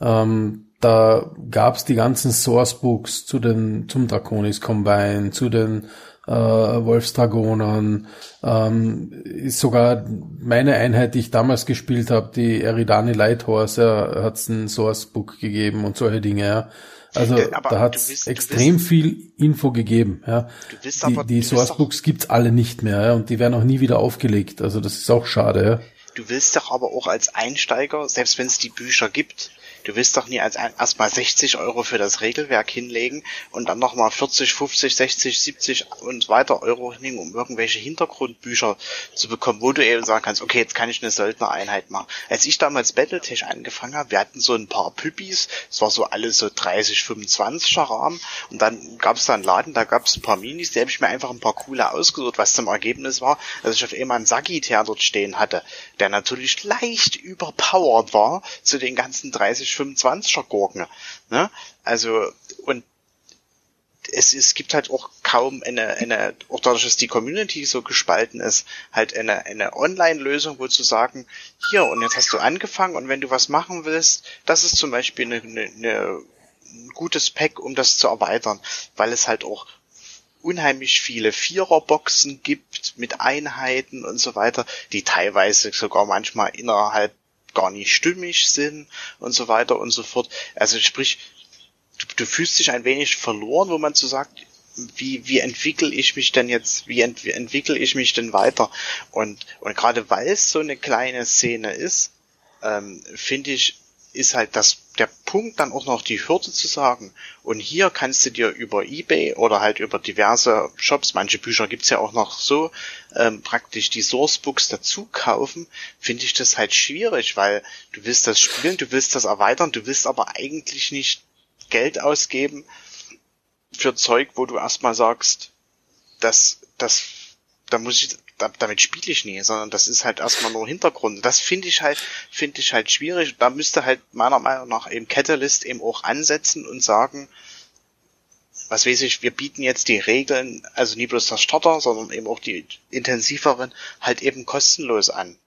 Ähm, da gab's die ganzen Sourcebooks zu den, zum Draconis Combine, zu den äh, Wolfsdragonern, ähm, ist sogar meine Einheit, die ich damals gespielt habe, die Eridani Lighthorse, ja, hat's ein Sourcebook gegeben und solche Dinge, ja. Also Äh, aber da hat es extrem viel Info gegeben. Ja. Die, aber- die Sourcebooks gibt's alle nicht mehr ja, und die werden auch nie wieder aufgelegt. Also das ist auch schade. Ja. Du willst doch aber auch als Einsteiger, selbst wenn es die Bücher gibt, du willst doch nie als erstmal 60 Euro für das Regelwerk hinlegen und dann nochmal 40, 50, 60, 70 und weiter Euro hinlegen, um irgendwelche Hintergrundbücher zu bekommen, wo du eben sagen kannst, okay, jetzt kann ich eine Söldnereinheit machen. Als ich damals Battletech angefangen habe, wir hatten so ein paar Püppis, es war so alles so 30, 25er Rahmen und dann gab es da einen Laden, da gab es ein paar Minis, die habe ich mir einfach ein paar coole ausgesucht, was zum Ergebnis war, dass ich auf einmal einen Sagitär dort stehen hatte, der natürlich leicht überpowered war zu den ganzen 30, 25er Gurken. Ne? Also, und es, es gibt halt auch kaum eine, eine, auch dadurch, dass die Community so gespalten ist, halt eine, eine Online-Lösung, wo zu sagen, hier, und jetzt hast du angefangen und wenn du was machen willst, das ist zum Beispiel eine, eine, eine ein gutes Pack, um das zu erweitern, weil es halt auch unheimlich viele Viererboxen gibt mit Einheiten und so weiter, die teilweise sogar manchmal innerhalb gar nicht stimmig sind und so weiter und so fort. Also sprich, du, du fühlst dich ein wenig verloren, wo man so sagt, wie, wie entwickle ich mich denn jetzt, wie, ent, wie entwickle ich mich denn weiter? Und, und gerade weil es so eine kleine Szene ist, ähm, finde ich, ist halt das, der Punkt dann auch noch die Hürde zu sagen. Und hier kannst du dir über Ebay oder halt über diverse Shops, manche Bücher gibt's ja auch noch so, ähm, praktisch die Sourcebooks dazu kaufen, finde ich das halt schwierig, weil du willst das spielen, du willst das erweitern, du willst aber eigentlich nicht Geld ausgeben für Zeug, wo du erstmal sagst, das, das, da muss ich, damit spiele ich nie, sondern das ist halt erstmal nur Hintergrund. Das finde ich halt, finde ich halt schwierig. Da müsste halt meiner Meinung nach eben Catalyst eben auch ansetzen und sagen, was weiß ich, wir bieten jetzt die Regeln, also nie bloß das Starter, sondern eben auch die intensiveren, halt eben kostenlos an.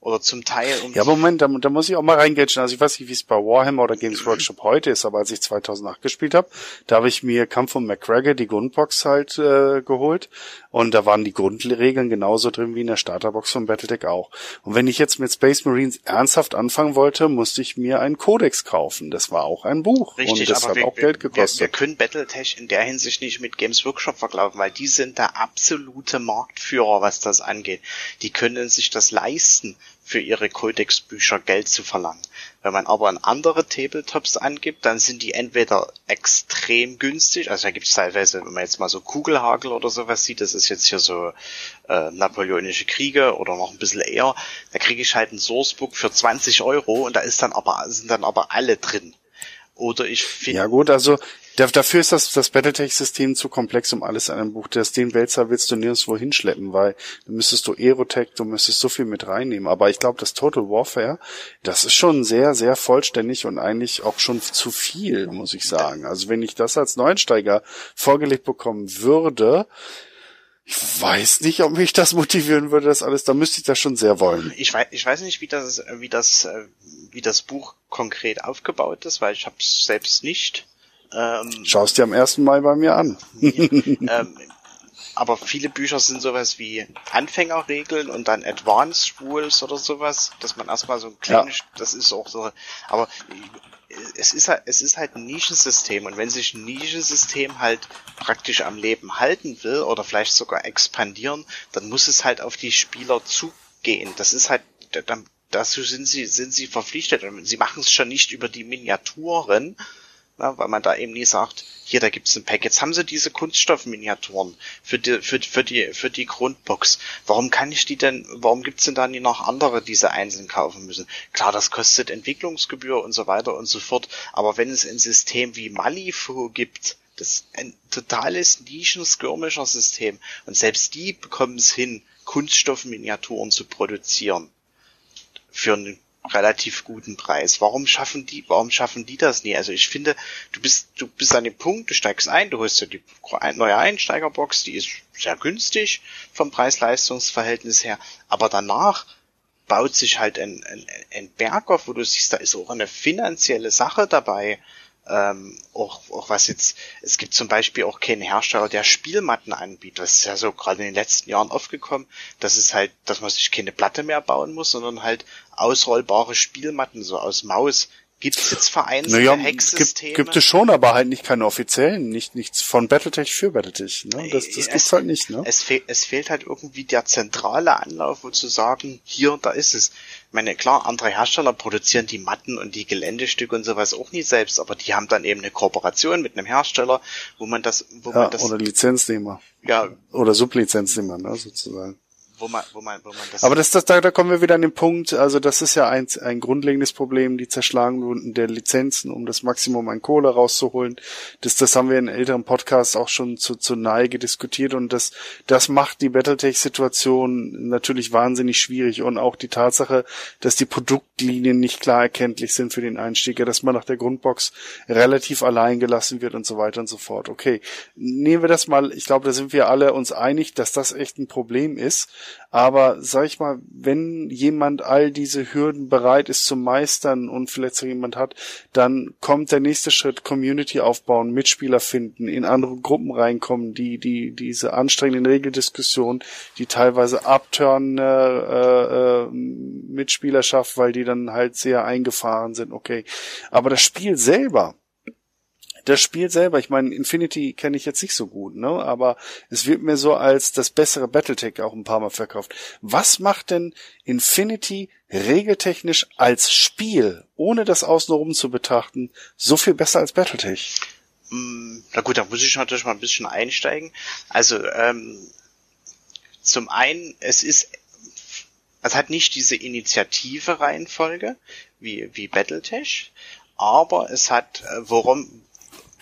Oder zum Teil um Ja, aber Moment, da, da muss ich auch mal reingrätschen. Also ich weiß nicht, wie es bei Warhammer oder Games Workshop heute ist, aber als ich 2008 gespielt habe, da habe ich mir Kampf von McGregor, die Grundbox halt äh, geholt und da waren die Grundregeln genauso drin wie in der Starterbox von Battletech auch. Und wenn ich jetzt mit Space Marines ernsthaft anfangen wollte, musste ich mir einen Codex kaufen. Das war auch ein Buch Richtig, und das aber hat wir, auch Geld wir, gekostet. wir können Battletech in der Hinsicht nicht mit Games Workshop vergleichen, weil die sind der absolute Marktführer, was das angeht. Die können sich das leisten, für ihre Codex-Bücher Geld zu verlangen. Wenn man aber in andere Tabletops angibt, dann sind die entweder extrem günstig, also da gibt es teilweise, wenn man jetzt mal so Kugelhagel oder sowas sieht, das ist jetzt hier so äh, napoleonische Kriege oder noch ein bisschen eher, da kriege ich halt ein Sourcebook für 20 Euro und da ist dann aber, sind dann aber alle drin. Oder ich finde. Ja gut, also dafür ist das, das Battletech-System zu komplex, um alles in einem Buch. Das, den Wälzer willst du nirgendwo hinschleppen, weil du müsstest du Aerotech, du müsstest so viel mit reinnehmen. Aber ich glaube, das Total Warfare, das ist schon sehr, sehr vollständig und eigentlich auch schon zu viel, muss ich sagen. Also wenn ich das als Neuensteiger vorgelegt bekommen würde, ich weiß nicht, ob mich das motivieren würde, das alles. Da müsste ich das schon sehr wollen. Ich weiß, ich weiß nicht, wie das, wie das, äh, wie das Buch konkret aufgebaut ist, weil ich habe es selbst nicht. Ähm, Schaust dir am ersten Mal bei mir an. ähm, aber viele Bücher sind sowas wie Anfängerregeln und dann Advanced Rules oder sowas, dass man erstmal so ein kleines, das ist auch so, aber es ist halt, es ist halt ein Nischensystem und wenn sich ein Nischensystem halt praktisch am Leben halten will oder vielleicht sogar expandieren, dann muss es halt auf die Spieler zugehen. Das ist halt, dann, dazu sind sie, sind sie verpflichtet und sie machen es schon nicht über die Miniaturen, na, weil man da eben nie sagt, hier, da gibt's ein Pack. Jetzt haben sie diese Kunststoffminiaturen für die, für, für die, für die Grundbox. Warum kann ich die denn, warum gibt's denn da nie noch andere, die sie einzeln kaufen müssen? Klar, das kostet Entwicklungsgebühr und so weiter und so fort. Aber wenn es ein System wie Malifaux gibt, das ein totales Nischen-skirmischer System und selbst die bekommen es hin, Kunststoffminiaturen zu produzieren. Für einen relativ guten Preis. Warum schaffen die, warum schaffen die das nie? Also ich finde, du bist, du bist an dem Punkt, du steigst ein, du holst dir die neue Einsteigerbox, die ist sehr günstig vom Preis-Leistungs-Verhältnis her, aber danach baut sich halt ein, ein, ein Berg auf, wo du siehst, da ist auch eine finanzielle Sache dabei. Ähm, auch, auch was jetzt, es gibt zum Beispiel auch keinen Hersteller, der Spielmatten anbietet. Das ist ja so gerade in den letzten Jahren aufgekommen, dass es halt, dass man sich keine Platte mehr bauen muss, sondern halt ausrollbare Spielmatten, so aus Maus, Gibt es jetzt vereinzelte Naja, Hacksysteme? gibt, gibt es schon, aber halt nicht keine offiziellen, nicht nichts von Battletech für Battletech. Ne? Das, das Es- gibt's halt nicht. Ne? Es, fehl, es fehlt halt irgendwie der zentrale Anlauf, wo zu sagen, hier, da ist es. Ich meine, klar, andere Hersteller produzieren die Matten und die Geländestücke und sowas auch nie selbst, aber die haben dann eben eine Kooperation mit einem Hersteller, wo man das, wo Ja, man das, oder Lizenznehmer. ja, Oder Sublizenznehmer, ne, sozusagen. Wo man, wo man, wo man das. Aber das, das, da, da kommen wir wieder an den Punkt, also das ist ja ein, ein grundlegendes Problem, die Zerschlagung der Lizenzen, um das Maximum an Kohle rauszuholen. Das, das haben wir in älteren Podcasts auch schon zu, zu Neige diskutiert und das, das macht die Battletech-Situation natürlich wahnsinnig schwierig und auch die Tatsache, dass die Produktlinien nicht klar erkenntlich sind für den Einsteiger, dass man nach der Grundbox relativ allein gelassen wird und so weiter und so fort. Okay, nehmen wir das mal, ich glaube, da sind wir alle uns einig, dass das echt ein Problem ist. Aber sag ich mal, wenn jemand all diese Hürden bereit ist zu meistern und vielleicht so jemand hat, dann kommt der nächste Schritt Community aufbauen, Mitspieler finden, in andere Gruppen reinkommen, die die diese anstrengenden Regeldiskussionen, die teilweise abturnen äh, äh, Mitspielerschaft, weil die dann halt sehr eingefahren sind. Okay, aber das Spiel selber das Spiel selber, ich meine, Infinity kenne ich jetzt nicht so gut, ne? Aber es wird mir so als das bessere Battletech auch ein paar Mal verkauft. Was macht denn Infinity regeltechnisch als Spiel, ohne das außenrum zu betrachten, so viel besser als Battletech? Mm, Na gut, da muss ich natürlich mal ein bisschen einsteigen. Also, ähm, zum einen, es ist, es hat nicht diese Initiative-Reihenfolge wie, wie Battletech, aber es hat, äh, worum,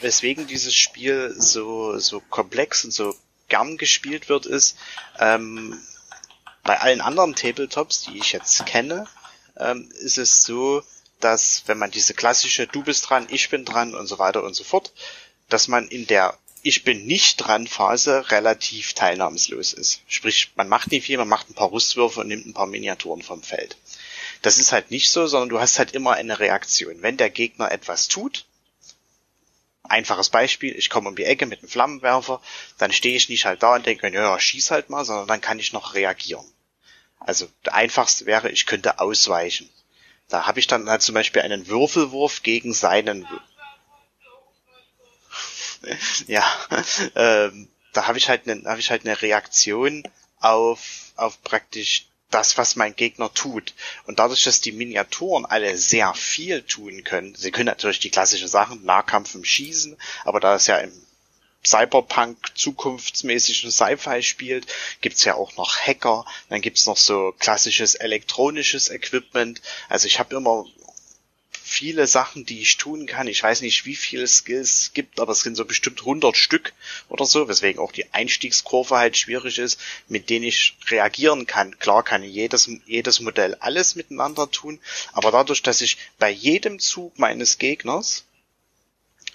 weswegen dieses Spiel so, so komplex und so gern gespielt wird, ist, ähm, bei allen anderen Tabletops, die ich jetzt kenne, ähm, ist es so, dass wenn man diese klassische Du bist dran, ich bin dran und so weiter und so fort, dass man in der Ich bin nicht dran Phase relativ teilnahmslos ist. Sprich, man macht nicht viel, man macht ein paar Rüstwürfe und nimmt ein paar Miniaturen vom Feld. Das ist halt nicht so, sondern du hast halt immer eine Reaktion. Wenn der Gegner etwas tut, einfaches Beispiel, ich komme um die Ecke mit einem Flammenwerfer, dann stehe ich nicht halt da und denke, ja, schieß halt mal, sondern dann kann ich noch reagieren. Also der einfachste wäre, ich könnte ausweichen. Da habe ich dann halt zum Beispiel einen Würfelwurf gegen seinen. ja, ähm, da habe ich halt eine, habe ich halt eine Reaktion auf auf praktisch das, was mein Gegner tut. Und dadurch, dass die Miniaturen alle sehr viel tun können, sie können natürlich die klassischen Sachen, Nahkampf im Schießen, aber da es ja im Cyberpunk zukunftsmäßigen Sci-Fi spielt, gibt's ja auch noch Hacker, dann gibt's noch so klassisches elektronisches Equipment. Also ich habe immer viele Sachen, die ich tun kann. Ich weiß nicht, wie viele Skills es gibt, aber es sind so bestimmt 100 Stück oder so, weswegen auch die Einstiegskurve halt schwierig ist, mit denen ich reagieren kann. Klar kann jedes, jedes Modell alles miteinander tun, aber dadurch, dass ich bei jedem Zug meines Gegners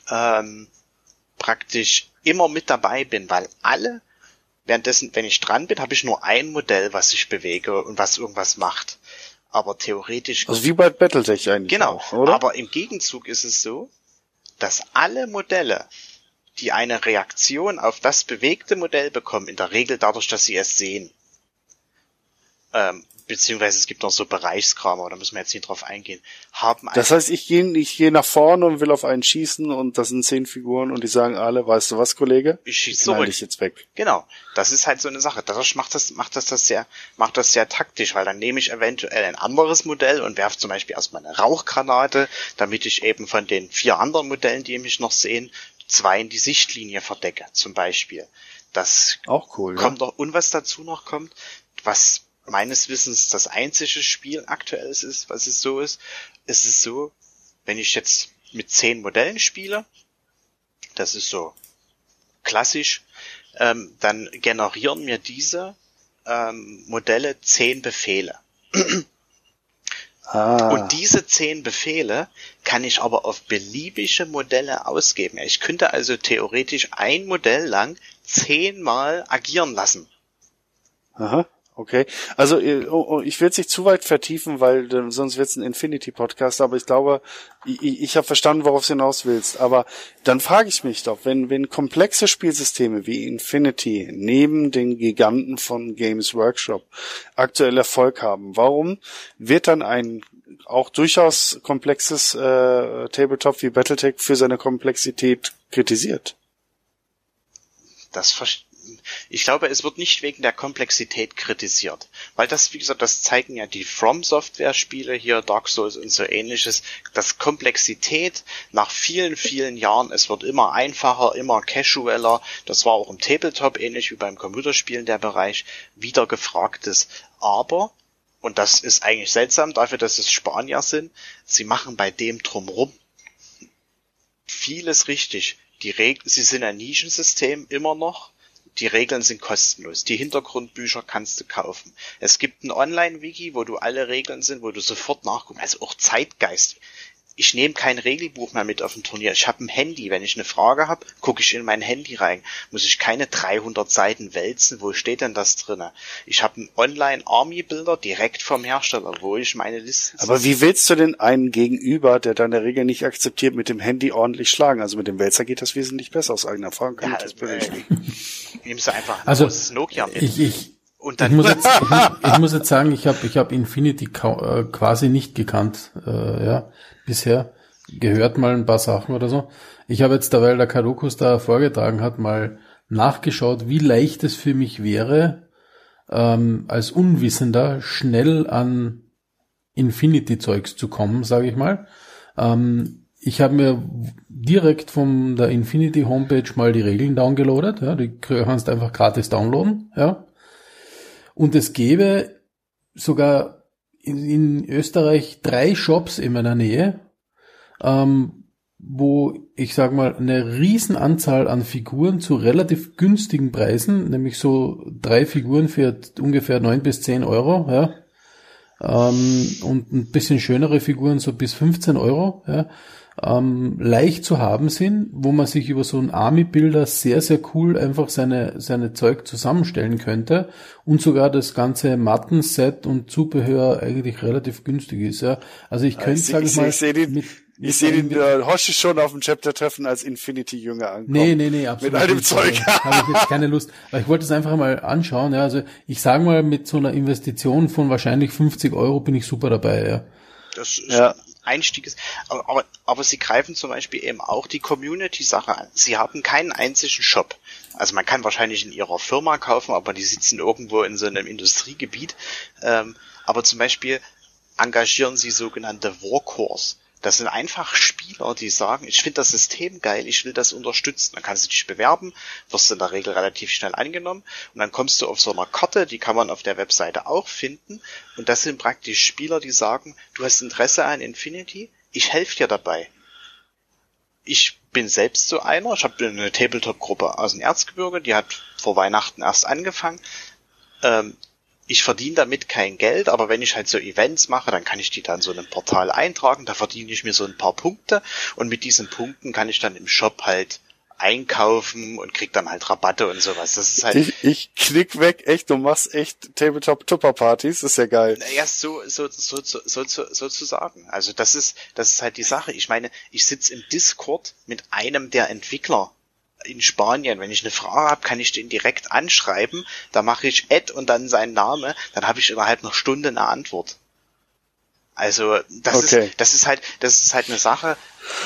ähm, praktisch immer mit dabei bin, weil alle währenddessen, wenn ich dran bin, habe ich nur ein Modell, was sich bewege und was irgendwas macht. Aber theoretisch Also wie bei Battletech eigentlich Genau, auch, oder? aber im Gegenzug ist es so, dass alle Modelle, die eine Reaktion auf das bewegte Modell bekommen, in der Regel dadurch, dass sie es sehen, ähm, beziehungsweise es gibt noch so Bereichskramer, da müssen wir jetzt nicht drauf eingehen, haben das heißt, ich gehe ich geh nach vorne und will auf einen schießen und das sind zehn Figuren und die sagen alle, weißt du was, Kollege? Ich schieß knall zurück. dich jetzt weg. Genau, das ist halt so eine Sache. Dadurch macht das, macht das das sehr, macht das sehr taktisch, weil dann nehme ich eventuell ein anderes Modell und werfe zum Beispiel erstmal eine Rauchgranate, damit ich eben von den vier anderen Modellen, die mich noch sehen, zwei in die Sichtlinie verdecke, zum Beispiel. Das Auch cool, ja. kommt doch, und was dazu noch kommt, was meines Wissens das einzige Spiel aktuell ist, was es so ist, ist es so, wenn ich jetzt mit zehn Modellen spiele, das ist so klassisch, ähm, dann generieren mir diese ähm, Modelle zehn Befehle. Ah. Und diese zehn Befehle kann ich aber auf beliebige Modelle ausgeben. Ich könnte also theoretisch ein Modell lang zehnmal agieren lassen. Aha, okay. Also äh, oh, oh, ich will es nicht zu weit vertiefen, weil äh, sonst wird es ein Infinity-Podcast, aber ich glaube, ich, ich habe verstanden, worauf du hinaus willst. Aber dann frage ich mich doch, wenn, wenn komplexe Spielsysteme wie Infinity neben den Giganten von Games Workshop aktuell Erfolg haben, warum wird dann ein auch durchaus komplexes äh, Tabletop wie Battletech für seine Komplexität kritisiert. Das verstehe ich glaube, es wird nicht wegen der Komplexität kritisiert. Weil das, wie gesagt, das zeigen ja die From Software Spiele hier, Dark Souls und so ähnliches, dass Komplexität nach vielen, vielen Jahren, es wird immer einfacher, immer casualer, das war auch im Tabletop ähnlich wie beim Computerspielen der Bereich, wieder gefragt ist. Aber, und das ist eigentlich seltsam dafür, dass es Spanier sind, sie machen bei dem drumrum vieles richtig. Die Reg sie sind ein Nischensystem immer noch die Regeln sind kostenlos. Die Hintergrundbücher kannst du kaufen. Es gibt ein Online-Wiki, wo du alle Regeln sind, wo du sofort nachgucken. Also auch Zeitgeist ich nehme kein Regelbuch mehr mit auf ein Turnier. Ich habe ein Handy. Wenn ich eine Frage habe, gucke ich in mein Handy rein. Muss ich keine 300 Seiten wälzen. Wo steht denn das drinne? Ich habe einen Online-Army-Bilder direkt vom Hersteller, wo ich meine Liste. Aber wie willst du denn einen Gegenüber, der deine Regel nicht akzeptiert, mit dem Handy ordentlich schlagen? Also mit dem Wälzer geht das wesentlich besser aus eigener Erfahrung. Kann ja, ich das äh, nimmst du einfach ein also, Nokia mit. Ich, ich, und dann ich, muss jetzt, ich, ich muss jetzt sagen, ich habe ich hab Infinity äh, quasi nicht gekannt. Äh, ja bisher gehört mal ein paar Sachen oder so. Ich habe jetzt, da weil der Karukus da vorgetragen hat, mal nachgeschaut, wie leicht es für mich wäre, ähm, als Unwissender schnell an Infinity-Zeugs zu kommen, sage ich mal. Ähm, ich habe mir direkt von der Infinity Homepage mal die Regeln downgeloadet. Ja, die kannst du einfach gratis downloaden. Ja. Und es gäbe sogar in, in Österreich drei Shops in meiner Nähe, ähm, wo ich sag mal eine Riesenanzahl an Figuren zu relativ günstigen Preisen, nämlich so drei Figuren für ungefähr neun bis zehn Euro, ja, ähm, und ein bisschen schönere Figuren so bis 15 Euro, ja, ähm, leicht zu haben sind, wo man sich über so einen Army-Bilder sehr, sehr cool einfach seine, seine Zeug zusammenstellen könnte und sogar das ganze Mattenset und Zubehör eigentlich relativ günstig ist. Ja. Also ich könnte, sage ich, mal, ich sehe den, mit, ich sehe den äh, Hoshi schon auf dem Chapter-Treffen als Infinity-Jünger ankommen. Nee, nee, nee, absolut. Mit all dem Zeug. Habe ich jetzt keine Lust. Aber ich wollte es einfach mal anschauen. Ja. Also ich sage mal, mit so einer Investition von wahrscheinlich 50 Euro bin ich super dabei. Ja. Das ist ja. Einstieg ist. Aber, aber, aber sie greifen zum Beispiel eben auch die Community-Sache an. Sie haben keinen einzigen Shop. Also man kann wahrscheinlich in ihrer Firma kaufen, aber die sitzen irgendwo in so einem Industriegebiet. Ähm, aber zum Beispiel engagieren sie sogenannte Workhorse. Das sind einfach Spieler, die sagen, ich finde das System geil, ich will das unterstützen. Dann kannst du dich bewerben, wirst in der Regel relativ schnell angenommen und dann kommst du auf so einer Karte, die kann man auf der Webseite auch finden. Und das sind praktisch Spieler, die sagen, du hast Interesse an Infinity, ich helfe dir dabei. Ich bin selbst so einer, ich habe eine Tabletop-Gruppe aus dem Erzgebirge, die hat vor Weihnachten erst angefangen. Ähm, ich verdiene damit kein Geld, aber wenn ich halt so Events mache, dann kann ich die dann so in ein Portal eintragen, da verdiene ich mir so ein paar Punkte und mit diesen Punkten kann ich dann im Shop halt einkaufen und krieg dann halt Rabatte und sowas. Das ist halt. Ich, ich klick weg, echt, du machst echt Tabletop-Tupper-Partys, ist ja geil. Naja, so, so, so, so, so, so, so zu sagen. Also das ist, das ist halt die Sache. Ich meine, ich sitze im Discord mit einem der Entwickler in Spanien. Wenn ich eine Frage habe, kann ich den direkt anschreiben. Da mache ich Ed und dann sein Name. Dann habe ich innerhalb einer Stunde eine Antwort. Also das okay. ist das ist halt das ist halt eine Sache,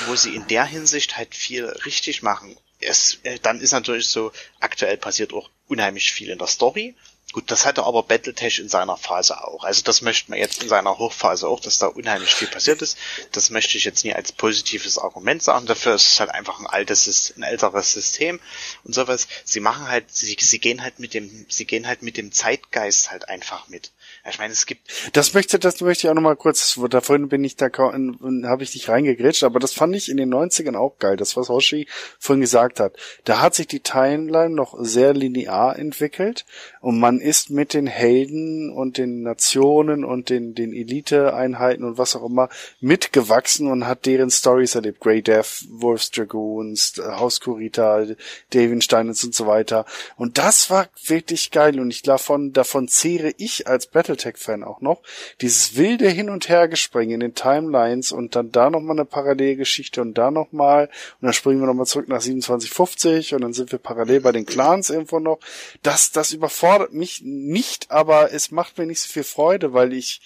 wo sie in der Hinsicht halt viel richtig machen. Es, äh, dann ist natürlich so aktuell passiert auch unheimlich viel in der Story Gut, das hatte aber Battletech in seiner Phase auch. Also das möchte man jetzt in seiner Hochphase auch, dass da unheimlich viel passiert ist. Das möchte ich jetzt nie als positives Argument sagen. Dafür ist es halt einfach ein altes, ein älteres System und sowas. Sie machen halt, sie, sie gehen halt mit dem, sie gehen halt mit dem Zeitgeist halt einfach mit. Ich meine, es gibt. Das möchte, das möchte ich auch nochmal kurz, da vorhin bin ich da, habe ich dich reingegrätscht, aber das fand ich in den 90ern auch geil, das was Hoshi vorhin gesagt hat. Da hat sich die Timeline noch sehr linear entwickelt und man ist mit den Helden und den Nationen und den, den Elite-Einheiten und was auch immer mitgewachsen und hat deren Stories erlebt. Grey Death, Wolf's Dragoons, Haus Kurita, Davenstein und so weiter. Und das war wirklich geil und ich davon, davon zehre ich als Battle Battletech-Fan auch noch, dieses wilde Hin- und Hergespringen in den Timelines und dann da nochmal eine Parallelgeschichte und da nochmal und dann springen wir nochmal zurück nach 2750 und dann sind wir parallel bei den Clans irgendwo noch. Das, das überfordert mich nicht, aber es macht mir nicht so viel Freude, weil ich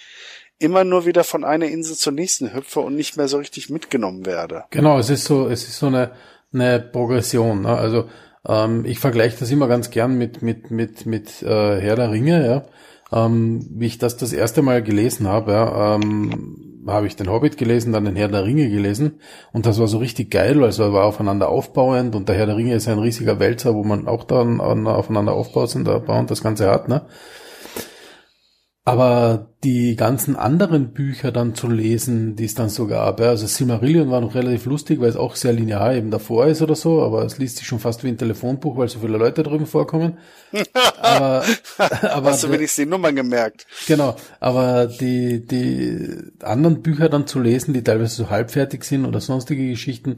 immer nur wieder von einer Insel zur nächsten hüpfe und nicht mehr so richtig mitgenommen werde. Genau, es ist so, es ist so eine, eine Progression. Ne? Also ähm, ich vergleiche das immer ganz gern mit mit mit mit äh, Herr der Ringe. Ja, ähm, wie ich das das erste Mal gelesen habe, ja, ähm, habe ich den Hobbit gelesen, dann den Herr der Ringe gelesen und das war so richtig geil, also er war aufeinander aufbauend und der Herr der Ringe ist ein riesiger Wälzer, wo man auch dann aufeinander aufbaut und das Ganze hat, ne? Aber die ganzen anderen Bücher dann zu lesen, die es dann so gab, ja, also Silmarillion war noch relativ lustig, weil es auch sehr linear eben davor ist oder so, aber es liest sich schon fast wie ein Telefonbuch, weil so viele Leute drüben vorkommen. aber, aber Hast du wenigstens die Nummern gemerkt? Genau, aber die, die anderen Bücher dann zu lesen, die teilweise so halbfertig sind oder sonstige Geschichten,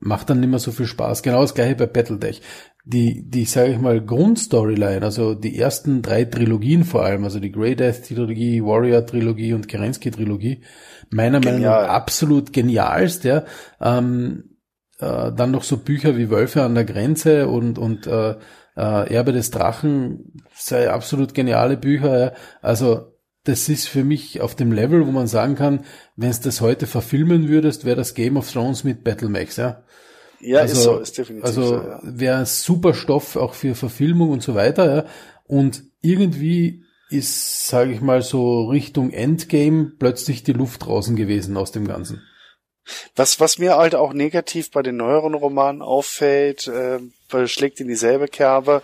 macht dann nicht mehr so viel Spaß. Genau das gleiche bei Battletech die, die, sage ich mal, Grundstoryline, also die ersten drei Trilogien vor allem, also die Grey Death Trilogie, Warrior Trilogie und Kerensky Trilogie, meiner Genial. Meinung nach absolut genialst, ja. Ähm, äh, dann noch so Bücher wie Wölfe an der Grenze und, und äh, äh, Erbe des Drachen, sei absolut geniale Bücher, ja. Also das ist für mich auf dem Level, wo man sagen kann, wenn es das heute verfilmen würdest, wäre das Game of Thrones mit Battlemax, ja. Ja, also, ist so, ist definitiv also so. Ja. wäre super Stoff auch für Verfilmung und so weiter. Ja. Und irgendwie ist, sage ich mal, so Richtung Endgame plötzlich die Luft draußen gewesen aus dem Ganzen. Was, was mir halt auch negativ bei den neueren Romanen auffällt, äh, schlägt in dieselbe Kerbe,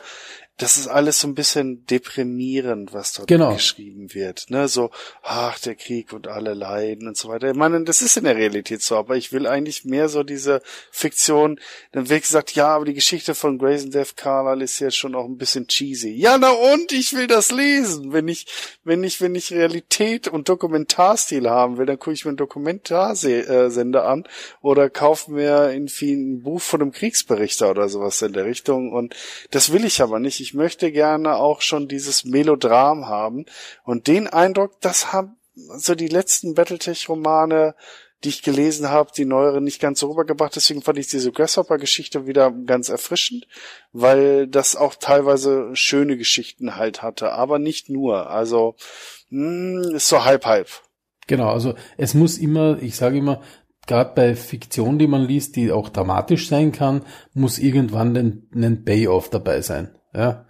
das ist alles so ein bisschen deprimierend, was dort genau. geschrieben wird. Ne? So, ach, der Krieg und alle leiden und so weiter. Ich meine, das ist in der Realität so, aber ich will eigentlich mehr so diese Fiktion. Dann wird gesagt, ja, aber die Geschichte von Grayson Death Carlyle ist jetzt schon auch ein bisschen cheesy. Ja, na und? Ich will das lesen. Wenn ich, wenn ich, wenn ich Realität und Dokumentarstil haben will, dann gucke ich mir einen Dokumentarsender an oder kaufe mir irgendwie ein Buch von einem Kriegsberichter oder sowas in der Richtung. Und das will ich aber nicht ich möchte gerne auch schon dieses Melodram haben. Und den Eindruck, das haben so die letzten Battletech-Romane, die ich gelesen habe, die neueren nicht ganz so rübergebracht. Deswegen fand ich diese Grasshopper-Geschichte wieder ganz erfrischend, weil das auch teilweise schöne Geschichten halt hatte, aber nicht nur. Also mh, hm, ist so halb halb. Genau, also es muss immer, ich sage immer, gerade bei Fiktion, die man liest, die auch dramatisch sein kann, muss irgendwann ein, ein Payoff dabei sein. Ja.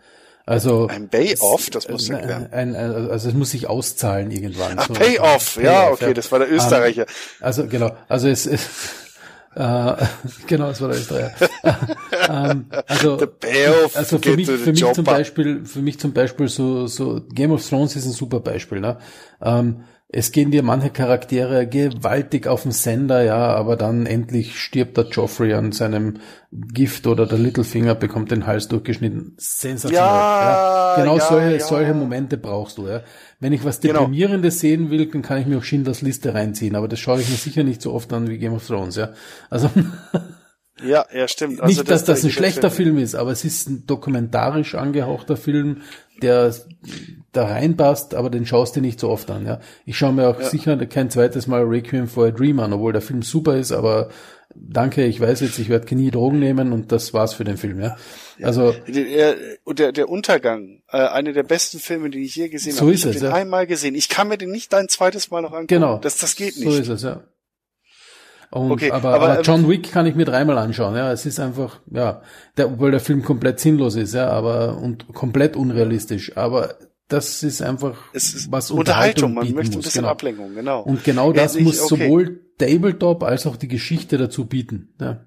Also ein Payoff, das muss äh, erklären. Ein, ein, also es muss sich auszahlen irgendwann. Ach, so, Payoff, ja, okay, ja. das war der Österreicher. Um, also genau, also es ist äh, genau, das war der Österreicher. ähm, also, also für mich, für mich zum Beispiel, für mich zum Beispiel so, so Game of Thrones ist ein super Beispiel. Ne? Ähm, es gehen dir manche Charaktere gewaltig auf den Sender, ja, aber dann endlich stirbt der Joffrey an seinem Gift oder der Littlefinger bekommt den Hals durchgeschnitten. Sensationell. Ja, ja. Genau ja, solche, ja. solche Momente brauchst du, ja. Wenn ich was genau. Deprimierendes genau. sehen will, dann kann ich mir auch Schindlers Liste reinziehen, aber das schaue ich mir sicher nicht so oft an wie Game of Thrones, ja. Also. Ja, ja, stimmt. Also nicht, dass das, das ein schlechter Film ist, aber es ist ein dokumentarisch angehauchter Film, der da reinpasst, aber den schaust du nicht so oft an, ja. Ich schaue mir auch ja. sicher kein zweites Mal Requiem for a Dream an, obwohl der Film super ist, aber danke, ich weiß jetzt, ich werde nie Drogen nehmen und das war's für den Film, ja. Also der, der, der Untergang, äh, eine der besten Filme, die ich je gesehen so habe. Ist ich habe den ja. einmal gesehen. Ich kann mir den nicht ein zweites Mal noch angucken. Genau. Das, das geht nicht. So ist es, ja. Und, okay, aber, aber, aber, John Wick kann ich mir dreimal anschauen. Ja, es ist einfach, ja, der, obwohl der Film komplett sinnlos ist, ja, aber und komplett unrealistisch. Aber das ist einfach es ist was Unterhaltung. Unterhaltung man möchte ein bisschen genau. Ablenkung, genau. Und genau das ja, muss okay. sowohl Tabletop als auch die Geschichte dazu bieten. Ja.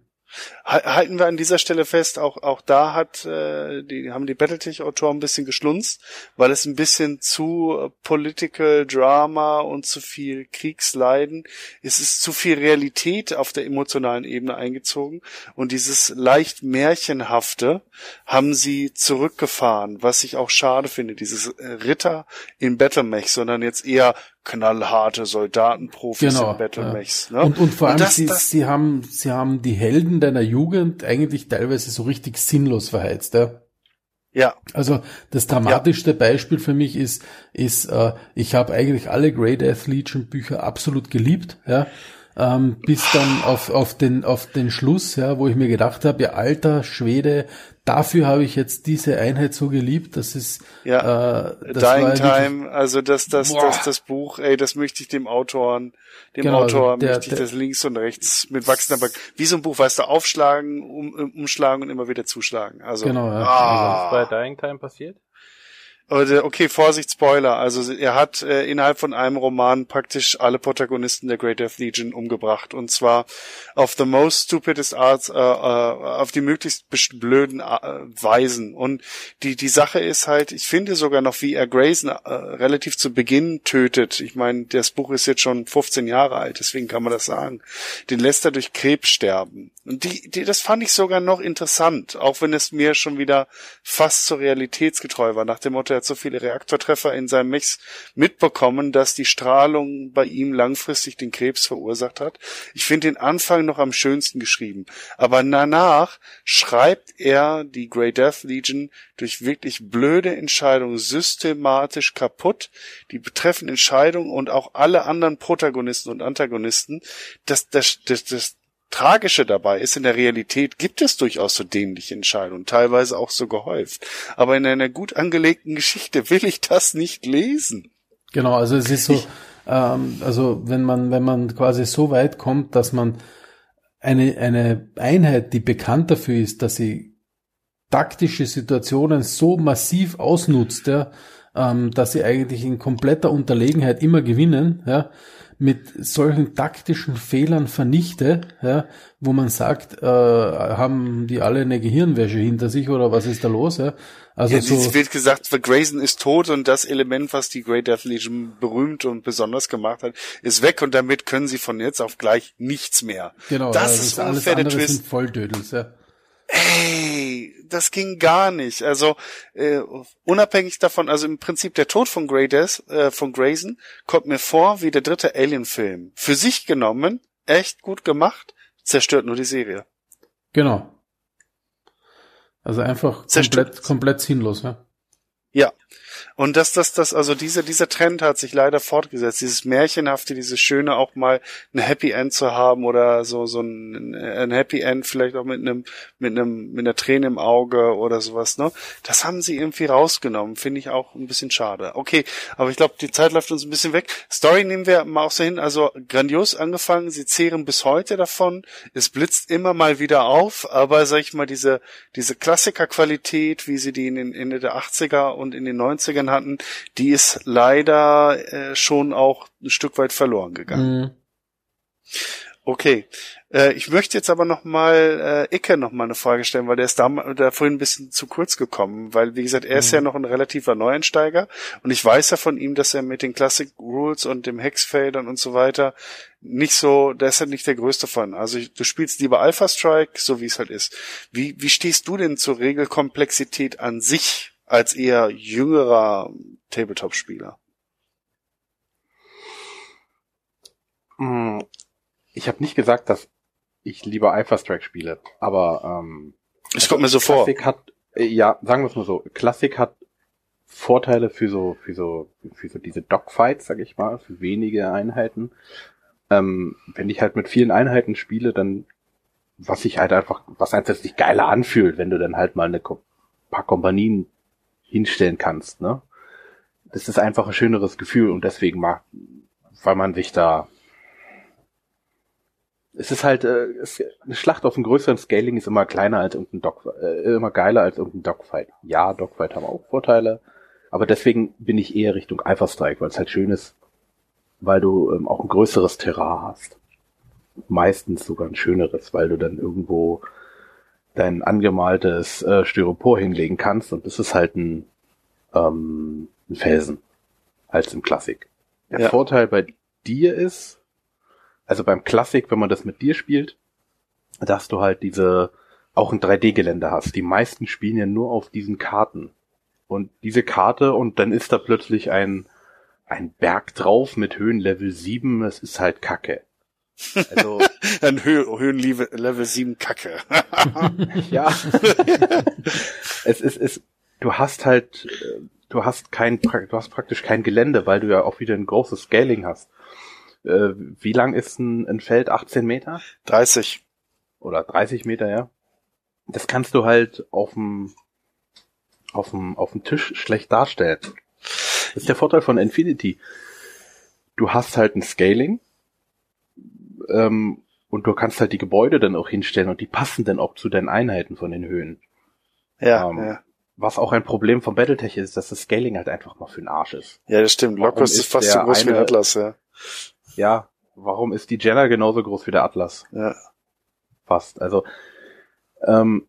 Halten wir an dieser Stelle fest, auch auch da hat äh, die haben die Battletech-Autoren ein bisschen geschlunzt, weil es ein bisschen zu äh, Political Drama und zu viel Kriegsleiden, es ist zu viel Realität auf der emotionalen Ebene eingezogen. Und dieses leicht märchenhafte haben sie zurückgefahren, was ich auch schade finde, dieses äh, Ritter in Battlemech, sondern jetzt eher knallharte Soldatenprofis genau, im Battlemechs. Ja. Ne? Und, und vor allem, und das, sie, das, sie, haben, sie haben die Helden deiner Jugend eigentlich teilweise so richtig sinnlos verheizt. Ja. Ja. Also das dramatischste ja. Beispiel für mich ist, ist äh, ich habe eigentlich alle Great Legion Bücher absolut geliebt. Ja. Ähm, bis dann auf, auf, den, auf den Schluss, ja, wo ich mir gedacht habe, ja, alter Schwede, dafür habe ich jetzt diese Einheit so geliebt, das ist ja, äh, das Dying Time, also das, das, boah. das, das Buch, ey, das möchte ich dem Autoren, dem genau, Autor der, möchte ich der, das links und rechts mit wachsender Back, wie so ein Buch, weißt du, aufschlagen, um, umschlagen und immer wieder zuschlagen. Also, genau, ja. Ah. Was bei Dying Time passiert? Okay, Vorsicht, Spoiler. Also er hat äh, innerhalb von einem Roman praktisch alle Protagonisten der Great Death Legion umgebracht. Und zwar auf the most stupidest arts, äh, äh, auf die möglichst blöden äh, Weisen. Und die, die Sache ist halt, ich finde sogar noch, wie er Grayson äh, relativ zu Beginn tötet. Ich meine, das Buch ist jetzt schon 15 Jahre alt, deswegen kann man das sagen. Den lässt er durch Krebs sterben. Und die, die, das fand ich sogar noch interessant, auch wenn es mir schon wieder fast zur realitätsgetreu war, nach dem Motto, hat so viele Reaktortreffer in seinem Mix mitbekommen, dass die Strahlung bei ihm langfristig den Krebs verursacht hat. Ich finde den Anfang noch am schönsten geschrieben. Aber danach schreibt er die Grey Death Legion durch wirklich blöde Entscheidungen systematisch kaputt. Die betreffen Entscheidungen und auch alle anderen Protagonisten und Antagonisten. Das, das, das, das, Tragische dabei ist, in der Realität gibt es durchaus so dämliche Entscheidungen, teilweise auch so gehäuft. Aber in einer gut angelegten Geschichte will ich das nicht lesen. Genau, also es ist so, ähm, also wenn man, wenn man quasi so weit kommt, dass man eine, eine Einheit, die bekannt dafür ist, dass sie taktische Situationen so massiv ausnutzt, ja, ähm, dass sie eigentlich in kompletter Unterlegenheit immer gewinnen, ja, mit solchen taktischen Fehlern vernichte, ja, wo man sagt, äh, haben die alle eine Gehirnwäsche hinter sich oder was ist da los? Ja? Also ja, so es wird gesagt, The Grayson ist tot und das Element, was die Great Death Legion berühmt und besonders gemacht hat, ist weg und damit können sie von jetzt auf gleich nichts mehr. Genau, das, das ist alles andere Twist. sind Volldödels, ja. Ey, das ging gar nicht. Also äh, unabhängig davon, also im Prinzip der Tod von Grey Death, äh, von Grayson kommt mir vor wie der dritte Alien-Film. Für sich genommen, echt gut gemacht, zerstört nur die Serie. Genau. Also einfach komplett, komplett sinnlos, ja. Ja. Und dass das, das, also dieser, dieser Trend hat sich leider fortgesetzt. Dieses Märchenhafte, dieses Schöne, auch mal ein Happy End zu haben oder so, so ein, ein Happy End vielleicht auch mit einem, mit einem, mit einer Träne im Auge oder sowas, ne? Das haben sie irgendwie rausgenommen. Finde ich auch ein bisschen schade. Okay, aber ich glaube, die Zeit läuft uns ein bisschen weg. Story nehmen wir mal auch so hin. Also grandios angefangen. Sie zehren bis heute davon. Es blitzt immer mal wieder auf, aber sag ich mal, diese, diese Klassikerqualität, wie sie die in den Ende der 80er und in den 90er 80ern hatten, die ist leider äh, schon auch ein Stück weit verloren gegangen. Mhm. Okay. Äh, ich möchte jetzt aber nochmal äh, Icke nochmal eine Frage stellen, weil der ist da, äh, da vorhin ein bisschen zu kurz gekommen, weil wie gesagt, er mhm. ist ja noch ein relativer Neueinsteiger und ich weiß ja von ihm, dass er mit den Classic Rules und dem Hexfeldern und so weiter nicht so, da ist er nicht der größte von. Also du spielst lieber Alpha Strike, so wie es halt ist. Wie, wie stehst du denn zur Regelkomplexität an sich? Als eher jüngerer Tabletop-Spieler? Hm, ich habe nicht gesagt, dass ich lieber Alpha Strike spiele, aber ähm, es also kommt mir so Klassik vor. hat äh, ja, sagen wir es mal so, Klassik hat Vorteile für so für so für so diese Dogfights, sag ich mal, für wenige Einheiten. Ähm, wenn ich halt mit vielen Einheiten spiele, dann was sich halt einfach, was einfach sich geiler anfühlt, wenn du dann halt mal eine paar Kompanien hinstellen kannst, ne? Das ist einfach ein schöneres Gefühl und deswegen mag, weil man sich da es ist halt äh, es, eine Schlacht auf einem größeren Scaling ist immer kleiner als irgendein Dog äh, immer geiler als irgendein Dogfight. Ja, Dogfight haben auch Vorteile, aber deswegen bin ich eher Richtung Alpha Strike, weil es halt schön ist, weil du ähm, auch ein größeres Terrain hast. Meistens sogar ein schöneres, weil du dann irgendwo dein angemaltes äh, Styropor hinlegen kannst und das ist halt ein, ähm, ein Felsen als im Klassik. Der ja. Vorteil bei dir ist, also beim Klassik, wenn man das mit dir spielt, dass du halt diese auch ein 3D-Gelände hast. Die meisten spielen ja nur auf diesen Karten. Und diese Karte und dann ist da plötzlich ein, ein Berg drauf mit Höhenlevel 7, es ist halt Kacke. Also ein Hö Höhenlevel Level 7 Kacke. ja. es ist, es, du hast halt, du hast kein, du hast praktisch kein Gelände, weil du ja auch wieder ein großes Scaling hast. äh, wie lang ist ein, ein Feld? 18 Meter? 30. Oder 30 Meter, ja. Das kannst du halt auf dem, auf dem, auf dem Tisch schlecht darstellen. Das ist der Vorteil von Infinity. Du hast halt ein Scaling, ähm, und du kannst halt die Gebäude dann auch hinstellen und die passen dann auch zu deinen Einheiten von den Höhen. Ja, Ähm, ja. Was auch ein Problem von Battletech ist, dass das Scaling halt einfach mal für den Arsch ist. Ja, das stimmt. Locust ist ist fast so groß wie ein eine- Atlas, ja. Ja, warum ist die Jenna genauso groß wie der Atlas? Ja. Fast. Also ähm,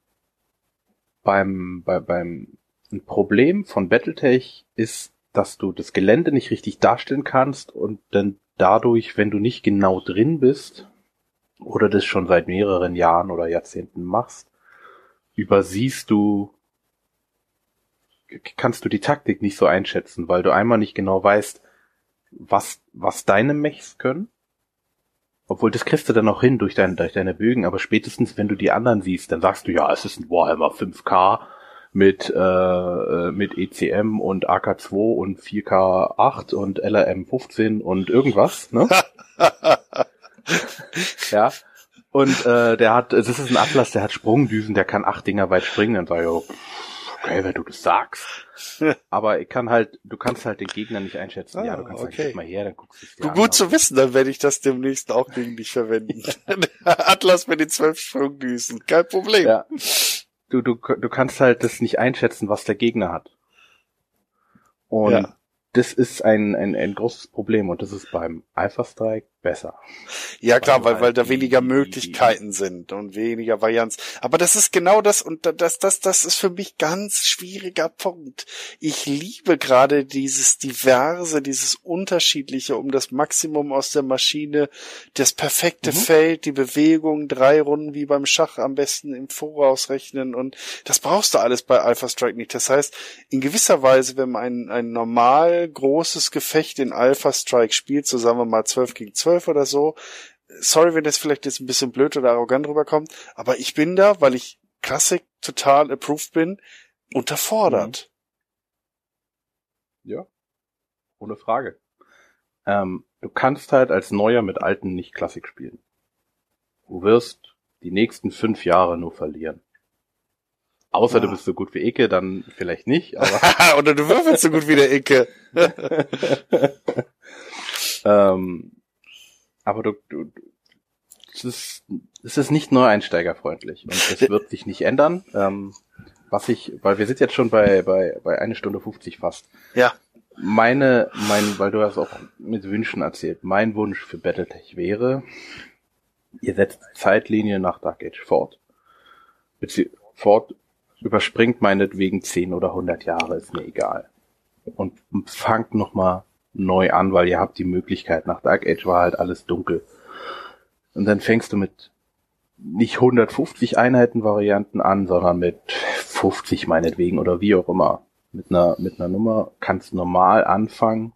beim, bei, beim ein Problem von Battletech ist, dass du das Gelände nicht richtig darstellen kannst und dann dadurch, wenn du nicht genau drin bist oder das schon seit mehreren Jahren oder Jahrzehnten machst, übersiehst du, kannst du die Taktik nicht so einschätzen, weil du einmal nicht genau weißt, was, was deine Mechs können. Obwohl, das kriegst du dann auch hin durch, dein, durch deine Bögen, aber spätestens, wenn du die anderen siehst, dann sagst du, ja, es ist ein Warhammer 5K mit, äh, äh, mit ECM und AK2 und 4K8 und LRM 15 und irgendwas, ne? ja. Und äh, der hat, es ist ein Atlas, der hat Sprungdüsen, der kann acht Dinger weit springen. Dann sag ich, oh, okay, wenn du das sagst. Aber ich kann halt, du kannst halt den Gegner nicht einschätzen. ja, Ah, du kannst okay. sagen, mal her, dann guckst du Gut, an, zu wissen, dann werde ich das demnächst auch gegen dich verwenden. Atlas mit den zwölf Sprungdüsen. Kein Problem. Ja. Du, du, du kannst halt das nicht einschätzen, was der Gegner hat. Und Ja. das ist ein, ein, ein großes Problem und das ist beim Alpha Strike besser. Ja klar, Weil weil, weil halt da weniger Möglichkeiten sind und weniger Varianz. Aber das ist genau das und da- das, das, das ist für mich ganz schwieriger Punkt. Ich liebe gerade dieses diverse, dieses unterschiedliche, um das Maximum aus der Maschine, das perfekte Mhm. Feld, die Bewegung, drei Runden wie beim Schach am besten im Voraus rechnen und das brauchst du alles bei Alpha Strike nicht. Das heißt, in gewisser Weise, wenn man ein, ein normal großes Gefecht in Alpha Strike spielt, so sagen wir mal 12 gegen 12 oder so, sorry, wenn das vielleicht jetzt ein bisschen blöd oder arrogant rüberkommt, aber ich bin da, weil ich Klassik total approved bin, unterfordert. Ja. Ohne Frage. Ähm, du kannst halt als Neuer mit Alten nicht Klassik spielen. Du wirst die nächsten fünf Jahre nur verlieren. Außer du Ah. bist so gut wie Icke, dann vielleicht nicht, aber oder du würfelst so gut wie der Icke. ähm, aber du, du, es ist, es ist nicht nur einsteigerfreundlich und das wird sich nicht ändern. Ähm, was ich, weil wir sind jetzt schon bei, bei, bei eine Stunde 50 fast. Ja. Meine, mein, weil du hast auch mit Wünschen erzählt, mein Wunsch für Battletech wäre, ihr setzt die Zeitlinie nach Dark Age fort. Bezieh fort überspringt meinetwegen 10 oder 100 Jahre, ist mir egal. Und fangt nochmal neu an, weil ihr habt die Möglichkeit, nach Dark Age war halt alles dunkel. Und dann fängst du mit nicht 150 Einheiten-Varianten an, sondern mit 50 meinetwegen oder wie auch immer. Mit einer, mit einer Nummer kannst normal anfangen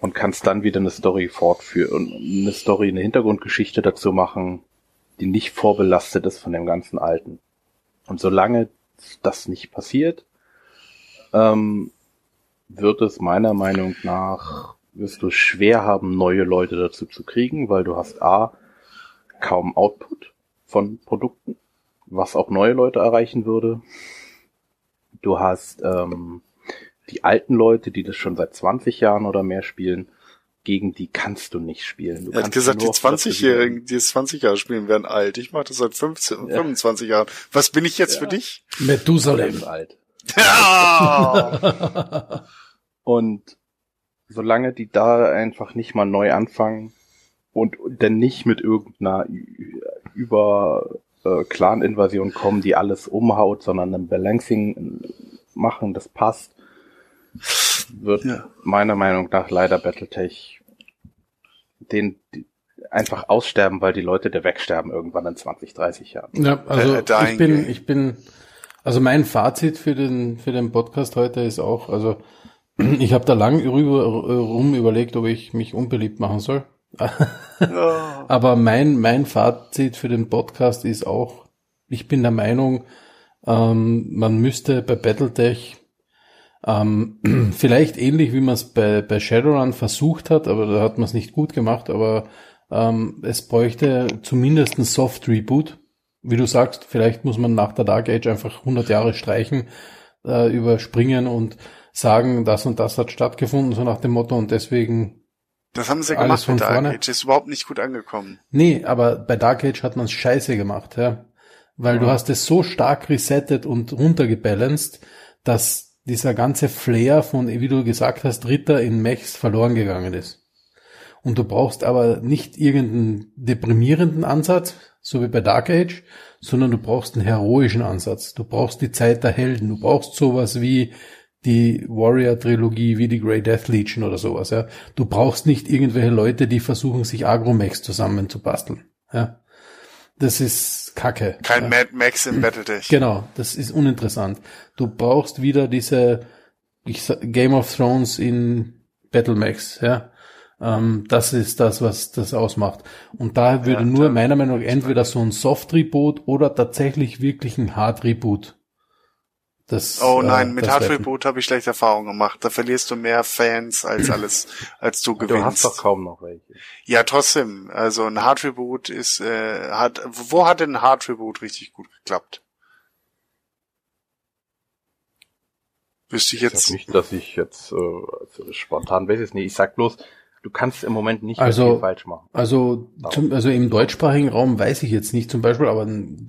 und kannst dann wieder eine Story fortführen und eine Story, eine Hintergrundgeschichte dazu machen, die nicht vorbelastet ist von dem ganzen Alten. Und solange das nicht passiert, ähm, wird es meiner Meinung nach, wirst du schwer haben, neue Leute dazu zu kriegen, weil du hast A, kaum Output von Produkten, was auch neue Leute erreichen würde. Du hast ähm, die alten Leute, die das schon seit 20 Jahren oder mehr spielen, gegen die kannst du nicht spielen. Du Er hat kannst gesagt, die nur hoffen, dass du sie- 20-Jährigen, die jetzt 20 Jahre spielen, werden alt. Ich mache das seit 15, Ja. 25 Jahren. Was bin ich jetzt Ja. für dich? Methusalem. alt. Ja! Und solange die da einfach nicht mal neu anfangen und dann nicht mit irgendeiner über äh, Clan-Invasion kommen, die alles umhaut, sondern ein Balancing machen, das passt, wird Ja. meiner Meinung nach leider Battletech den die, einfach aussterben, weil die Leute da wegsterben irgendwann in 20, 30 Jahren. Ja, also Äh, ich bin, ich bin, also mein Fazit für den, für den Podcast heute ist auch, also ich habe da lang rüber, rum überlegt, ob ich mich unbeliebt machen soll. Aber mein, mein Fazit für den Podcast ist auch, ich bin der Meinung, ähm, man müsste bei Battletech Ähm, vielleicht ähnlich, wie man es bei, bei Shadowrun versucht hat, aber da hat man es nicht gut gemacht, aber ähm, es bräuchte zumindest ein Soft Reboot. Wie du sagst, vielleicht muss man nach der Dark Age einfach 100 Jahre streichen, äh, überspringen und sagen, das und das hat stattgefunden, so nach dem Motto und deswegen Das haben sie Alles gemacht von mit Dark vorne. Age. Ist überhaupt nicht gut angekommen. Nee, aber bei Dark Age hat man es scheiße gemacht, ja. Weil du hast es so stark resettet und runtergebalanced, dass dieser ganze Flair von, wie du gesagt hast, Ritter in Mechs verloren gegangen ist. Und du brauchst aber nicht irgendeinen deprimierenden Ansatz, so wie bei Dark Age, sondern du brauchst einen heroischen Ansatz. Du brauchst die Zeit der Helden. Du brauchst sowas wie die Warrior-Trilogie, wie die Grey Death Legion oder sowas, ja. Du brauchst nicht irgendwelche Leute, die versuchen, sich Agromechs zusammenzubasteln, ja. Das ist Kacke. Kein ja. Mad Max im Battletech. Genau, das ist uninteressant. Du brauchst wieder diese ich, sa- Game of Thrones in Battlemax, ja. Ähm, das ist das, was das ausmacht. Und da würde Ja, nur meiner Meinung nach entweder so ein Soft-Reboot oder tatsächlich wirklich ein Hard-Reboot. Das, Oh äh, nein, mit das Hard retten. Reboot habe ich schlechte Erfahrungen gemacht. Da verlierst du mehr Fans als alles, als du Du hast gewinnst. doch kaum noch welche. Ja, trotzdem. Also ein Hard Reboot ist, äh, hat, wo hat denn ein Hard Reboot richtig gut geklappt? Wüsste ich Ich jetzt. sag nicht, dass ich jetzt äh, also spontan weiß es nicht. Ich sag bloß, du kannst im Moment nicht Also- viel falsch machen. Also, zum, also im deutschsprachigen Raum weiß ich jetzt nicht zum Beispiel, aber n-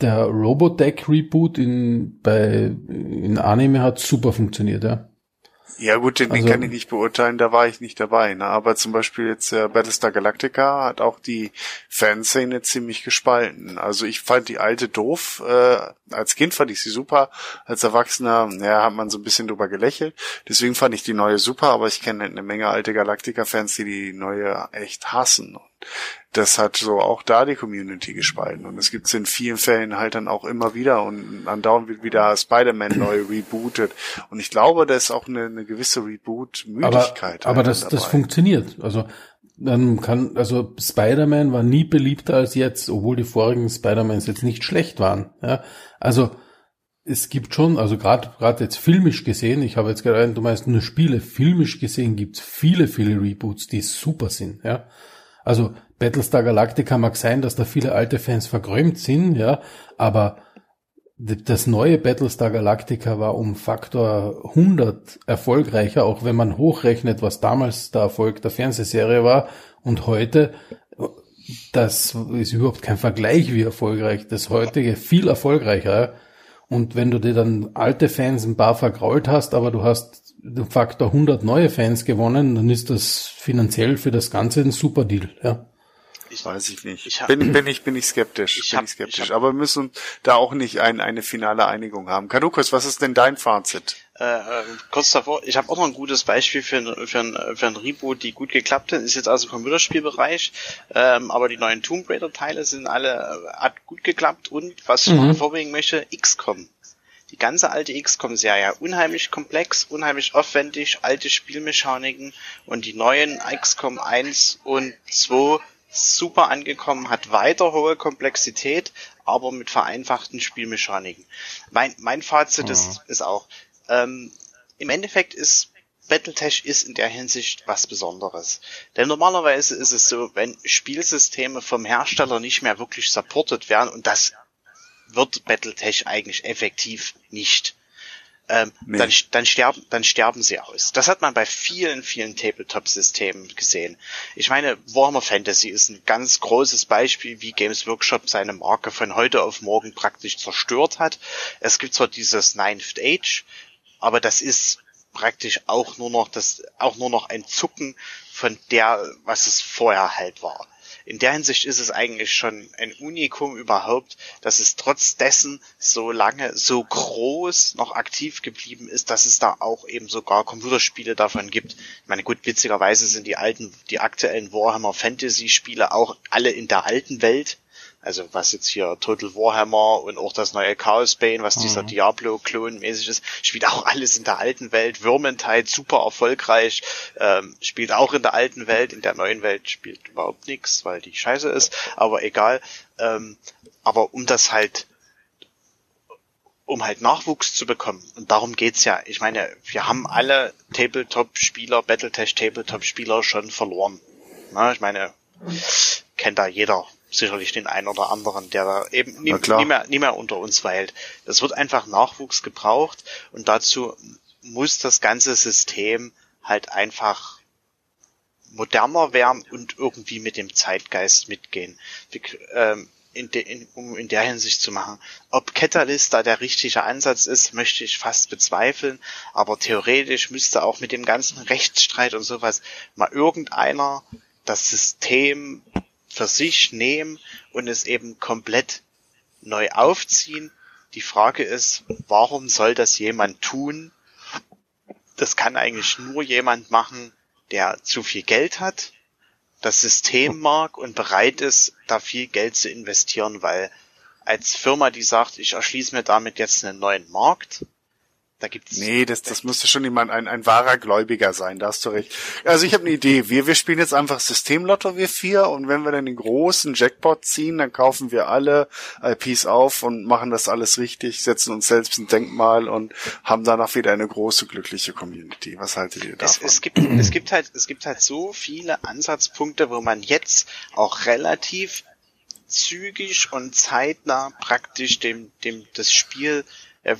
der Robotech Reboot in, bei, in Anime hat super funktioniert, ja. Ja gut, den, Also- kann ich nicht beurteilen, da war ich nicht dabei. Ne? Aber zum Beispiel jetzt äh, Battlestar Galactica hat auch die Fanszene ziemlich gespalten. Also ich fand die alte doof. Äh, als Kind fand ich sie super. Als Erwachsener, ja, hat man so ein bisschen drüber gelächelt. Deswegen fand ich die neue super, aber ich kenne eine Menge alte Galactica-Fans, die die neue echt hassen. Das hat so auch da die Community gespalten. Und es gibt in vielen Fällen halt dann auch immer wieder und andauernd wird wieder Spider-Man neu rebootet. Und ich glaube, da ist auch eine, eine gewisse Aber, Reboot-Müdigkeit. aber halt das, dabei. das funktioniert. Also, dann kann, also Spider-Man war nie beliebter als jetzt, obwohl die vorigen Spider-Mans jetzt nicht schlecht waren. Ja, also, es gibt schon, also gerade gerade jetzt filmisch gesehen, ich habe jetzt gerade, du meinst nur Spiele, filmisch gesehen gibt's viele, viele Reboots, die super sind, ja. Also Battlestar Galactica mag sein, dass da viele alte Fans vergräumt sind, ja, aber das neue Battlestar Galactica war um Faktor 100 erfolgreicher, auch wenn man hochrechnet, was damals der Erfolg der Fernsehserie war und heute, das ist überhaupt kein Vergleich, wie erfolgreich das heutige viel erfolgreicher. Und wenn du dir dann alte Fans ein paar vergrault hast, aber du hast den Faktor 100 neue Fans gewonnen, dann ist das finanziell für das Ganze ein super Deal, ja. Ich, Weiß ich nicht. Ich hab- bin, bin ich, bin ich skeptisch. Ich bin hab- ich skeptisch. ich hab- aber wir müssen da auch nicht ein, eine finale Einigung haben. Kadukus, was ist denn dein Fazit? äh, äh, kurz davor, ich habe auch noch ein gutes Beispiel für ein, für, ein, für ein Reboot, die gut geklappt hat, ist jetzt aus dem Computerspielbereich, ähm, aber die neuen Tomb Raider Teile sind alle, äh, hat gut geklappt und was ich noch Mhm. hervorheben möchte, XCOM. Die ganze alte XCOM-Serie, unheimlich komplex, unheimlich aufwendig, alte Spielmechaniken und die neuen XCOM 1 und 2 super angekommen, hat weiter hohe Komplexität, aber mit vereinfachten Spielmechaniken. Mein, mein Fazit ist, ist auch, ähm, im Endeffekt ist Battletech ist in der Hinsicht was Besonderes. Denn normalerweise ist es so, wenn Spielsysteme vom Hersteller nicht mehr wirklich supported werden, und das wird Battletech eigentlich effektiv nicht, ähm, Nee. dann, dann, sterben, dann sterben sie aus. Das hat man bei vielen, vielen Tabletop-Systemen gesehen. Ich meine, Warhammer Fantasy ist ein ganz großes Beispiel, wie Games Workshop seine Marke von heute auf morgen praktisch zerstört hat. Es gibt zwar dieses Ninth Age, aber das ist praktisch auch nur noch das, auch nur noch ein Zucken von der, was es vorher halt war. In der Hinsicht ist es eigentlich schon ein Unikum überhaupt, dass es trotz dessen so lange, so groß noch aktiv geblieben ist, dass es da auch eben sogar Computerspiele davon gibt. Ich meine, gut, witzigerweise sind die alten, die aktuellen Warhammer Fantasy Spiele auch alle in der alten Welt. Also was jetzt hier Total Warhammer und auch das neue Chaos Bane, was dieser Diablo-Klon mäßig ist, spielt auch alles in der alten Welt. Vermintide super erfolgreich, ähm, spielt auch in der alten Welt, in der neuen Welt spielt überhaupt nichts, weil die scheiße ist, aber egal. Ähm, aber um das halt um halt Nachwuchs zu bekommen. Und darum geht's ja. Ich meine, wir haben alle Tabletop-Spieler, Battletech-Tabletop-Spieler schon verloren. Na, ich meine, kennt da jeder sicherlich den einen oder anderen, der da eben nie, nie, mehr, nie mehr unter uns weilt. Es wird einfach Nachwuchs gebraucht und dazu muss das ganze System halt einfach moderner werden und irgendwie mit dem Zeitgeist mitgehen. Wir, ähm, in de, in, um in der Hinsicht zu machen. Ob Catalyst da der richtige Ansatz ist, möchte ich fast bezweifeln, aber theoretisch müsste auch mit dem ganzen Rechtsstreit und sowas mal irgendeiner das System für sich nehmen und es eben komplett neu aufziehen. Die Frage ist, warum soll das jemand tun? Das kann eigentlich nur jemand machen, der zu viel Geld hat das System mag und bereit ist, da viel Geld zu investieren, weil als Firma, die sagt, ich erschließe mir damit jetzt einen neuen Markt, da gibt's nee, das, das müsste schon jemand, ein, ein wahrer Gläubiger sein, da hast du recht. Also ich habe eine Idee. Wir, wir spielen jetzt einfach Systemlotto, wir vier, und wenn wir dann den großen Jackpot ziehen, dann kaufen wir alle IPs auf und machen das alles richtig, setzen uns selbst ein Denkmal und haben danach wieder eine große, glückliche Community. Was haltet ihr davon? Es, es, gibt, es gibt halt, es gibt halt so viele Ansatzpunkte, wo man jetzt auch relativ zügig und zeitnah praktisch dem, dem, das Spiel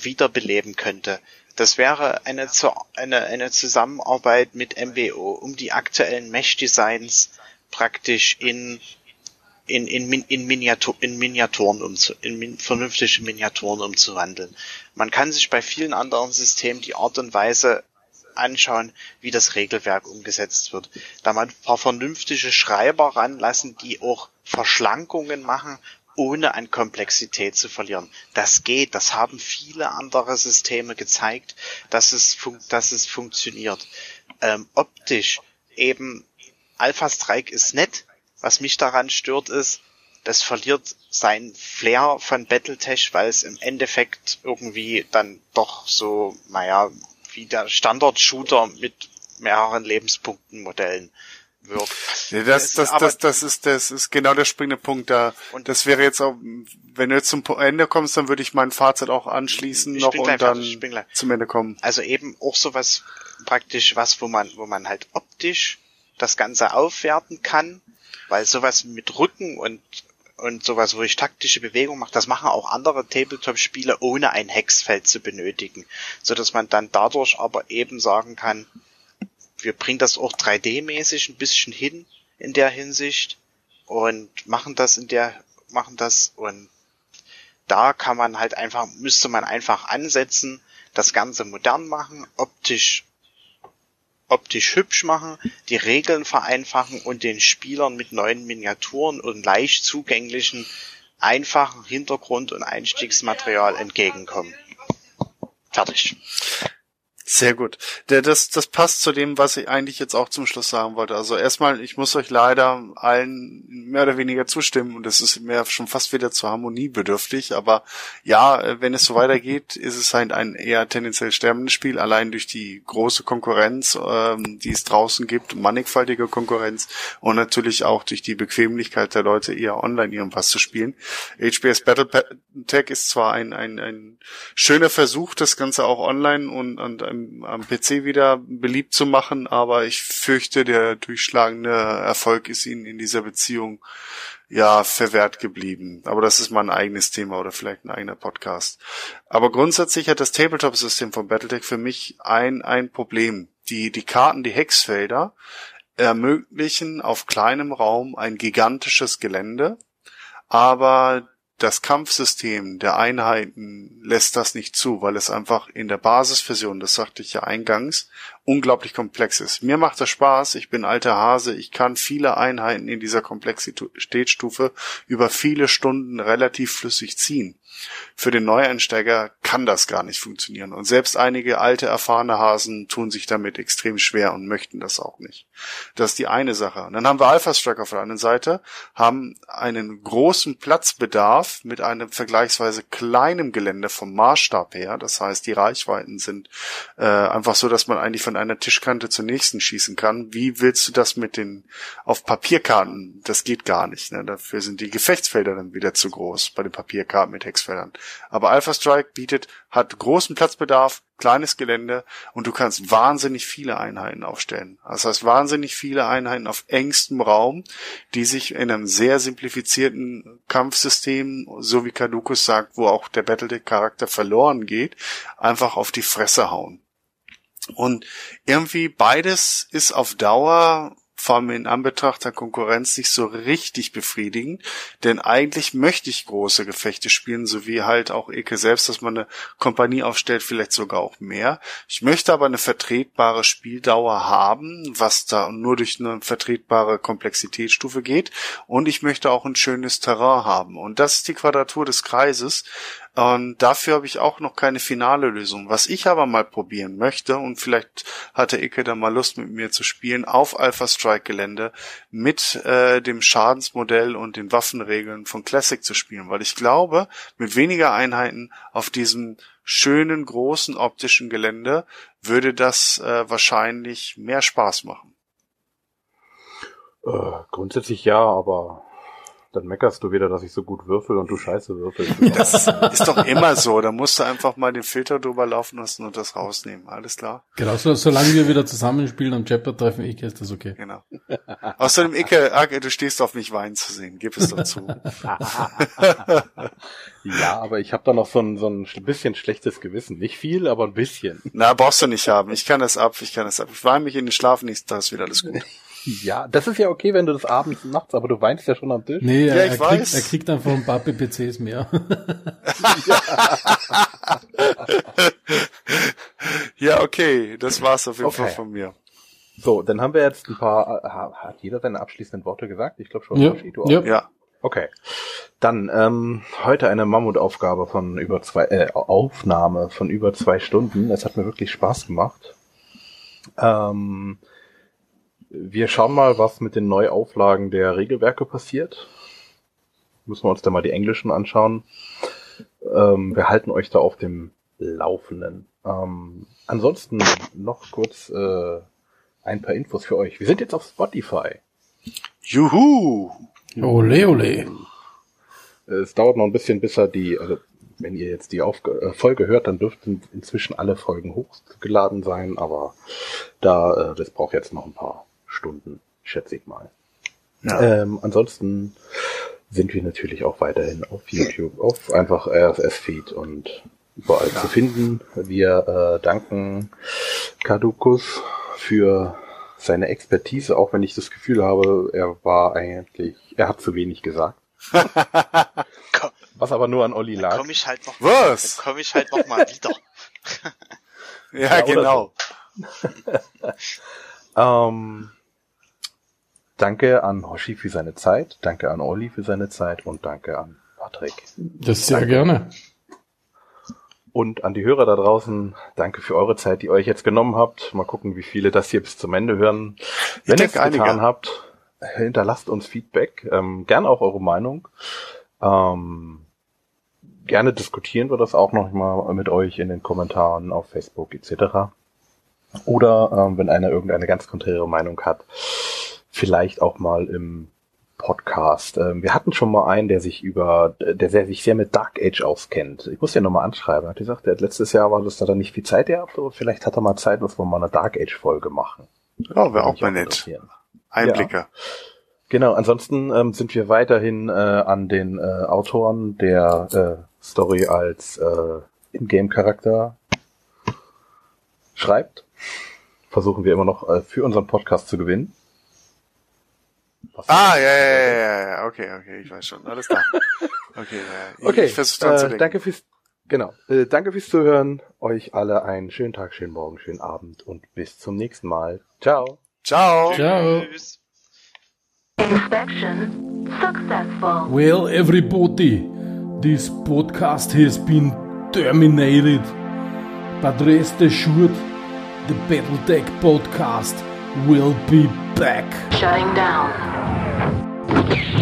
wiederbeleben könnte. Das wäre eine, eine, eine Zusammenarbeit mit MBO, um die aktuellen Mesh-Designs praktisch in in, in, in, Miniatur, in Miniaturen umzu, in min, vernünftige Miniaturen umzuwandeln. Man kann sich bei vielen anderen Systemen die Art und Weise anschauen, wie das Regelwerk umgesetzt wird. Da man ein paar vernünftige Schreiber ranlassen, die auch Verschlankungen machen ohne an Komplexität zu verlieren. Das geht, das haben viele andere Systeme gezeigt, dass es, fun dass es funktioniert. Ähm, optisch eben Alpha Strike ist nett. Was mich daran stört ist, das verliert sein Flair von Battletech, weil es im Endeffekt irgendwie dann doch so, naja, wie der Standard-Shooter mit mehreren Lebenspunkten Modellen wirkt. Ja, das, das, das, das, ist, das ist genau der springende Punkt da. Und das wäre jetzt auch, wenn du jetzt zum Ende kommst, dann würde ich mein Fazit auch anschließen noch und dann zum Ende kommen. Also eben auch sowas praktisch was, wo man, wo man halt optisch das Ganze aufwerten kann, weil sowas mit Rücken und und sowas, wo ich taktische Bewegungen mache, das machen auch andere Tabletop-Spiele, ohne ein Hexfeld zu benötigen, so dass man dann dadurch aber eben sagen kann, wir bringen das auch 3D-mäßig ein bisschen hin in der Hinsicht und machen das in der, machen das und da kann man halt einfach, müsste man einfach ansetzen, das Ganze modern machen, optisch, optisch hübsch machen, die Regeln vereinfachen und den Spielern mit neuen Miniaturen und leicht zugänglichen, einfachen Hintergrund- und Einstiegsmaterial entgegenkommen. Fertig. Sehr gut. Der, das, das passt zu dem, was ich eigentlich jetzt auch zum Schluss sagen wollte. Also erstmal, ich muss euch leider allen mehr oder weniger zustimmen und es ist mir schon fast wieder zur Harmonie bedürftig. Aber ja, wenn es so weitergeht, ist es halt ein eher tendenziell sterbendes Spiel, allein durch die große Konkurrenz, ähm, die es draußen gibt, mannigfaltige Konkurrenz und natürlich auch durch die Bequemlichkeit der Leute, eher online irgendwas zu spielen. HBS Battletech ist zwar ein, ein, ein schöner Versuch, das Ganze auch online und, und am, am PC wieder beliebt zu machen, aber ich fürchte, der durchschlagende Erfolg ist ihnen in dieser Beziehung ja verwehrt geblieben. Aber das ist mal ein eigenes Thema oder vielleicht ein eigener Podcast. Aber grundsätzlich hat das Tabletop-System von Battletech für mich ein, ein Problem. Die, die Karten, die Hexfelder ermöglichen auf kleinem Raum ein gigantisches Gelände, aber das Kampfsystem der Einheiten lässt das nicht zu, weil es einfach in der Basisversion, das sagte ich ja eingangs, unglaublich komplex ist. Mir macht das Spaß, ich bin alter Hase, ich kann viele Einheiten in dieser Komplexitätsstufe über viele Stunden relativ flüssig ziehen. Für den Neueinsteiger kann das gar nicht funktionieren. Und selbst einige alte, erfahrene Hasen tun sich damit extrem schwer und möchten das auch nicht. Das ist die eine Sache. Und dann haben wir Alpha Strike auf der anderen Seite, haben einen großen Platzbedarf mit einem vergleichsweise kleinen Gelände vom Maßstab her. Das heißt, die Reichweiten sind äh, einfach so, dass man eigentlich von einer Tischkante zur nächsten schießen kann. Wie willst du das mit den auf Papierkarten? Das geht gar nicht. Ne? Dafür sind die Gefechtsfelder dann wieder zu groß bei den Papierkarten mit Hex Trainingsfeldern. Aber Alpha Strike bietet, hat großen Platzbedarf, kleines Gelände und du kannst wahnsinnig viele Einheiten aufstellen. Das heißt, wahnsinnig viele Einheiten auf engstem Raum, die sich in einem sehr simplifizierten Kampfsystem, so wie Kadukus sagt, wo auch der Battletech-Charakter verloren geht, einfach auf die Fresse hauen. Und irgendwie beides ist auf Dauer vor allem in Anbetracht der Konkurrenz nicht so richtig befriedigend, denn eigentlich möchte ich große Gefechte spielen, so wie halt auch Eke selbst, dass man eine Kompanie aufstellt, vielleicht sogar auch mehr. Ich möchte aber eine vertretbare Spieldauer haben, was da nur durch eine vertretbare Komplexitätsstufe geht. Und ich möchte auch ein schönes Terrain haben. Und das ist die Quadratur des Kreises, und dafür habe ich auch noch keine finale Lösung. Was ich aber mal probieren möchte, und vielleicht hatte Icke da mal Lust mit mir zu spielen, auf Alpha Strike Gelände mit äh, dem Schadensmodell und den Waffenregeln von Classic zu spielen, weil ich glaube, mit weniger Einheiten auf diesem schönen, großen optischen Gelände würde das äh, wahrscheinlich mehr Spaß machen. Äh, grundsätzlich ja, aber dann meckerst du wieder, dass ich so gut würfel und du scheiße würfelst. Das ist doch immer so. Da musst du einfach mal den Filter drüber laufen lassen und das rausnehmen. Alles klar? Genau, so, solange wir wieder zusammenspielen am Chapter treffen, ich ist das okay. Genau. Außerdem, Icke, Icke, du stehst auf mich weinen zu sehen. Gib es dazu. ja, aber ich habe da noch so ein, so ein bisschen schlechtes Gewissen. Nicht viel, aber ein bisschen. Na, brauchst du nicht haben. Ich kann das ab, ich kann das ab. Ich weine mich in den Schlaf, nächsten Tag ist wieder alles gut. Ja, das ist ja okay, wenn du das abends nachts, aber du weinst ja schon am Tisch. Nee, Ja, er, ich er, weiß. kriegt, er kriegt einfach ein paar PPCs mehr. Ja, okay. Das war's auf jeden Okay. Fall von mir. So, dann haben wir jetzt ein paar, äh, ha- hat jeder seine abschließenden Worte gesagt? Ich glaube schon. Ja, Yoshi, du auch? ja. Ja. Okay. Dann ähm, heute eine Mammutaufgabe von über zwei, äh, Aufnahme von über zwei Stunden. Es hat mir wirklich Spaß gemacht. Ähm, wir schauen mal, was mit den Neuauflagen der Regelwerke passiert. Müssen wir uns da mal die englischen anschauen. Ähm, wir halten euch da auf dem Laufenden. Ähm, ansonsten noch kurz äh, ein paar Infos für euch. Wir sind jetzt auf Spotify. Juhu. ole, ole. Es dauert noch ein bisschen, bis er die, also wenn ihr jetzt die Aufge äh, Folge hört, dann dürften inzwischen alle Folgen hochgeladen sein, aber da, äh, das braucht jetzt noch ein paar Stunden, schätze ich mal. Ja. Ähm, ansonsten sind wir natürlich auch weiterhin auf YouTube, auf einfach RSS-Feed und überall zu finden. Wir äh, danken Kadukus für seine Expertise, auch wenn ich das Gefühl habe, er war eigentlich, er hat zu wenig gesagt. Komm, Was aber nur an Olli dann lag. komme ich halt noch, Was? dann komme ich halt noch mal wieder. Ja, Ja, genau. Ähm, danke an Hoshi für seine Zeit, danke an Olli für seine Zeit und danke an Patrick. Das sehr gerne. Und an die Hörer da draußen, danke für eure Zeit, die ihr euch jetzt genommen habt. Mal gucken, wie viele das hier bis zum Ende hören. Wenn ihr es denke, einige. getan habt, hinterlasst uns Feedback, ähm, gerne auch eure Meinung. Ähm, gerne diskutieren wir das auch noch mal mit euch in den Kommentaren auf Facebook etc. Oder ähm, wenn einer irgendeine ganz konträre Meinung hat, vielleicht auch mal im Podcast. Ähm, wir hatten schon mal einen, der sich über, der sehr, sich sehr mit Dark Age auskennt. Ich muss ja nochmal anschreiben. Er hat gesagt, er hat letztes Jahr war das, da dann nicht viel Zeit gehabt, aber vielleicht hat er mal Zeit, dass wir mal eine Dark Age Folge machen. Ja, wäre auch mal nett. Einblicke. Genau, ansonsten ähm, sind wir weiterhin äh, an den äh, Autoren der äh, Story als äh, Ingame-Charakter schreibt. Versuchen wir immer noch äh, für unseren Podcast zu gewinnen. Ah, ja, ja, ja, ja, ja, okay, okay, ich weiß schon. Alles klar. Okay, ja. Okay, ich versuche dran zu äh, denken. danke fürs genau, äh, danke fürs Zuhören. Euch alle einen schönen Tag, schönen Morgen, schönen Abend und bis zum nächsten Mal. Ciao. Ciao. Ciao. Tschüss. Inspection successful. Well, everybody, this podcast has been terminated. But rest assured, the Battletech podcast We'll be back. Shutting down.